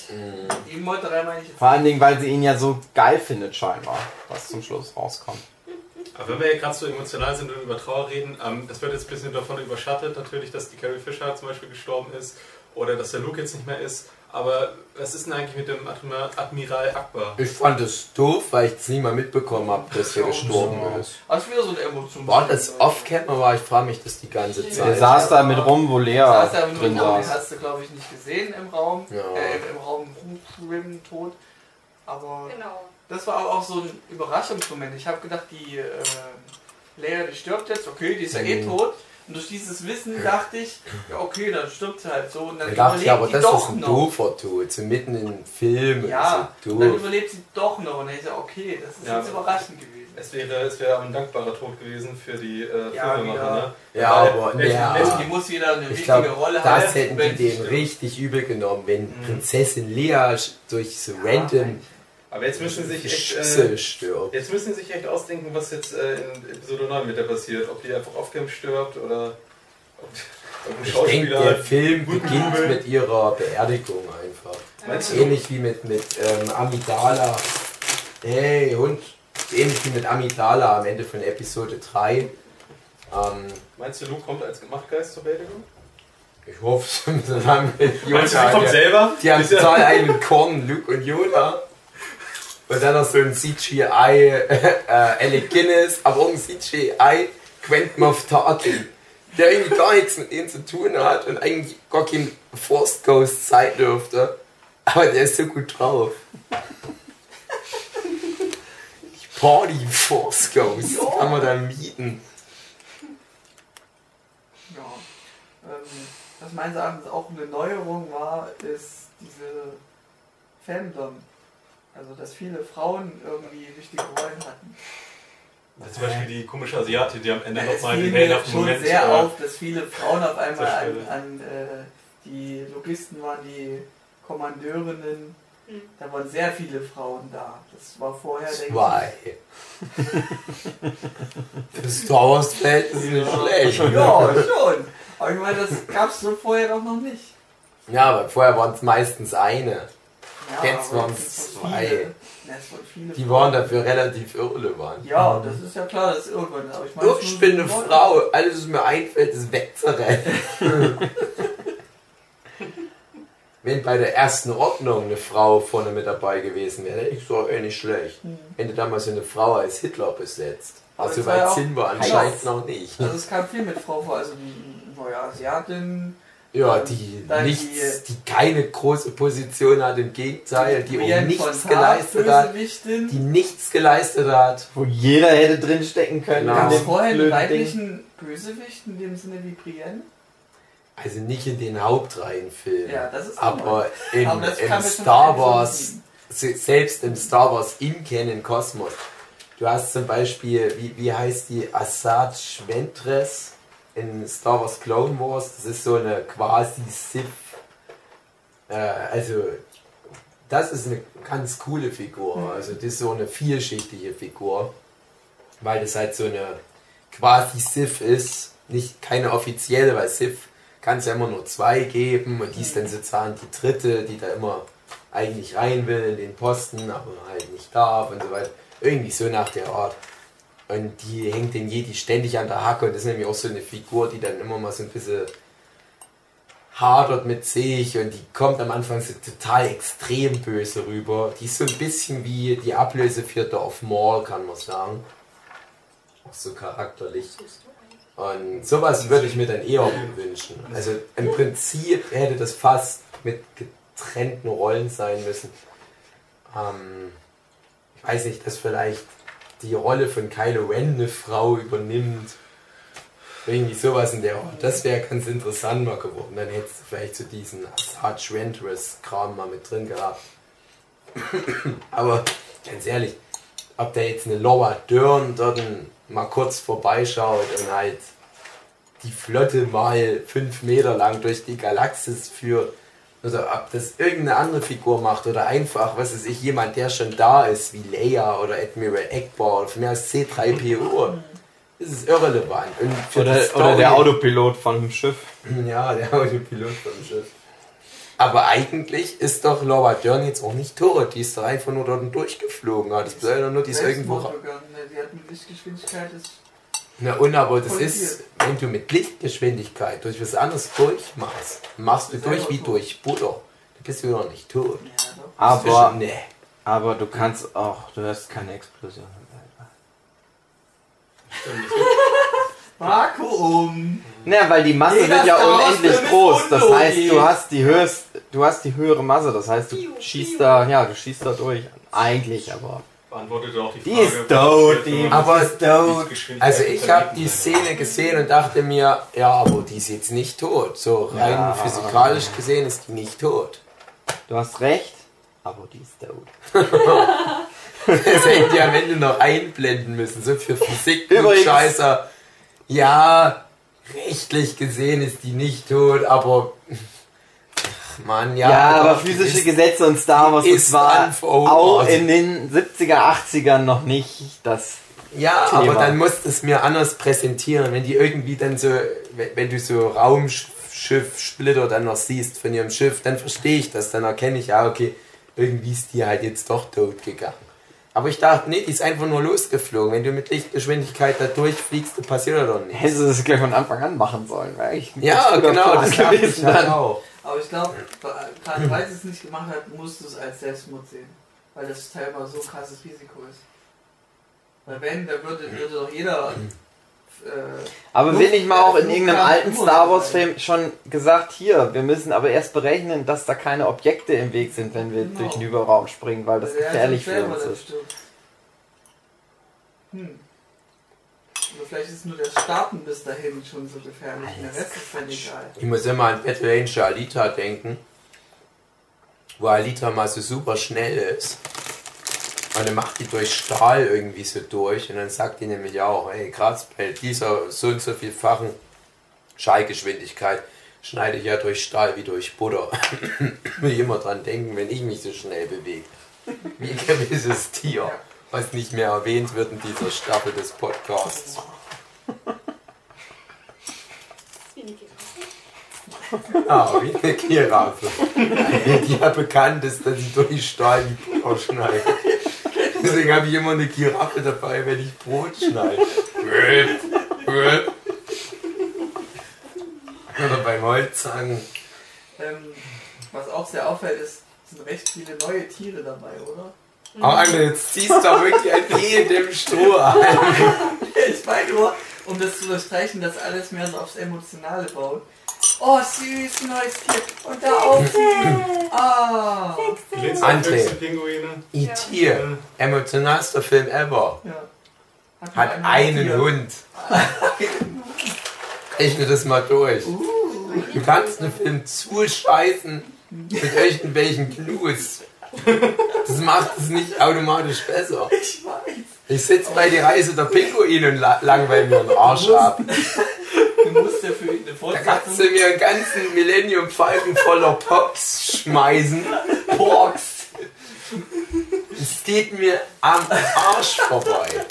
Die Meuterei meine ich jetzt. Vor allen Dingen, weil sie ihn ja so geil findet, scheinbar, was zum Schluss rauskommt. Aber wenn wir ja gerade so emotional sind und über Trauer reden, ähm, das wird jetzt ein bisschen davon überschattet, natürlich, dass die Carrie Fisher zum Beispiel gestorben ist oder dass der Luke jetzt nicht mehr ist. Aber was ist denn eigentlich mit dem Admiral, Akbar? Ich fand es doof, weil ich es nie mal mitbekommen habe, dass er gestorben ist. Also wieder so eine Emotion. War das off-camera war? Ich frage mich das die ganze Der Zeit. saß da mit rum, wo Lea saß ja nur drin im Raum, den saß. hast du glaube ich nicht gesehen im Raum, Ja. äh, im, Raum Rim tot. Aber Genau. Das war aber auch so ein Überraschungsmoment. Ich habe gedacht, die äh, Leia, die stirbt jetzt, okay, die ist ja eh Mhm. tot. Und durch dieses Wissen dachte ich, ja okay, dann stirbt sie halt so. Und dann Da dachte ich aber, die das doch ist ein noch. doofer Tod. So mitten im Film. Ja, so und dann überlebt sie doch noch. Und dann ist ja okay, das ist Ja. jetzt überraschend gewesen. Es wäre, es wäre ein dankbarer Tod gewesen für die äh, Ja, Filmemacher, ne? Ja, Weil aber ja. letzten- Die muss jeder eine Ich wichtige glaube, Rolle das haben. hätten die denen richtig übel genommen, wenn Mhm. Prinzessin Lea durch so random Aber jetzt müssen sie sich echt, äh, jetzt müssen sie sich echt ausdenken, was jetzt äh, in Episode 9 mit der passiert. Ob die einfach off-cam stirbt oder ob, ob ein Ich denke, Schauspieler. der Film beginnt jubeln. mit ihrer Beerdigung einfach. Meinst du? Ähnlich wie mit, mit ähm, Amidala. Hey, Hund. Ähnlich wie mit Amidala am Ende von Episode 3. Ähm, Meinst du, Luke kommt als Machtgeist zur Beerdigung? ich hoffe, so haben wir Meinst du, sie Yoda, kommt selber? Die haben total einen Korn, Luke und Yoda. Und dann noch so ein CGI äh, Alec Guinness, aber auch ein CGI Quentin Moff Tarkin, der irgendwie gar nichts mit ihnen zu tun hat und eigentlich gar kein Force Ghost sein dürfte. Aber der ist so gut drauf. Die Party Force Ghost Ja. kann man dann mieten. Ja. Ähm, was meines Erachtens auch eine Neuerung war, ist diese Fandom. Also, dass viele Frauen irgendwie wichtige Rollen hatten. Ja, Zum Beispiel die komische Asiatin, die am Ende es nochmal fiel den mir heldenhaften schon Moment. sehr äh, auf, dass viele Frauen auf einmal an, an äh, die Logisten waren, die Kommandeurinnen. Hm. Da waren sehr viele Frauen da. Das war vorher, denke Zwei. Das Star Wars Feld ist nicht schlecht. Ja, schon. Aber ich meine, das gab es so vorher doch noch nicht. Ja, aber vorher waren es meistens eine. Ja, Jetzt es zwei. waren. Ja, es viele Die waren dafür relativ irrelevant. Ja, das ist ja klar, das ist irgendwann. Aber ich meine, ich bin eine Frau. Alles, was mir einfällt, ist wegzurennen. Wenn bei der ersten Ordnung eine Frau vorne mit dabei gewesen wäre, ich so eh nicht schlecht. Mhm. Hätte damals eine Frau als Hitler besetzt. Aber Also ja weit sind wir anscheinend noch nicht. Also es kam viel mit Frau vor, also die neue Asiatin, Ja, die, Dann nichts, die- die keine große Position hat, im Gegenteil, die auch Brienne nichts geleistet hat, Bösewichtin. die nichts geleistet hat. Wo jeder hätte drinstecken können. Genau. Gab es vorher einen weiblichen Bösewicht in dem Sinne wie Brienne? Also nicht in den Hauptreihenfilmen. Ja, das ist Aber in, Aber das schon Star Wars, selbst im Star Wars im Canon Kosmos, du hast zum Beispiel, wie, wie heißt die, Assad Ventress in Star Wars Clone Wars, das ist so eine quasi Sith, äh, also das ist eine ganz coole Figur, Mhm. also das ist so eine vielschichtige Figur, weil das halt so eine quasi Sith ist, nicht keine offizielle, weil Sith kann es ja immer nur zwei geben und die ist dann sozusagen die dritte, die da immer eigentlich rein will in den Posten, aber halt nicht darf und so weiter. Irgendwie so nach der Art. Und die hängt den Jedi ständig an der Hacke und ist nämlich auch so eine Figur, die dann immer mal so ein bisschen hadert mit sich und die kommt am Anfang so total extrem böse rüber. Die ist so ein bisschen wie die Ablöse für Darth Maul, kann man sagen. Auch so charakterlich. Und sowas würde ich mir dann eher wünschen. Also im Prinzip hätte das fast mit getrennten Rollen sein müssen. Ähm, ich weiß nicht, dass vielleicht die Rolle von Kylo Ren eine Frau übernimmt. Irgendwie sowas in der Art. Das wäre ganz interessant mal geworden. Dann hättest du vielleicht so diesen Asajj Ventress-Kram mal mit drin gehabt. Aber ganz ehrlich, ob da jetzt eine Laura Dern dort mal kurz vorbeischaut und halt die Flotte mal fünf Meter lang durch die Galaxis führt, Oder ob das irgendeine andere Figur macht oder einfach, was weiß ich, jemand, der schon da ist, wie Leia oder Admiral Ekbar oder von mir aus C3PO. Das ist irrelevant. Und für die Oder, Story- oder der Autopilot von dem Schiff. Ja, der Autopilot vom Schiff. Aber eigentlich ist doch Laura Dern jetzt auch nicht tot. Die ist doch einfach nur dort durchgeflogen. Aber Das bedeutet nur, die ist irgendwo. Die hat mit Lichtgeschwindigkeit ist. Na und aber das ist, wenn du mit Lichtgeschwindigkeit durch was anderes durchmachst, machst du durch wie tot. durch Butter. Du bist wieder noch nicht tot. Ja, doch. Aber, nee. aber du kannst auch, du hast keine Explosion. Vakuum! Na, weil die Masse Jeder wird ja unendlich groß. Das heißt, du hast die höchst, du hast die höhere Masse. Das heißt, du schießt da, ja, du schießt da durch. Eigentlich, aber. Beantwortet auch die Die Frage. ist tot, was die Aber ist tot. Also ich habe die Szene gesehen und dachte mir, ja, aber die ist jetzt nicht tot. So rein Ja. physikalisch gesehen ist die nicht tot. Du hast recht, aber die ist tot. Das hätten die am Ende noch einblenden müssen, so für Physik Übrigens- Scheißer. Ja, rechtlich gesehen ist die nicht tot, aber Mann, ja. Ja, aber physische Gesetze und Star Wars, ist das war auch in den 70er, 80ern noch nicht das. Ja, Thema. aber dann musst du es mir anders präsentieren, wenn die irgendwie dann so, wenn du so Raumschiff-Splitter dann noch siehst von ihrem Schiff, dann verstehe ich das, dann erkenne ich, ja, okay, irgendwie ist die halt jetzt doch tot gegangen. Aber ich dachte, nee, die ist einfach nur losgeflogen. Wenn du mit Lichtgeschwindigkeit da durchfliegst, dann passiert das doch nichts. Hättest du das gleich von Anfang an machen sollen, weil ich Ja, genau, das ich gewesen halt dann. auch. Aber ich glaube, gerade weil sie es nicht gemacht hat, musst du es als Selbstmord sehen. Weil das teilweise so krasses Risiko ist. Weil wenn, da würde, würde doch jeder. Äh, Aber Luft- nicht mal auch in irgendeinem alten Star Wars Film schon gesagt, hier, wir müssen aber erst berechnen, dass da keine Objekte im Weg sind, wenn wir Genau. durch den Überraum springen, weil das der gefährlich für uns dann ist. Hm. Oder vielleicht ist nur das Starten bis dahin schon so gefährlich. Der Rest ist dann egal. Ich muss immer an Battle Angel Alita denken, wo Alita mal so super schnell ist. Und dann macht die durch Stahl irgendwie so durch und dann sagt die nämlich auch, ey, gerade bei dieser so und so vielfachen Schallgeschwindigkeit schneide ich ja durch Stahl wie durch Butter. Will ich immer dran denken, wenn ich mich so schnell bewege. Wie ein gewisses Tier, was nicht mehr erwähnt wird in dieser Staffel des Podcasts. Ah, wie eine Giraffe. Die ja bekannt ist, dass sie durch Stahl die Butter schneidet. Deswegen habe ich immer eine Giraffe dabei, wenn ich Brot schneide. Oder beim Holzzagen. Ähm, was auch sehr auffällt, ist, sind recht viele neue Tiere dabei, oder? Aber Anne, jetzt ziehst du doch wirklich an jedem Stroh an. Ich meine nur, um das zu unterstreichen, dass alles mehr so aufs Emotionale baut. Oh, süß, neues Tier. Und da auch. Ah. Letzten André. E.T., emotionalster Film ever. Ja. Hat einen Hund. Rechne das mal durch. Du kannst einen Film zuscheißen mit irgendwelchen Clues. Das macht es nicht automatisch besser. Ich weiß. Ich sitze bei die Reise der Pinguine und la- langweil mir den Arsch ab. Du musst ja für eine Da kannst Fortsetzung. du mir einen ganzen Millennium Falcon voller Pops schmeißen. Pox. Es geht mir am Arsch vorbei.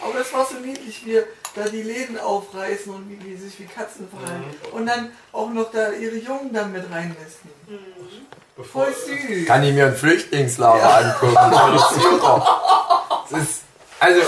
Aber das war so niedlich, wie da die Läden aufreißen und wie die sich wie Katzen verhalten. Und dann auch noch da ihre Jungen dann mit reinlassen. Bevor, Voll süß. Kann ich mir ein Flüchtlingslager angucken. Alles super. Das ist, also,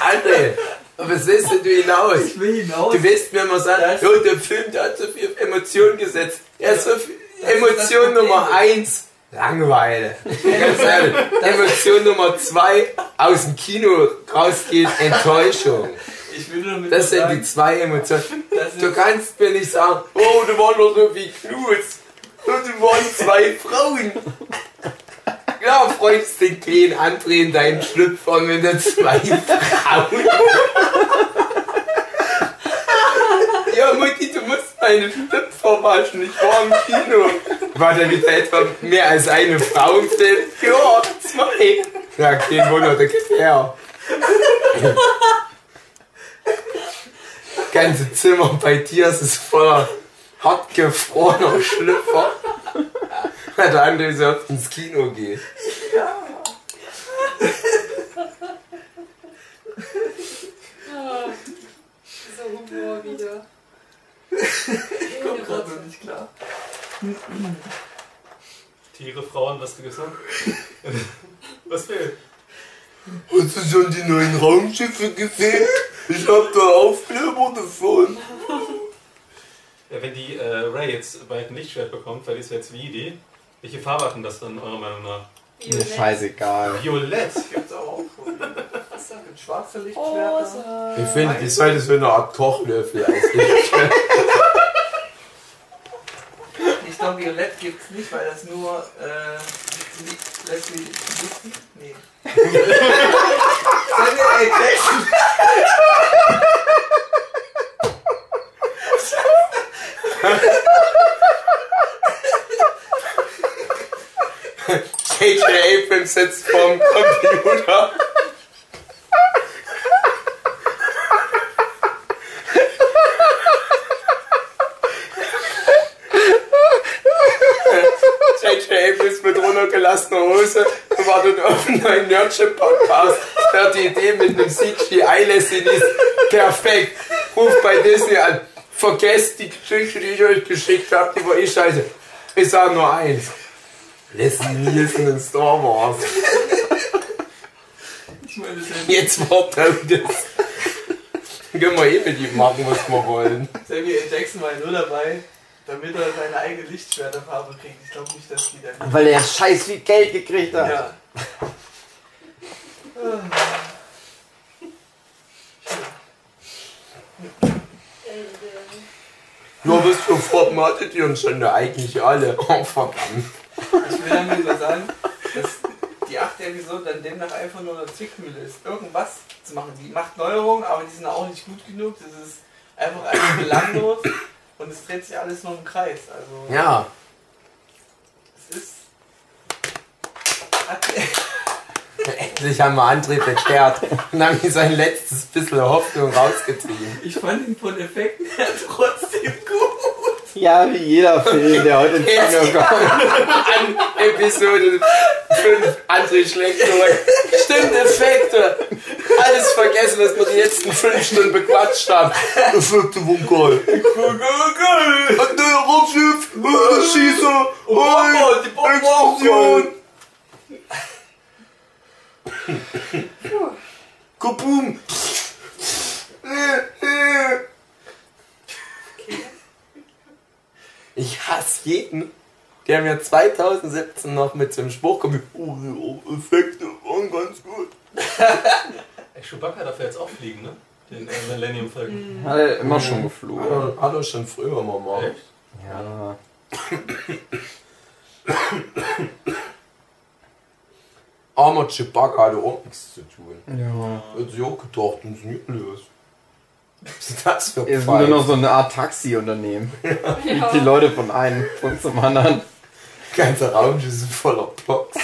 André, was willst denn du hinaus? Ich will hinaus. Du willst mir mal sagen, Das- jo, der Film, der hat so viel Emotionen gesetzt. Er ist so viel, Emotion. Nummer eins, Langeweile. Emotion Nummer zwei, aus dem Kino rausgehen, Enttäuschung. Ich will nur mit Das sind die sagen, zwei Emotionen. Du kannst mir nicht sagen, oh, da waren doch so wie Knus. Und da waren zwei Frauen. Ja, freust den André in deinen Schlüpfer mit den zwei Frauen. Ja, Mutti, du musst meine Schlüpfer waschen. Ich war im Kino. War da wieder etwa mehr als eine Frau im Film? Ja, zwei. Ja, kein Wunder, der geht her. Ganze Zimmer bei dir ist voller hart gefrorener Schlüpfer. Weil der andere so oft ins Kino geht. Ah, so Humor wieder. Ich komm gerade noch nicht klar. Tiere, Frauen, was du gesagt Was fehlt? Hast du schon die neuen Raumschiffe gesehen? Ich hab da Aufkleber davon. Ja, wenn die äh, Ray jetzt bald ein Lichtschwert bekommt, weil die ist jetzt wie die. Welche Farbe hat denn das dann eurer Meinung nach? Mir scheißegal. Violett. Gibt's auch. Wasser. Mit schwarze Lichtschwerter. Ich finde, die sollte so eine Art Kochlöffel als Lichtschwert. Ich glaube, Violett gibt's nicht, weil das nur äh, Leslie? Nee. Samuel L. Jackson. J.J. Abrams sitzt vorm Computer. J.J. Abrams mit runtergelassener Hose wartet auf einen neuen Nerdship-Podcast. Hört die Idee mit einem CGI-Leslie perfekt. Ruft bei Disney an. Vergesst die Geschichte, die ich euch geschickt habe, die war eh scheiße. Ich sage nur eins. Leslie Nielsen in Star Wars. Jetzt war das. Können wir eh mit ihm machen, was wir wollen. Samuel. Jackson war nur dabei, damit er seine eigene Lichtschwerterfarbe kriegt. Ich glaube nicht, dass die dann. Weil er scheiß viel Geld gekriegt hat. Ja. Nur für Farben hattet ihr uns schon da eigentlich alle? Oh, verdammt. Ich will damit nur sagen, dass die achte Episode dann demnach einfach nur eine Zwickmühle ist. Irgendwas zu machen. Die macht Neuerungen, aber die sind auch nicht gut genug. Das ist einfach alles belanglos und es dreht sich alles nur im Kreis. Also Ja, es ist. Endlich haben wir André bekehrt und haben ihm sein letztes bisschen Hoffnung rausgetrieben. ich fand ihn von Effekten her trotzdem gut. Ja, wie jeder Film, der heute ins Kino kommt. An Episode 5, André schlägt zurück. Stimmt, Effekte. Alles vergessen, was wir die letzten 5 Stunden bequatscht haben. Effekte waren geil. Und der Raumschiff, äh, Schießer, Oh, Bombe, die Bombe Explosion. Kaboom. Ich hasse jeden, der mir 2017 noch mit so einem Spruch kommt, oh, die Effekte waren ganz gut. Ey, Chewbacca darf ja jetzt auch fliegen, ne? Den äh, Millennium Falcon. Hat er immer schon geflogen. Hat er- Hat er schon früher mal gemacht. Echt? Ja. Armer Chewbacca hatte auch nichts zu tun. Ja. Hätte sich auch gedacht, und ist los. Was ist das für ist Pfeil? nur noch so eine Art Taxi-Unternehmen. Ja. Die Leute von einem Punkt zum anderen. ganze Raumschiff ist voller Blocks.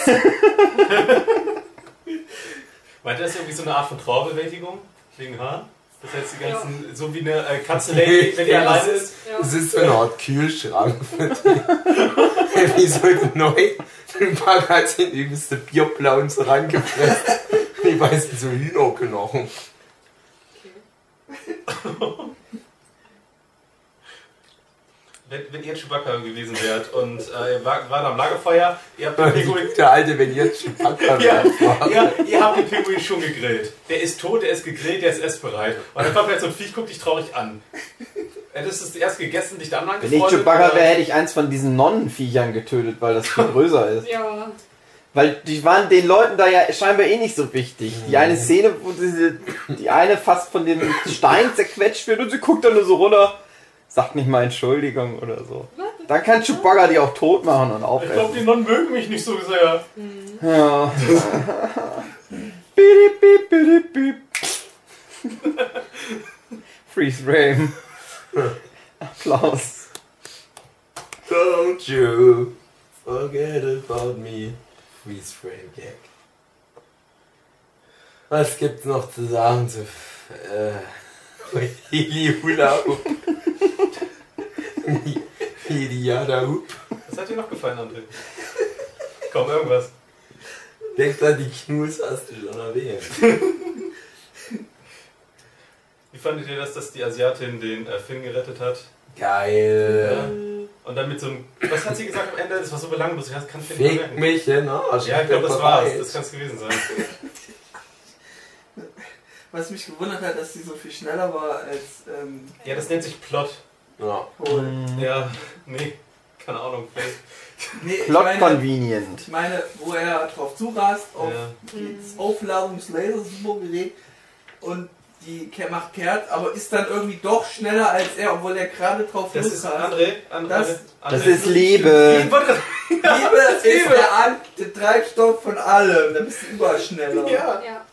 Meint ihr das irgendwie so eine Art von Trauerbewältigung? Wegen Haaren? Das heißt, die ganzen, so wie eine äh, Katze-Lady, wenn die Ja. alleine ist. Ja. Es ist so eine Art Kühlschrank für die. Wie so neu. Den Park hat in übelste Bierblauen so rangepresst. Die weißen so Hühnerknochen. Wenn, wenn ihr Chewbacca gewesen wärt und äh, ihr war, wart am Lagerfeuer, ihr habt den Pinguin Der alte, wenn jetzt Chewbacca Ja, ja, ihr habt den Pinguin schon gegrillt. Der ist tot, der ist gegrillt, der ist essbereit. Und dann kommt jetzt so ein Viech, guckt dich traurig an. Hättest du es erst gegessen, dich dann Wenn ich angefreundet? Chewbacca wäre, hätte ich eins von diesen Nonnenviechern getötet, weil das viel größer ist. Ja. Weil die waren den Leuten da ja scheinbar eh nicht so wichtig. Die eine Szene, wo diese, die eine fast von dem Stein zerquetscht wird und sie guckt dann nur so runter, sagt nicht mal Entschuldigung oder so. Dann kann Chewbacca die auch tot machen und Ich glaube, die aufessen. Nonnen mögen mich nicht so sehr. Ja. Bidi, bip, bidi, bip. Freeze Frame. Applaus. Don't you forget about me. Freeze Frame Gag. Was gibt's noch zu sagen zu. Äh, Heli Hula Hoop. Heli Yada Hoop. Was hat dir noch gefallen, André? Komm, irgendwas. Denk an die Knus hast du schon erwähnt. Wie fandet ihr das, dass die Asiatin den äh, Finn gerettet hat? Geil. Und dann mit so einem. Was hat sie gesagt am Ende? Das war so belanglos, ich kann Finn nicht merken. mich in Arsch. Ja, ich glaube, das war's. Das kann es gewesen sein. Was mich gewundert hat, dass sie so viel schneller war als ähm, Ja, das nennt sich Plot. Ja. Paul. Ja, nee, keine Ahnung. Vielleicht. Nee, ich Plot meine, convenient. ich meine, wo er drauf zurast, auf Ja. das Aufladen des Lasersumo-Gerät und die macht kehrt, aber ist dann irgendwie doch schneller als er, obwohl er gerade drauf Das ist. André. André Das- André. Das ist Liebe. Ich Liebe ist der, An der Treibstoff von allem, dann bist du überall schneller. Ja. Ja.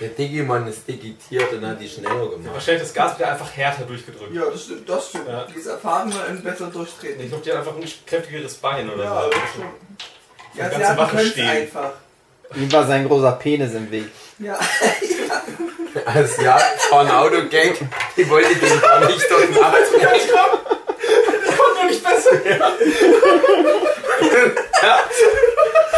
Der Digimon ist digitiert und hat die schneller gemacht. Wahrscheinlich das Gas wieder einfach härter durchgedrückt. Ja, das stimmt, das stimmt. Ja. Die ist erfahrener und besser Ich durchtreten. glaube, die hat einfach ein kräftigeres Bein oder Ja, so. das stimmt. Ja, ganze sie hat Wache können stehen. einfach. Ihm war sein großer Penis im Weg. Ja. Als ja, Autogang, die wollte den gar nicht dort nachtreten. Kommt doch nicht besser her.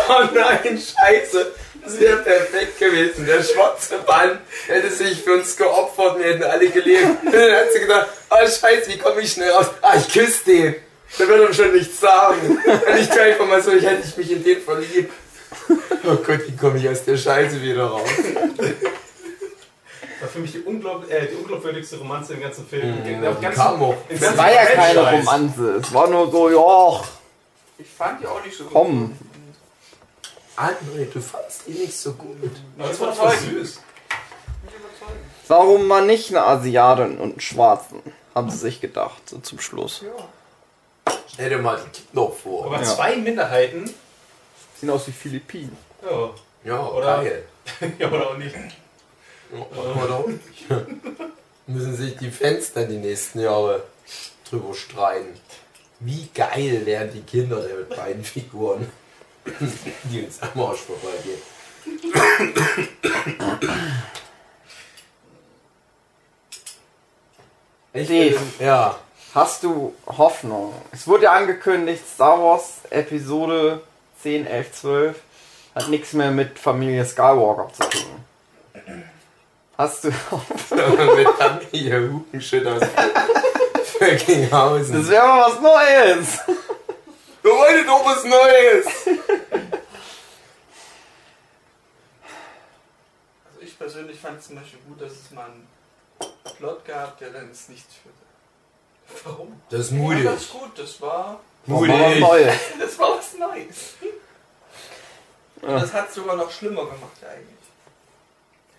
Oh nein, scheiße. Das wäre perfekt gewesen. Der schwarze Mann hätte sich für uns geopfert, wir hätten alle gelebt. Und dann hat sie gedacht, oh scheiße, wie komme ich schnell raus? Ah, ich küsse den. Der wird ihm schon nichts sagen. Und ich tue einfach mal so, ich hätte mich in den verliebt. Oh Gott, wie komme ich aus der Scheiße wieder raus? War für mich die, unglaub, äh, die unglaubwürdigste Romanze im ganzen Film. Mhm, die ganzen- kam auch. Es war ja keine. Romanze. Es war nur so, ja, Ich fand die auch nicht so gut. komm. André, du fandst ihn nicht so gut. Aber das war voll süß. Warum mal nicht eine Asiatin und einen Schwarzen? Haben sie sich gedacht, so zum Schluss. Stell dir mal die Kinder vor. Aber Ja. zwei Minderheiten. Sehen aus wie Philippinen. Ja. Ja, Oder- geil. ja, oder auch nicht. Nicht. Müssen sich die Fenster die nächsten Jahre drüber streiten. Wie geil lernen die Kinder der mit beiden Figuren, die uns am Arsch vorbeigehen. Ich Dave. bin, ja, Hast du Hoffnung? Es wurde ja angekündigt, Star Wars Episode 10, 11, 12 hat nichts mehr mit Familie Skywalker zu tun. Hast du mit Familie Hupenschütt aus Föckinghausen. Das wäre mal was Neues! Wir wollen doch was Neues! Also ich persönlich fand es zum Beispiel gut, dass es mal einen Plot gab, der dann ins Nichts führte. Warum? Das ist Ja, mutig. das ist gut, das war, Mal was Neues. das war was Neues. Und Ja. das hat es sogar noch schlimmer gemacht eigentlich.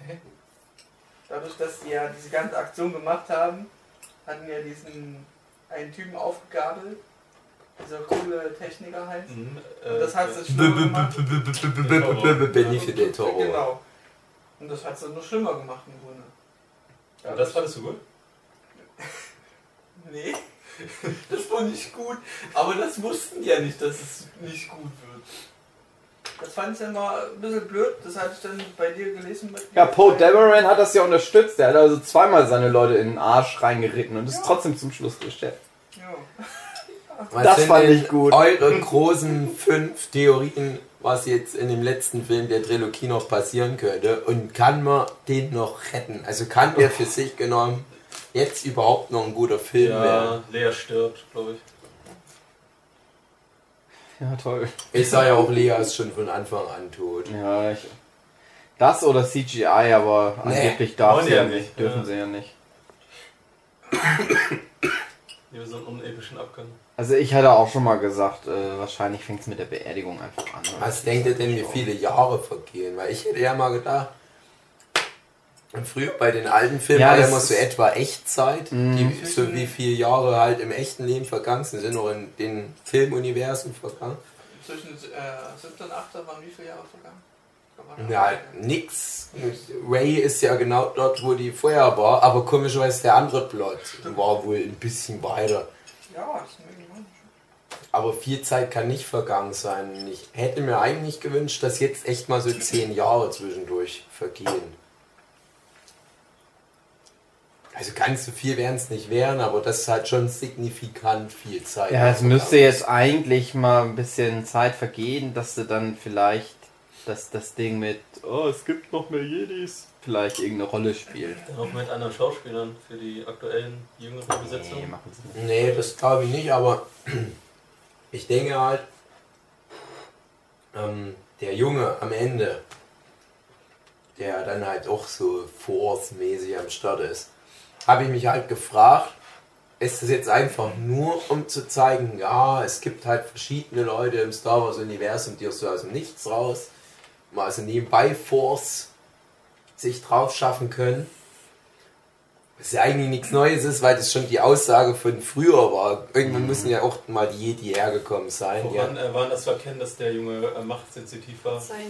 Hä? Dadurch, dass die ja diese ganze Aktion gemacht haben, hatten ja diesen einen Typen aufgegabelt. Dieser coole Techniker halt. Mhm, Und das hat es B- schlimmer gemacht. del Toro. Genau. Und das hat es nur schlimmer gemacht im Grunde. Ja, das fandest du gut? Nee, das war nicht gut. Aber das wussten die ja nicht, dass es nicht gut wird. Das fand ich dann mal ein bisschen blöd. Das hatte ich dann bei dir gelesen. Ja, Poe Dameron hat das ja unterstützt. Er hat also zweimal seine Leute in den Arsch reingeritten und ist trotzdem zum Schluss gestellt. Ja. Was Das sind fand ich gut. Eure großen fünf Theorien, was jetzt in dem letzten Film der Trilogie noch passieren könnte und kann man den noch retten? Also kann der für sich genommen jetzt überhaupt noch ein guter Film werden? Ja, Lea stirbt, glaube ich. Ja, toll. Ich sah ja auch, Lea ist schon von Anfang an tot. Ja, ich. Das oder CGI, aber Nee, angeblich darf sie ja ja nicht. nicht, Dürfen ja. sie ja nicht. Ja, so einen unepischen Abgang. Also ich hatte auch schon mal gesagt, äh, wahrscheinlich fängt es mit der Beerdigung einfach an. Was denkt ihr denn, wie viele Jahre vergehen? Weil ich hätte ja mal gedacht, früher bei den alten Filmen Ja, war ja immer so etwa Echtzeit, Mhm. die, so wie viele Jahre halt im echten Leben vergangen sind, sind noch in den Filmuniversen vergangen. Zwischen äh, 17 und 8 waren wie viele Jahre vergangen? Ja, nix. Ray ist ja genau dort, wo die vorher war, aber komischerweise der andere Plot war wohl ein bisschen weiter. Ja, das ist Aber viel Zeit kann nicht vergangen sein. Ich hätte mir eigentlich gewünscht, dass jetzt echt mal so zehn Jahre zwischendurch vergehen. Also ganz so viel werden es nicht werden, aber das ist halt schon signifikant viel Zeit. Ja, es müsste jetzt eigentlich mal ein bisschen Zeit vergehen, dass du dann vielleicht dass das Ding mit, oh, es gibt noch mehr Jedis, vielleicht irgendeine Rolle spielt. Auch mit anderen Schauspielern für die aktuellen jüngeren Nee, Besetzungen. machen sie nicht. Nee, das glaube ich nicht, aber ich denke halt, ähm, der Junge am Ende, der dann halt auch so Force-mäßig am Start ist, habe ich mich halt gefragt, ist das jetzt einfach nur, um zu zeigen, ja, es gibt halt verschiedene Leute im Star Wars-Universum, die so aus dem Nichts raus, mal also nebenbei Force sich drauf schaffen können. Was ja eigentlich nichts Neues ist, weil das schon die Aussage von früher war. Irgendwann müssen ja auch mal die Jedi hergekommen sein. Woran Ja. äh, waren das zu erkennen, dass der Junge äh, machtsensitiv war? Seine,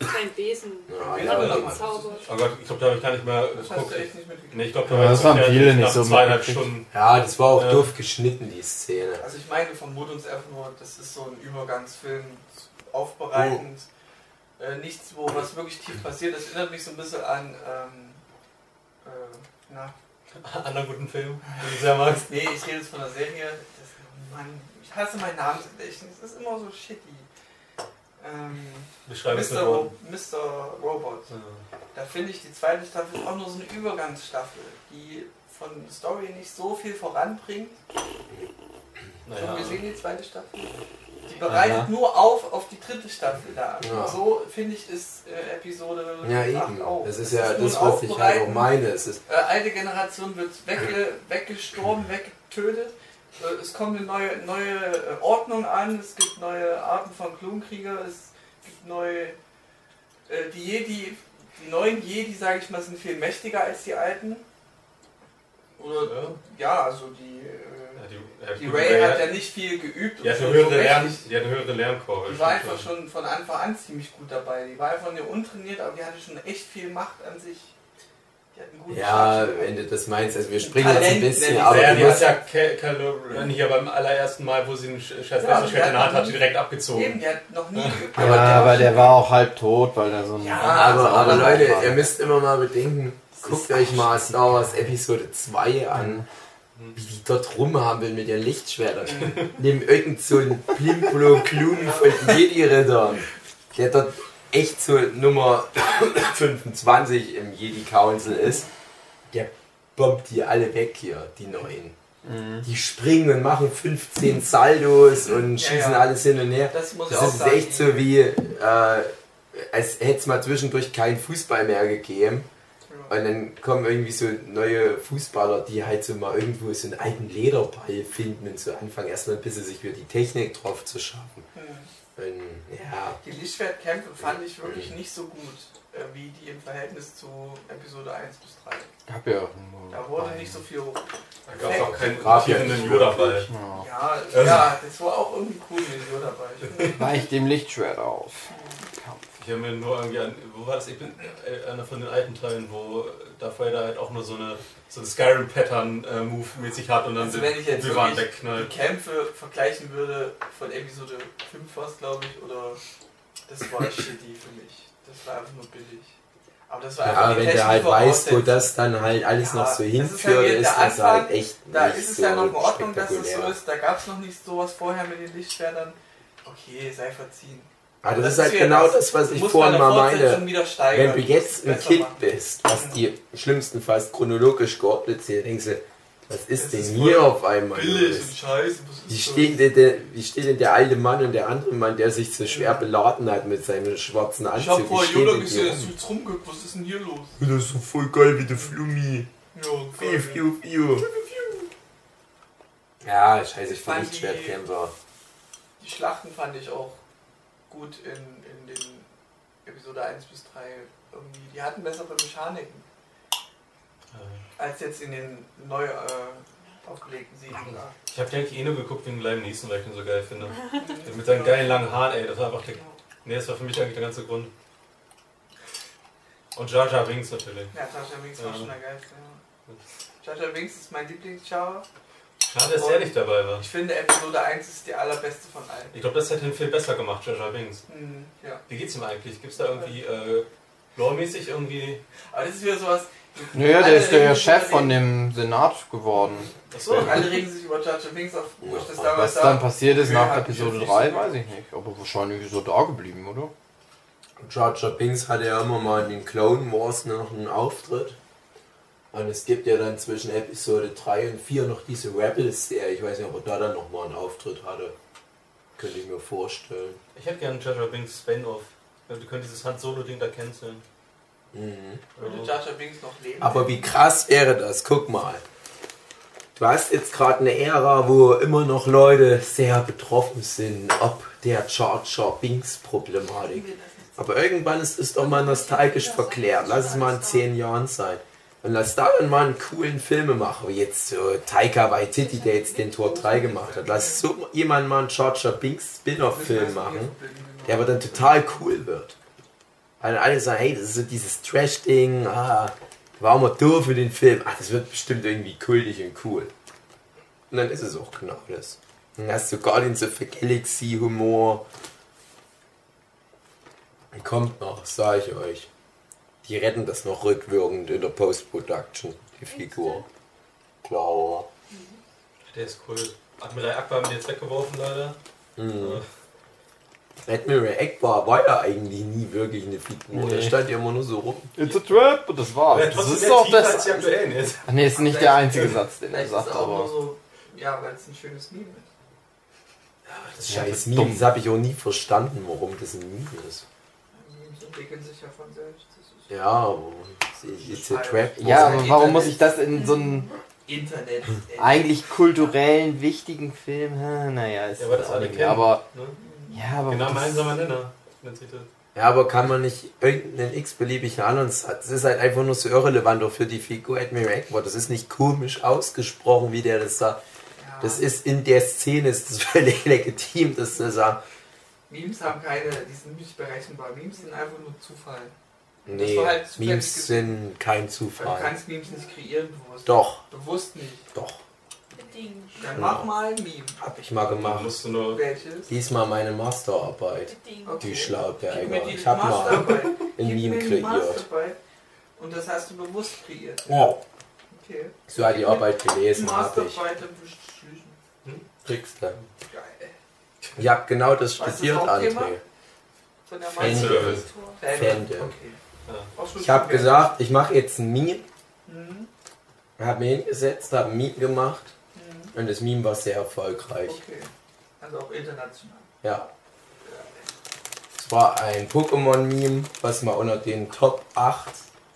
sein Besen. Ja, Ja, ja. Oh Gott, ich glaube, da habe ich gar nicht mehr Das geguckt. echt nicht mitgekriegt. Nee, ich glaube, da Ja, war das erst viele nach nicht so zweieinhalb. Stunden. ja, das war auch Ja. doof geschnitten, die Szene. Also ich meine, vermute uns einfach nur, das ist so ein Übergangsfilm, aufbereitend. Äh, nichts, wo was wirklich tief passiert. Das erinnert mich so ein bisschen an, ähm, äh, na, Anderen guten Film, den du sehr magst. nee, ich rede jetzt von der Serie. Das, Mann, ich hasse meinen Namensgedächtnis, das ist immer so shitty. Ähm, Mr. Ro. Mr. Robot. Ja. Da finde ich, die zweite Staffel auch nur so eine Übergangsstaffel, die von Story nicht so viel voranbringt. Naja. Schon gesehen, die zweite Staffel? Die bereitet Aha. nur auf auf die dritte Staffel da. Ja. So finde ich ist äh, Episode Ja, 8 eben. auch. Das ist Es ja das, was ich halt auch meine. Es ist, Äh, alte Generation wird wegge weggestorben, weggetötet. Äh, es kommt eine neue, neue äh, Ordnung an, es gibt neue Arten von Klonkrieger, es gibt neue. Äh, die Jedi, die neuen Jedi, sage ich mal, sind viel mächtiger als die alten. Oder Ja. ja, also die. Die, die Ray hat ja, nicht viel geübt die hat so- eine höhere, Lern, die hat eine höhere Lernkurve. Die war einfach schon von Anfang an ziemlich gut dabei. Die war einfach nur untrainiert, aber die hatte schon echt viel Macht an sich. Die hat einen guten ja, wenn du das meinst, also wir springen jetzt ein Talent bisschen, aber ja, die hat ja Ren hier beim allerersten Mal, wo sie einen Sch- scheiß Ja, Messerschwert die in der hat Hand hat, nie- direkt Eben, abgezogen. die hat noch nie geübt. Aber ja, der- aber der war auch halb tot, weil er so ein. Ja, aber, aber Leute, war. ihr müsst immer mal bedenken, guckt euch mal Star Wars Episode 2 an, wie die dort rumhampeln mit ihren Lichtschwertern. Neben irgend so einen Plimplo Klun von Jedi-Rittern, der dort echt so Nummer 25 im Jedi Council ist, der bombt die alle weg hier, die neuen. Die springen und machen 15 Saldos und Ja, schießen ja. alles hin und her. Das muss ich Das auch ist sagen. echt so wie, äh, als hätte es mal zwischendurch keinen Fußball mehr gegeben. Und dann kommen irgendwie so neue Fußballer, die halt so mal irgendwo so einen alten Lederball finden und so anfangen erstmal ein bisschen sich wieder die Technik drauf zu schaffen. Hm. Und ja, Die Lichtschwertkämpfe fand ich wirklich nicht so gut, äh, wie die im Verhältnis zu Episode 1 bis 3. Ich hab ja auch nur. Da wurde nicht so viel. Da gab es auch keinen rotierenden Yoda-Ball. Ja. Ja, das war auch irgendwie cool mit dem Yoda dabei. Ich finde, Weich dem Lichtschwert auf. Ich habe mir nur irgendwie an, wo war das? Ich bin äh, einer von den alten Teilen, wo Darth Vader halt auch nur so eine so ein Skyrim-Pattern-Move mäßig hat und dann Also den wenn ich jetzt Obi-Wan wirklich wegknallt. die Kämpfe vergleichen würde von Episode 5 was glaube ich, oder das war shitty für mich. Das war einfach nur billig. Aber das war einfach ja die wenn du halt weißt, wo das dann halt alles Ja, noch so ist hinführt, ist der das halt echt Da nicht ist es so ja noch in Ordnung, dass es so ist. Da gab es noch nicht sowas vorher mit den Lichtschwertern. Okay, sei verziehen. Aber das, Das ist halt ist genau das. das, was ich vorhin mal der steigern. Wenn du jetzt ein Kind machen. bist, was die schlimmstenfalls chronologisch geordnet zählt, denkst du, was ist Das denn ist hier auf einmal? Billig und scheiße. Wie ist steht, denn der, wie steht denn der alte Mann und der andere Mann, der sich so schwer beladen hat mit seinem schwarzen? Anzug? Ich hab vorher Yoda gesehen, rum? du jetzt rumgeguckt. Was ist denn hier los? Das ist so voll geil wie der Flummi. Ja, Fiu, geil. fiu, fiu. Ja, scheiße, ich fand bin die- Lichtschwertkämpfer. Die Schlachten fand ich auch gut in, in den Episode 1 bis 3. Irgendwie. Die hatten bessere Mechaniken als jetzt in den neu äh, aufgelegten Serien. Ich habe eigentlich eh nur geguckt wegen Liam Neeson, weil ich ihn so geil finde. Mit seinen geilen langen Haaren, ey, das war einfach der, nee, das war für mich eigentlich der ganze Grund. Und Jar Jar Binks natürlich. Ja, Tasha Winks war Ja. schon der geilste. Ja. Tasha Winks ist mein Lieblingsschauer. Schade, dass der nicht dabei war. Ich finde Episode 1 ist die allerbeste von allen. Ich glaube, das hätte ihn viel besser gemacht, Jar Jar Binks. Mhm, ja. Wie geht's ihm eigentlich? Gibt's da irgendwie, äh, lore-mäßig irgendwie... Aber das ist wieder sowas, Naja, der ist der Chef von dem Senat geworden. Achso. Alle regen sich über Jar Jar Binks auf, wo ich das damals Was dann passiert ist nach Episode jetzt nicht 3, so- weiß ich nicht. Aber wahrscheinlich ist er da geblieben, oder? Jar Jar Binks hatte ja immer mal in den Clone Wars noch einen Auftritt. Und es gibt ja dann zwischen Episode 3 und 4 noch diese Rebels-Serie. Ich weiß nicht, ob er da dann nochmal einen Auftritt hatte. Könnte ich mir vorstellen. Ich hätte gerne Jar Jar Binks Spin-Off. Ja, Die können dieses Han Solo-Ding da canceln. Mhm. Würde Jar Jar Binks noch leben? Aber wie krass wäre das? Guck mal. Du hast jetzt gerade eine Ära, wo immer noch Leute sehr betroffen sind, ob der Jar Jar Binks Problematik. Aber irgendwann ist es doch mal nostalgisch verklärt. Lass es mal in zehn Jahren sein. Und lass da dann mal einen coolen Filmemacher, wie jetzt so Taika Waititi, der jetzt den Tor 3 gemacht hat. Lass so jemand mal einen Jar Binks Spin-off-Film machen, der aber dann total cool wird. Weil alle sagen, hey, das ist so dieses Trash-Ding, ah, war mal doof für den Film. Ach, das wird bestimmt irgendwie kultig und cool. Und dann ist es auch genau das. Dann hast du Guardians of the Galaxy Humor. Kommt noch, sag ich euch. Die retten das noch rückwirkend in der Post-Production, die Figur. Klar. Der ist cool. Admiral Akbar haben die jetzt weggeworfen, leider. Mhm. Admiral Akbar war ja eigentlich nie wirklich eine Figur. Der Nee. stand ja immer nur so rum. It's a trap, und das war's. ja, Das ist tiefer das. aktuellen jetzt. Ach nee, ist nicht der einzige Satz, den er ist sagt, auch aber. so, ja, weil es ein schönes Meme ist. Das Ja, scheiß das ist Meme, das habe ich auch nie verstanden, warum das ein Meme ist. Memes entwickeln sich ja von selbst. Ja, aber it's a trap. Ja, aber warum muss ich das in so einen Internet. eigentlich kulturellen, wichtigen Film? Hm, Naja, ist Ja, aber das auch nicht mehr. Aber, Ne? ja, aber. Genau, gemeinsamer Nenner. nennt sich das. Ja, aber kann man nicht irgendeinen x-beliebigen anderen Satz? Das ist halt einfach nur so irrelevant auch für die Figur Admiral Akbar. Das ist nicht komisch ausgesprochen, wie der das sagt. Ja, Das ist in der Szene ist das völlig legitim, das zu sagen. Memes haben keine, die sind nicht berechenbar. Memes sind einfach nur Zufall. Nee, war halt Memes sind kein Weil du Zufall. kannst Memes nicht kreieren bewusst. Doch, Bewusst nicht. doch. Bedingt. Dann Ja. mach mal ein Meme. Hab ich mal gemacht. musst du nur. Welches? Diesmal meine Masterarbeit. Bedingt. Okay. Die Schlauberger. Ich hab mal ein Meme kreiert. Und das hast du bewusst kreiert. Oh, Okay. so hat die Arbeit gelesen, hab ich. Masterarbeit im Beschließen. Kriegst du. Geil. Ich hab genau das studiert? André. Von der Fanservice. Fan. Fandom. Okay. Ich habe gesagt, ich mache jetzt ein Meme. Mhm. Habe mir hingesetzt, habe ein Meme gemacht Mhm. und das Meme war sehr erfolgreich. Okay. Also auch international. Ja. Es war ein Pokémon-Meme, was mal unter den Top 8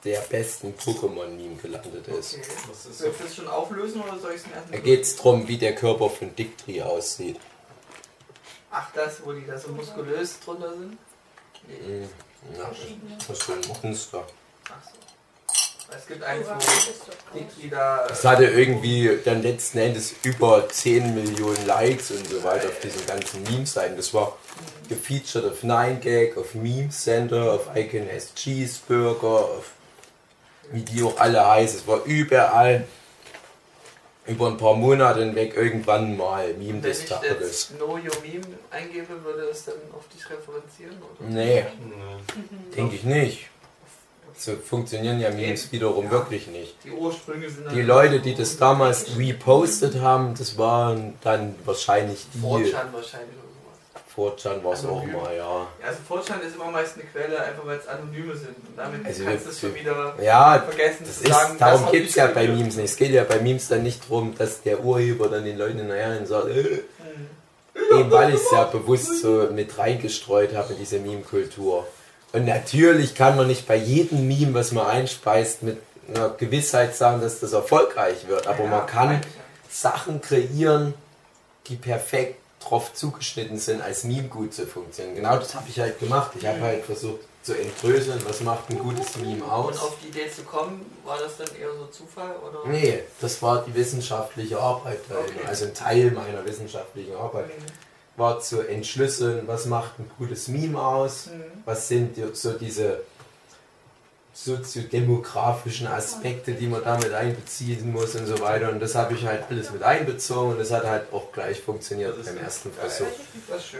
der besten Pokémon-Meme gelandet ist. Okay. Ist Soll ich das schon auflösen oder soll ich es mir Da geht es darum, wie der Körper von Dictri aussieht. Ach, das, wo die da so muskulös drunter sind? Nee. Mhm. Ja, das ist so ein Monster. Ach so. Es gibt eins, Du wo hast es doch die, die da. Es hatte irgendwie dann letzten Endes über 10 Millionen Likes und so weiter auf diesen ganzen Meme-Seiten. Das war gefeatured auf 9gag, auf Meme Center, auf Icon S Cheeseburger, auf wie die auch alle heißen. Es war überall über ein paar Monate hinweg irgendwann mal Meme Wenn des ich Tages. jetzt Know Your Meme eingebe, würde es dann auf dich referenzieren? Oder? Nee, Nee. denke ich nicht. So funktionieren ja Memes wiederum Ja. wirklich nicht. Die Ursprünge sind. Die Leute, die das damals repostet haben, das waren dann wahrscheinlich die. 4chan wahrscheinlich. 4chan war es auch mal, ja. Also 4chan ist immer meist eine Quelle, einfach weil es Anonyme sind. Und damit Also kannst du es schon wieder Ja, vergessen das zu ist, sagen. darum geht es ja bei. Memes nicht. Es geht ja bei Memes dann nicht darum, dass der Urheber dann den Leuten nachher sagt, äh, Hm. eben weil ich es ja bewusst so mit reingestreut habe in diese Meme-Kultur. Und natürlich kann man nicht bei jedem Meme, was man einspeist, mit einer Gewissheit sagen, dass das erfolgreich wird. Aber Ja, man kann. Sachen kreieren, die perfekt drauf zugeschnitten sind, als Meme gut zu funktionieren. Genau das habe ich halt gemacht. Ich habe halt versucht zu entdröseln, was macht ein gutes Meme Und aus. auf die Idee zu kommen, war das dann eher so Zufall? Oder? Nee, das war die wissenschaftliche Arbeit. Okay. Also ein Teil meiner wissenschaftlichen Arbeit war zu entschlüsseln, was macht ein gutes Meme aus, Mhm. was sind so diese soziodemografischen Aspekte, die man damit einbeziehen muss und so weiter. Und das habe ich halt alles mit einbezogen und das hat halt auch gleich funktioniert beim ersten. Versuch.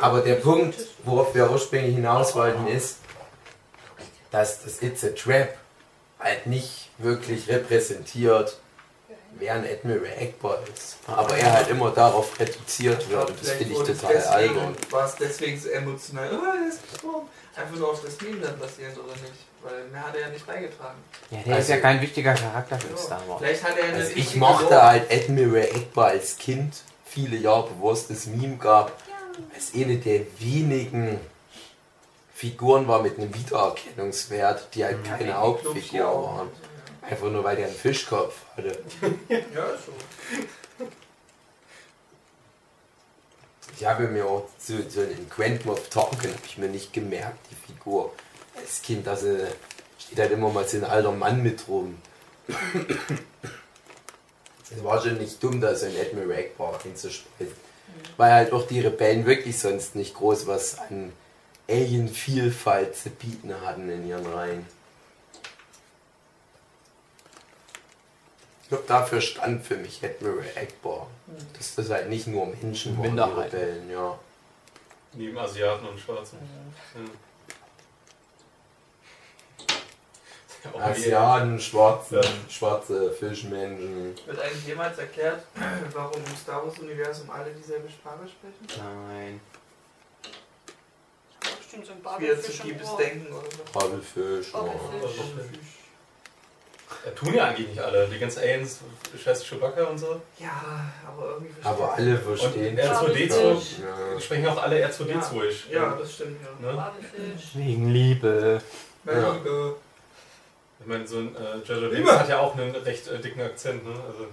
Aber der Punkt, worauf wir ursprünglich hinaus wollten, ist, dass das It's a Trap halt nicht wirklich repräsentiert, wer ein Admiral Akbar ist. Aber er halt immer darauf reduziert wird. Das finde ich total albern. War es deswegen so emotional? Oh. Einfach nur auf das Meme dann basierend oder nicht? Weil mehr hat er ja nicht beigetragen. Ja, der ist Also- ja kein wichtiger Charakter für Ja. Star Wars. Vielleicht hat er eine Also ich mochte Rolle. halt Admiral Akbar als Kind viele Jahre, bevor es das Meme gab, als eine der wenigen Figuren war mit einem Wiedererkennungswert, die halt keine Hauptfigur waren. Einfach nur weil der einen Fischkopf hatte. Ja, ist so. Ich habe mir auch so, so in Quantum of Talken habe ich mir nicht gemerkt, die Figur. Als Kind, da so- steht halt immer mal so ein alter Mann mit rum. Es war schon nicht dumm, da so ein Admiral Akbar hinzusprechen. Weil halt auch die Rebellen wirklich sonst nicht groß was an Alien-Vielfalt zu bieten hatten in ihren Reihen. Ich glaube, dafür stand für mich Admiral Akbar. Dass das halt nicht nur Menschen waren, die Minderheiten. Rebellen, ja. Neben Asiaten und Schwarzen. Ja. Asiaten, schwarze, schwarze Fischmenschen. Wird eigentlich jemals erklärt, warum im Star Wars-Universum alle dieselbe Sprache sprechen? Nein. Bestimmt so ein Babelfisch tiefes Ohr. Denken oder so. Kabelfisch. Ja. Babelfisch. Ja, tun ja eigentlich nicht alle. Die ganzen Aliens, scheiß Chewbacca und so. Ja, aber irgendwie Aber alle verstehen. Und R2D2 Babelfisch. Ja. sprechen auch alle R2D2-isch. Ja, das stimmt, ja. Ne? Wegen Liebe. Weil Ja. Liebe. Ich meine, so ein äh, Jar Binks hat ja auch einen recht äh, dicken Akzent. Ne? Also,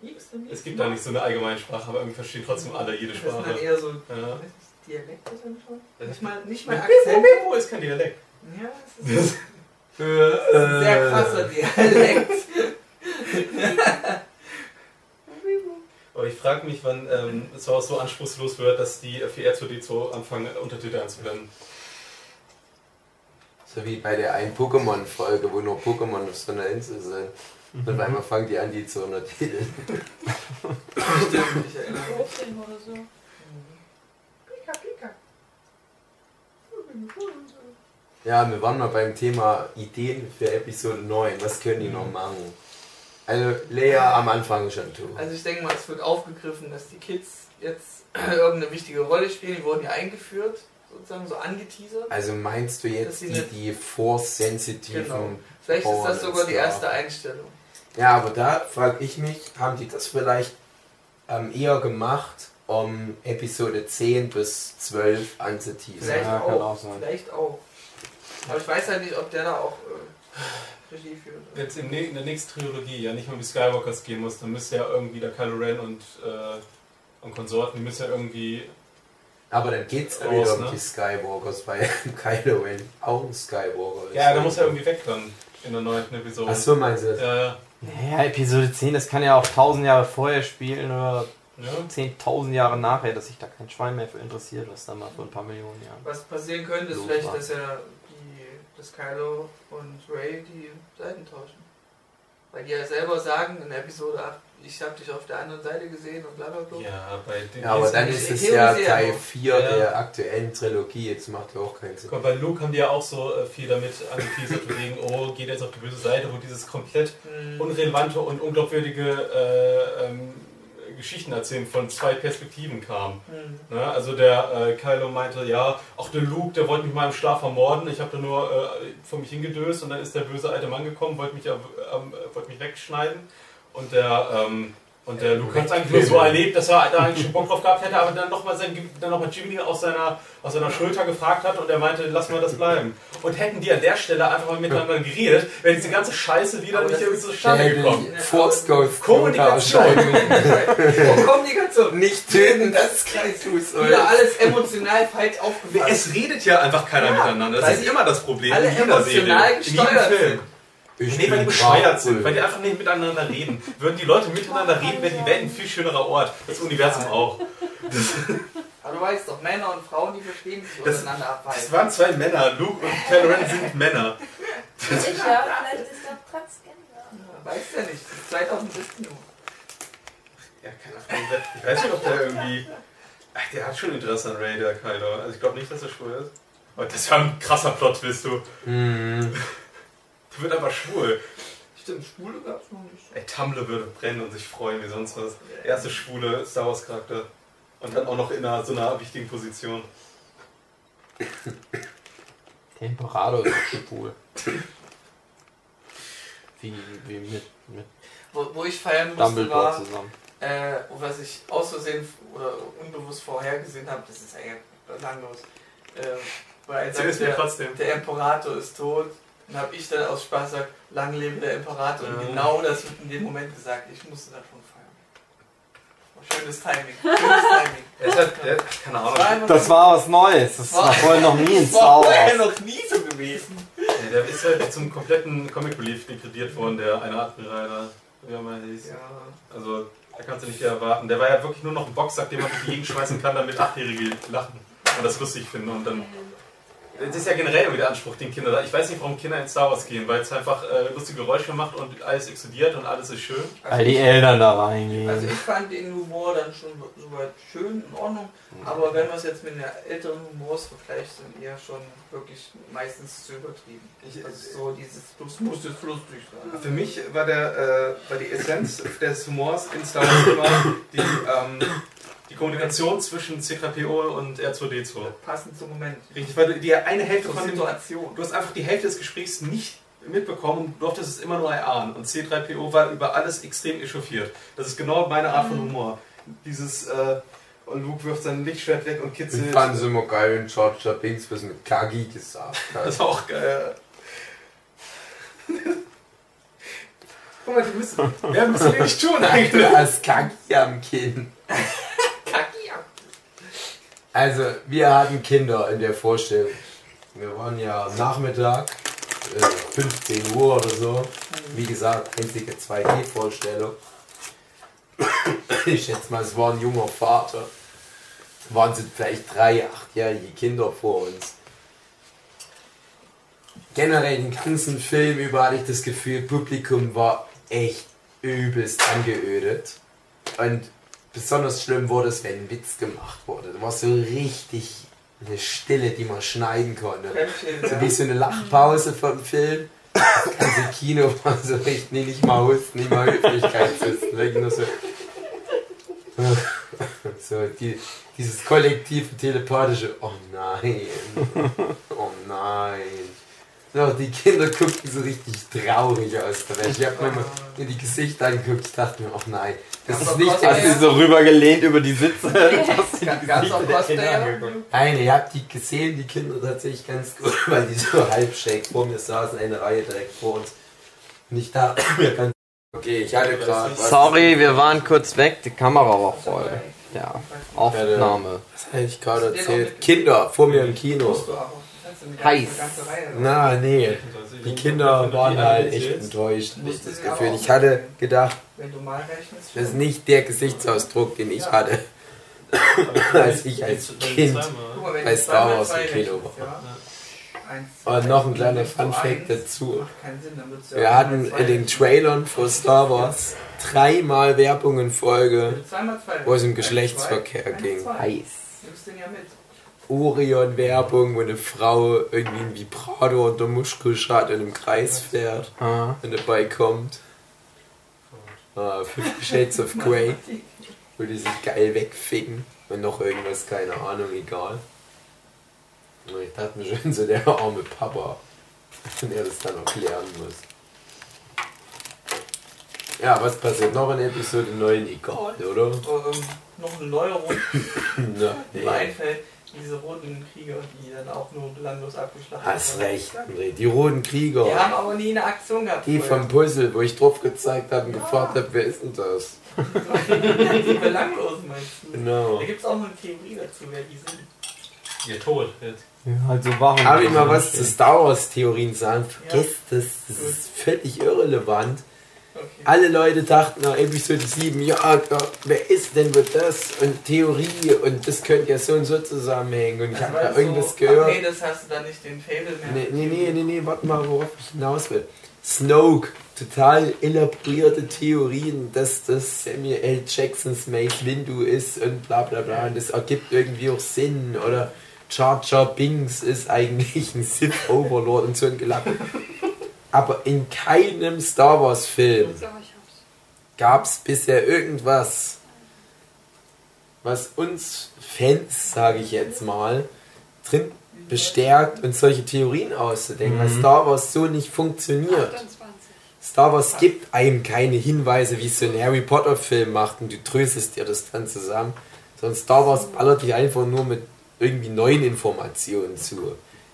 Liebst du mich? es gibt da nicht so eine allgemeine Sprache, aber irgendwie verstehen trotzdem alle jede Das sind dann Sprache. eher so Ja. Dialekte sind schon. Das Nicht mal, nicht mal. Akzent ist kein Dialekt. Ja, es ist Äh, ein sehr krasser Dialekt. Aber ich frage mich, wann ähm, so anspruchslos wird, dass die für R2D2 anfangen, Untertitel einzublenden. So wie bei der einen Pokémon-Folge, wo nur Pokémon auf so einer Insel sind. Und auf einmal fangen die an, die zu untertiteln. Stimmt, ich erinnere mich. Oder so. Pika, Pika. Ja, wir waren noch beim Thema Ideen für Episode 9. Was können die noch machen? Also, Lea am Anfang schon tun. Also ich denke mal, es wird aufgegriffen, dass die Kids jetzt irgendeine wichtige Rolle spielen. Die wurden ja eingeführt, sozusagen so angeteasert. Also meinst du jetzt die, die Force-sensitiven Genau. Vielleicht ist Power das sogar die erste Einstellung. Ja, aber da frage ich mich, haben die das vielleicht ähm, eher gemacht, um Episode 10 bis 12 anzuteasern? Vielleicht Ja, auch sein. Vielleicht auch. Aber ich weiß halt nicht, ob der da auch äh, Regie führt. Wenn es in der nächsten Trilogie ja nicht mehr wie Skywalkers gehen muss, dann müsste ja irgendwie der Kylo Ren und, äh, und Konsorten, die müssen ja irgendwie. Aber dann geht's ja wieder um ne? die Skywalkers, weil Kylo Ren auch ein Skywalker ist. Ja, da muss er irgendwie weg dann in der neunten Episode. Achso, meinst du das? Ja, ja. Naja, Episode 10, das kann ja auch 1000 Jahre vorher spielen oder ja. 10.000 Jahre nachher, dass sich da kein Schwein mehr für interessiert, was da mal vor ein paar Millionen Jahren. Was passieren könnte, ist vielleicht, war. dass er dass Kylo und Ray die Seiten tauschen. Weil die ja selber sagen in Episode 8, ich habe dich auf der anderen Seite gesehen und bla bla bla. Ja, bei den Ja, aber dann ist es ja Teil nur. 4 Ja. der aktuellen Trilogie. Jetzt macht ja auch keinen Sinn. Guck, bei Luke haben die ja auch so äh, viel damit angeteasert, wegen, oh, geht jetzt auf die böse Seite, wo dieses komplett Hm. unrelevante und unglaubwürdige äh, ähm, Geschichten erzählen von zwei Perspektiven kam. Hm. Ne? Also der äh, Kylo meinte, ja, auch der Luke, der wollte mich mal im Schlaf ermorden, ich habe da nur äh, vor mich hingedöst und dann ist der böse alte Mann gekommen, wollte mich, äh, ähm, wollte mich wegschneiden und der ähm, und der Luke hat es eigentlich nur so erlebt, dass er da eigentlich schon Bock drauf gehabt hätte, aber dann nochmal noch Jimmy aus seiner, aus seiner Schulter gefragt hat und er meinte, lass mal das bleiben. Und hätten die an der Stelle einfach mal miteinander geredet, wäre diese ganze Scheiße wieder Aber nicht irgendwie ist zustande gekommen. Ghost Kommunikation. Kommunikation. Nicht töten, das Kreisfuß. Wieder alles emotional falsch aufgefasst. Es redet ja einfach keiner Ja, miteinander. Das ist immer das Problem. alle in jeder emotional Serie, in jedem gesteuert Film. sind. Ich Nee, weil die bescheuert sind, weil die einfach nicht miteinander reden. Würden die Leute miteinander reden, wäre die Welt ein viel schönerer Ort. Das Universum auch. Aber du weißt doch, Männer und Frauen, die verstehen sich Das- untereinander Es abhalten. waren zwei Männer. Luke und Kylo Ren sind Männer. Sicher, vielleicht ist er Transgender. Weißt ja nicht, das ist 2017 nur. Ja, keine Ahnung. Ich weiß nicht, ob der irgendwie. Ach, der hat schon Interesse an Ray, der Kylo. Also ich glaube nicht, dass er schwul ist. Aber das ist ja ein krasser Plot, willst du. Mhm. Die wird aber schwul. Stimmt, Schwule gab es noch nicht. Ey, Tumblr würde brennen und sich freuen wie sonst was. Erste schwule Star Wars Charakter. Und dann auch noch in einer, so einer wichtigen Position. Der Imperator ist schwul. Wie, wie mit, mit Wo, wo ich feiern musste, Dumbledore war, zusammen. äh, was ich aus Versehen oder unbewusst vorhergesehen habe, das ist eigentlich belanglos. Äh, weil er Erzähl es sagt, mir der, trotzdem. der Imperator ist tot. Dann habe ich dann aus Spaß gesagt, lang lebe der Imperator. Und Ja. genau das wird in dem Moment gesagt. Ich musste davon feiern. War Schönes Timing. Schönes Timing. Ist halt, er, keine Ahnung. Das war was Neues. Das war vorher noch nie in Das war vorher noch nie so gewesen. Ja, der ist halt zum kompletten Comic Relief degradiert worden, der eine Admiral da, wie er mal hieß. Ja. Also, da kannst du nicht viel erwarten. Der war ja wirklich nur noch ein Boxsack, den man durch die Gegend schmeißen kann, damit Achtjährige lachen und das lustig finden. Und dann. Das ist ja generell immer der Anspruch, den Kinder da. Ich weiß nicht, warum Kinder in Star Wars gehen, weil es einfach äh, lustige Geräusche macht und alles explodiert und alles ist schön. Weil die Eltern da reingehen. Also ich fand den Humor dann schon soweit schön, in Ordnung, aber wenn man es jetzt mit einer älteren Humors vergleicht, dann eher schon wirklich meistens zu übertrieben. Ich- Also so dieses, das muss jetzt lustig sein. Für mich war, der, äh, war die Essenz des Humors in Star Wars immer die, ähm, die Kommunikation zwischen C3PO und R2D2. Passend zum Moment. Richtig, weil die eine Hälfte von dem Situation. Du hast einfach die Hälfte des Gesprächs nicht mitbekommen und durftest es immer nur erahnen. Und C3PO war über alles extrem echauffiert. Das ist genau meine Art von Humor. Dieses, äh, und Luke wirft sein Lichtschwert weg und Ich kitzelt. fand es immer geil, wenn George. Binks was mit Kagi gesagt hat. Das war auch geil. Guck mal, die müssen, wer müssen nicht tun eigentlich? Du hast Kagi am Kinn. Also, wir hatten Kinder in der Vorstellung. Wir waren ja Nachmittag, äh, 15 Uhr oder so. Wie gesagt, einzige 2D-Vorstellung. Ich schätze mal, es war ein junger Vater. Waren sind vielleicht drei, achtjährige Kinder vor uns. Generell den ganzen Film über hatte ich das Gefühl, Publikum war echt übelst angeödet. Und besonders schlimm wurde es, wenn ein Witz gemacht wurde. Da war so richtig eine Stille, die man schneiden konnte. So wie so eine Lachpause vom Film. Das ganze Kino war so echt, nee, nicht mal Husten, nicht mal Höflichkeitshusten. Wirklich nur so. So, die, dieses kollektive telepathische, oh nein, oh nein. Ja, die Kinder guckten so richtig traurig aus der Welt. Ich habe mir mal in die Gesichter angeguckt, ich dachte mir, oh nein, das ist nicht Hast du so rübergelehnt über die Sitze? Ganz auf Cosplayer. Nein, ihr habt die gesehen, die Kinder tatsächlich ganz gut, weil die so halb schräg vor mir saßen, eine Reihe direkt vor uns. Und ich dachte mir ganz. Okay, ich hatte gerade. was- Sorry, wir waren kurz weg, die Kamera war voll. Ja, Aufnahme. Was hatte ich gerade erzählt? Kinder vor mir im Kino. Eine Heiß. ganze Reihe. Na, nee. Die Kinder waren halt echt enttäuscht, ich das Gefühl. Ich hatte gedacht, Wenn du mal rechnest. das ist nicht der Gesichtsausdruck, den ich hatte, als ich als Kind. Bei Star Wars im Kino war. Und noch ein kleiner Fun-Fact eins. dazu. Wir hatten in den. Trailern für Star Wars dreimal Werbung in Folge, wo es um Geschlechtsverkehr ging. Heiß. Nimmst den ja mit. Orion-Werbung, wo eine Frau irgendwie ein Vibrator unter Muschelschad in einem Kreis fährt Ah. und dabei kommt. Ah, Fifty Shades of Grey, wo die sich geil wegficken und noch irgendwas, keine Ahnung, egal. Und ich dachte mir schon so, der arme Papa, wenn er das dann erklären muss. Ja, was passiert noch in Episode 9? Egal, oder? Ähm, noch eine Neuerung, Na, mir einfällt. Diese roten Krieger, die dann auch nur belanglos abgeschlachtet Hast wurden. recht, André. Die roten Krieger. Die haben aber nie eine Aktion gehabt. Die vorher. vom Puzzle, wo ich drauf gezeigt habe und gefragt habe, wer ist denn das? die belanglos meinst du? Genau. Da gibt es auch noch eine Theorie dazu, wer die sind. Ihr tot jetzt. Also warum? Habe ich mal was zu Star Wars Theorien sagen? Vergesst Ja. das, das ist völlig irrelevant. Okay. Alle Leute dachten nach Episode 7, ja, da, wer ist denn wird das? Und Theorie und das könnte ja so und so zusammenhängen. Und ich Das habe da so- irgendwas Ach gehört. nee, das hast du dann nicht den Fable mehr. Nee, nee, nee, nee, nee, warte mal, worauf ich hinaus will. Snoke, total elaborierte Theorien, dass das Samuel L. Jacksons Mace Windu ist und bla bla bla. Und das ergibt irgendwie auch Sinn. Oder Jar Jar Binks ist eigentlich ein Sith Overlord und so ein Gelack. Aber in keinem Star Wars Film gab es bisher irgendwas, was uns Fans, sage ich jetzt mal, drin bestärkt, uns solche Theorien auszudenken, weil Star Wars so nicht funktioniert. 28. Star Wars gibt einem keine Hinweise, wie es so ein Harry Potter Film macht und du tröstest dir das dann zusammen, sondern Star Wars ballert dich einfach nur mit irgendwie neuen Informationen zu.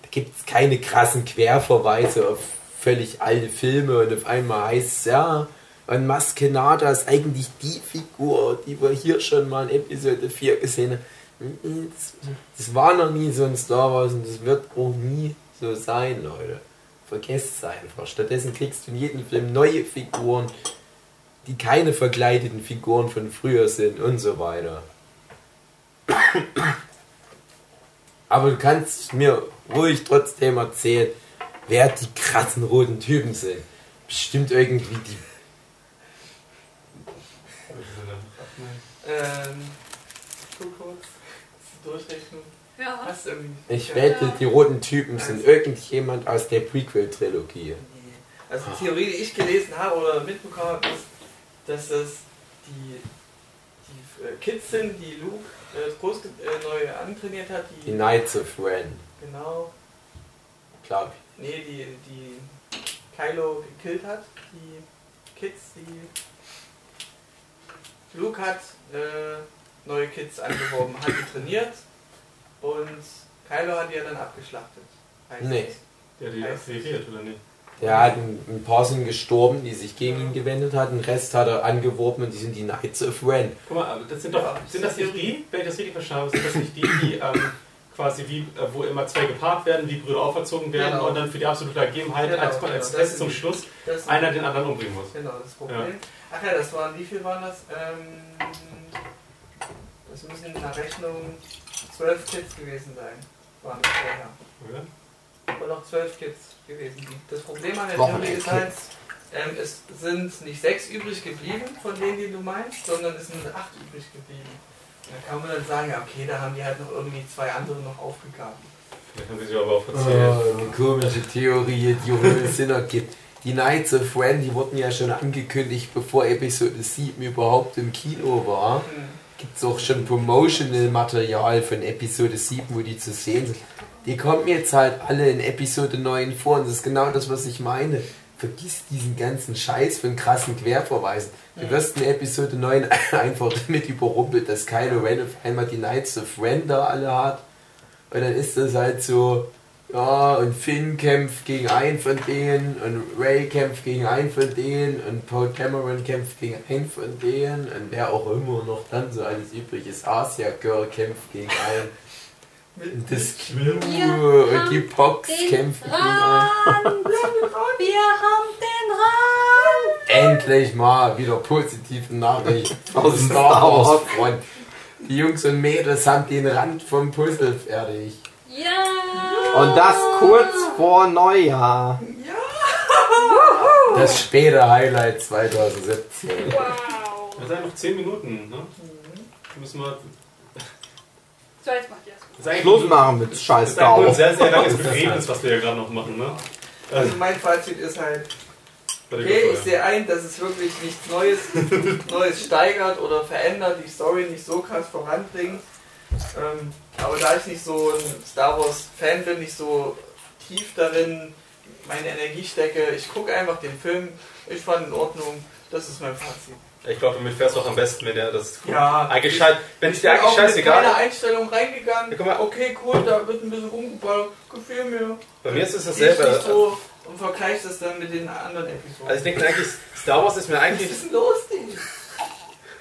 Da gibt es keine krassen Querverweise auf völlig alte Filme und auf einmal heißt es, ja, und Maskenada ist eigentlich die Figur, die wir hier schon mal in Episode 4 gesehen haben. Das, das war noch nie so ein Star Wars und das wird auch nie so sein, Leute. Vergesst es einfach. Stattdessen kriegst du in jedem Film neue Figuren, die keine verkleideten Figuren von früher sind und so weiter. Aber du kannst mir ruhig trotzdem erzählen, wer die krassen roten Typen sind. Bestimmt irgendwie die. Ähm, guck kurz. Durchrechnung. Ja. Hast du irgendwie. Ich Ja. wette, die roten Typen sind irgendjemand aus der Prequel-Trilogie. Nee. Also die Theorie, die ich gelesen habe oder mitbekommen habe, ist, dass es die, die äh, Kids sind, die Luke äh, groß äh, neu antrainiert hat, die, Die Knights of Ren, genau, glaube nee, die, die Kylo gekillt hat, die Kids, die Luke hat äh, neue Kids angeworben, hat die trainiert und Kylo hat die ja dann abgeschlachtet. heißt Nee. Der die aktiviert, oder nicht? ich. Der hat ein, ein paar sind gestorben, die sich gegen ihn gewendet hatten. Den Rest hat er angeworben und die sind die Knights of Ren. Guck mal, aber das sind doch, sind das nicht die, wenn ich das richtig verstanden habe, sind das nicht die, die ähm, quasi wie, äh, wo immer zwei gepaart werden, wie Brüder auferzogen werden Genau. und dann für die absolute Ergebenheit Genau, als, genau, Test sind zum die. Schluss einer den anderen umbringen muss. Genau, das Problem. Ach ja, das waren, wie viel waren das? Ähm, das müssen nach Rechnung zwölf Kids gewesen sein. Waren das vorher. Oder? Und noch zwölf Kids gewesen. Das Problem an der Theorie ist halt, ähm, es sind nicht sechs übrig geblieben von denen, die du meinst, sondern es sind acht übrig geblieben. Da kann man dann sagen, ja okay, da haben die halt noch irgendwie zwei andere noch aufgegeben. Vielleicht haben sie sich aber auch verzählt. Oh, eine komische Theorie, die ohne Sinn ergibt. Die Knights of Ren, die wurden ja schon angekündigt, bevor Episode 7 überhaupt im Kino war. Hm. Gibt es auch schon Promotional-Material von Episode 7, wo die zu sehen sind. Die kommen jetzt halt alle in Episode 9 vor und das ist genau das, was ich meine. Vergiss diesen ganzen Scheiß von krassen Querverweisen. Du wirst in Episode 9 einfach damit überrumpelt, dass Kylo Ren auf einmal die Knights of Ren da alle hat. Und dann ist das halt so, ja, und Finn kämpft gegen einen von denen und Ray kämpft gegen einen von denen und Paul Cameron kämpft gegen einen von denen und wer auch immer noch dann so alles übrig ist. Asia Girl kämpft gegen einen. Das und die Pox gegen einen. Wir haben den Rand! Endlich mal wieder positive Nachrichten aus dem Star Wars. Front. Die Jungs und Mädels haben den Rand vom Puzzle fertig. Ja! Und das kurz vor Neujahr. Das späte Highlight 2017. Wow. Das sind noch 10 Minuten, ne? Müssen wir. So, jetzt macht ihr. Das ist Schluss machen mit das scheiß ist Star eigentlich ein sehr, sehr langes Begräbnis, was wir hier gerade noch machen, ne? Also mein Fazit ist halt, Okay, ich sehe ein, dass es wirklich nichts Neues, Neues steigert oder verändert, die Story nicht so krass voranbringt. Ähm, aber da ich nicht so ein Star Wars Fan bin, nicht so tief darin meine Energie stecke, ich gucke einfach den Film, ich fand in Ordnung, das ist mein Fazit. Ich glaube, damit fährst du auch am besten, wenn der das. Ja. Eigentlich scheiß, wenn es Ich dir bin eigentlich scheißegal ist. Einstellung reingegangen, Ja, okay, cool, da wird ein bisschen rumgeballert, gefiel mir. Bei mir ist es ich dasselbe. nicht so und vergleiche das dann mit den anderen Episoden. Also ich denke eigentlich, Star Wars ist mir Was eigentlich. ist denn los, Ding?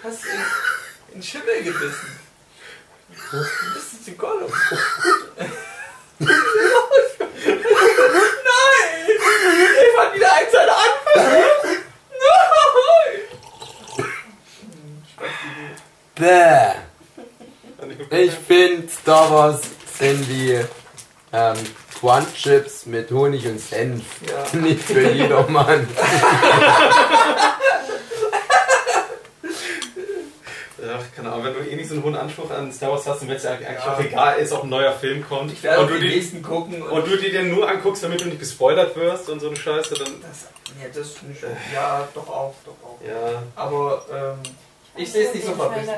Hast du in, in Schimmel gebissen? Du bist jetzt ein Gollum. Nein! Dave hat wieder einen seiner Anfälle! Nein! Hm, Spaß, Bäh. Ich finde, Star Wars sind wie ähm, Crunchips mit Honig und Senf. Ja. Nicht für jedermann. Ja, keine Ahnung, wenn du eh nicht so einen hohen Anspruch an Star Wars hast, dann wird es ja eigentlich Ja. auch egal ist, ob ein neuer Film kommt. Ich werde und, du die die, nächsten gucken. und du dir den nur anguckst, damit du nicht gespoilert wirst und so eine Scheiße, dann. das, ja, das finde ich schon. Ja, doch auch, doch auch. Ja. Aber ähm, ich sehe es nicht so Den verbissen.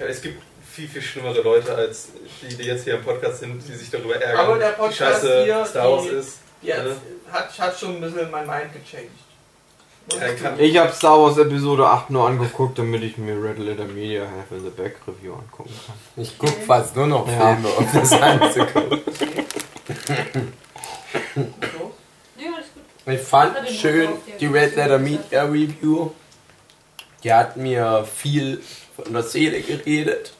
Ja. Es gibt viel, viel schlimmere Leute als die, die jetzt hier im Podcast sind, die sich darüber ärgern, Aber der wie Podcast scheiße hier, Star Wars die- ist. Ja, Ja. hat, hat schon ein bisschen mein Mind gechanged. Ja, Ich habe Star Wars Episode 8 nur angeguckt, damit ich mir Red Letter Media Half in the Back Review angucken kann. Ich guck fast nur noch Ja. Filme, um das anzugucken. Ich fand schön die Red Letter Media Review. Die hat mir viel von der Seele geredet.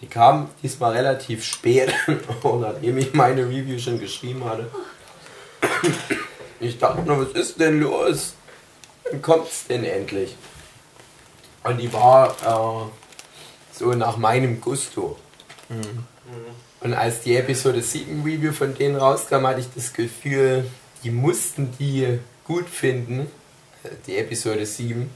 Die kam diesmal relativ spät, nachdem ich meine Review schon geschrieben hatte. Ich dachte nur, was ist denn los? Wann kommt's denn endlich? Und die war äh, so nach meinem Gusto. Und als die Episode 7 Review von denen rauskam, hatte ich das Gefühl, die mussten die gut finden, äh, die Episode 7.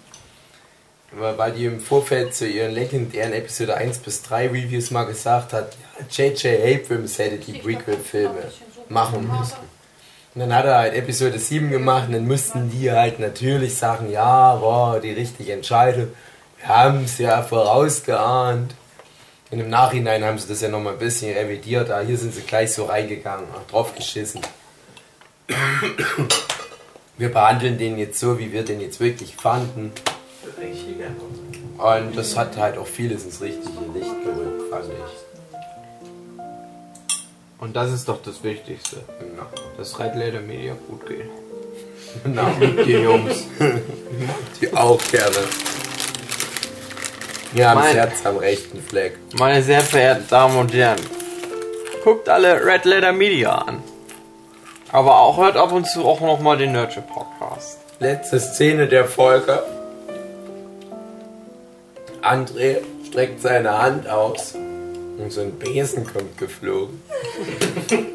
Weil die im Vorfeld zu ihren legendären Episode 1 bis 3 Reviews mal gesagt hat, J.J. Abrams hätte die Prequel-Filme machen müssen. Und dann hat er halt Episode 7 gemacht und dann mussten die halt natürlich sagen, ja, war die richtige Entscheidung. Wir haben es ja vorausgeahnt. Und im Nachhinein haben sie das ja nochmal ein bisschen revidiert, aber hier sind sie gleich so reingegangen, auch drauf geschissen. Wir behandeln den jetzt so, wie wir den jetzt wirklich fanden. Und das hat halt auch vieles ins richtige Licht gerückt, fand ich. Und das ist doch das Wichtigste, Ja. dass Red Letter Media gut geht. Na, Die Jungs. die auch gerne. Wir haben das Mein- Herz am rechten Fleck. Meine sehr verehrten Damen und Herren, guckt alle Red Letter Media an. Aber auch hört ab und zu auch nochmal den Nurture Podcast. Letzte Szene der Folge. André streckt seine Hand aus und so ein Besen kommt geflogen. Dann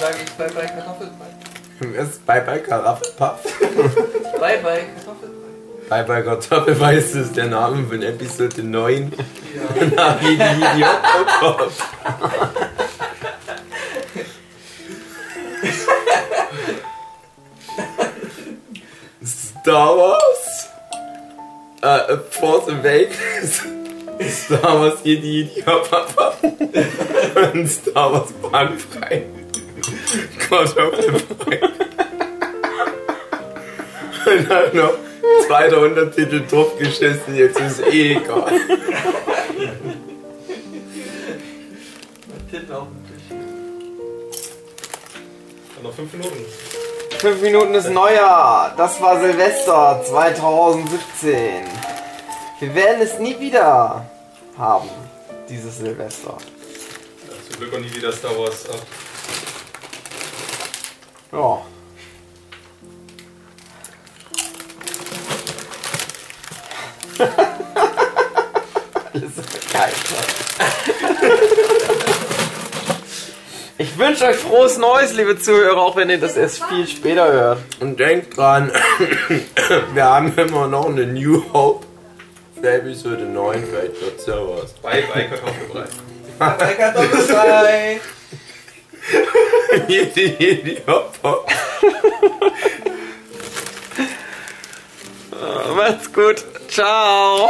sage ich bye bye Kartoffelbrei. Das ist Bye Bye Karaffelpaff. Bye bye Kartoffelbrei. Bye Bye Kartoffelweiß das ist der Name von Episode 9. Ja. Na, wie die Idioten. Star Wars? Äh, Force Awakens? Star Wars Jedi Idiot Papa? Und Star Wars Bahnfrei? Kartoffelbrei. Und dann noch zweiter Untertitel draufgeschissen, jetzt ist eh egal. Mit Titten auf dem Tisch. Noch fünf Minuten. Fünf Minuten ist Neujahr. Das war Silvester 2017. Wir werden es nie wieder haben, dieses Silvester. Ja, zum Glück auch nie wieder Star Wars. Ja. Alles so begeistert. Ich wünsche euch frohes Neues, liebe Zuhörer, auch wenn ihr das erst viel später hört. Und denkt dran, wir haben immer noch eine New Hope für Episode 9, vielleicht wird's ja was. Bye bye Kartoffelbrei. Bye bye Kartoffelbrei. Jedi, Jedi, hopp, hopp. Macht's gut. Ciao.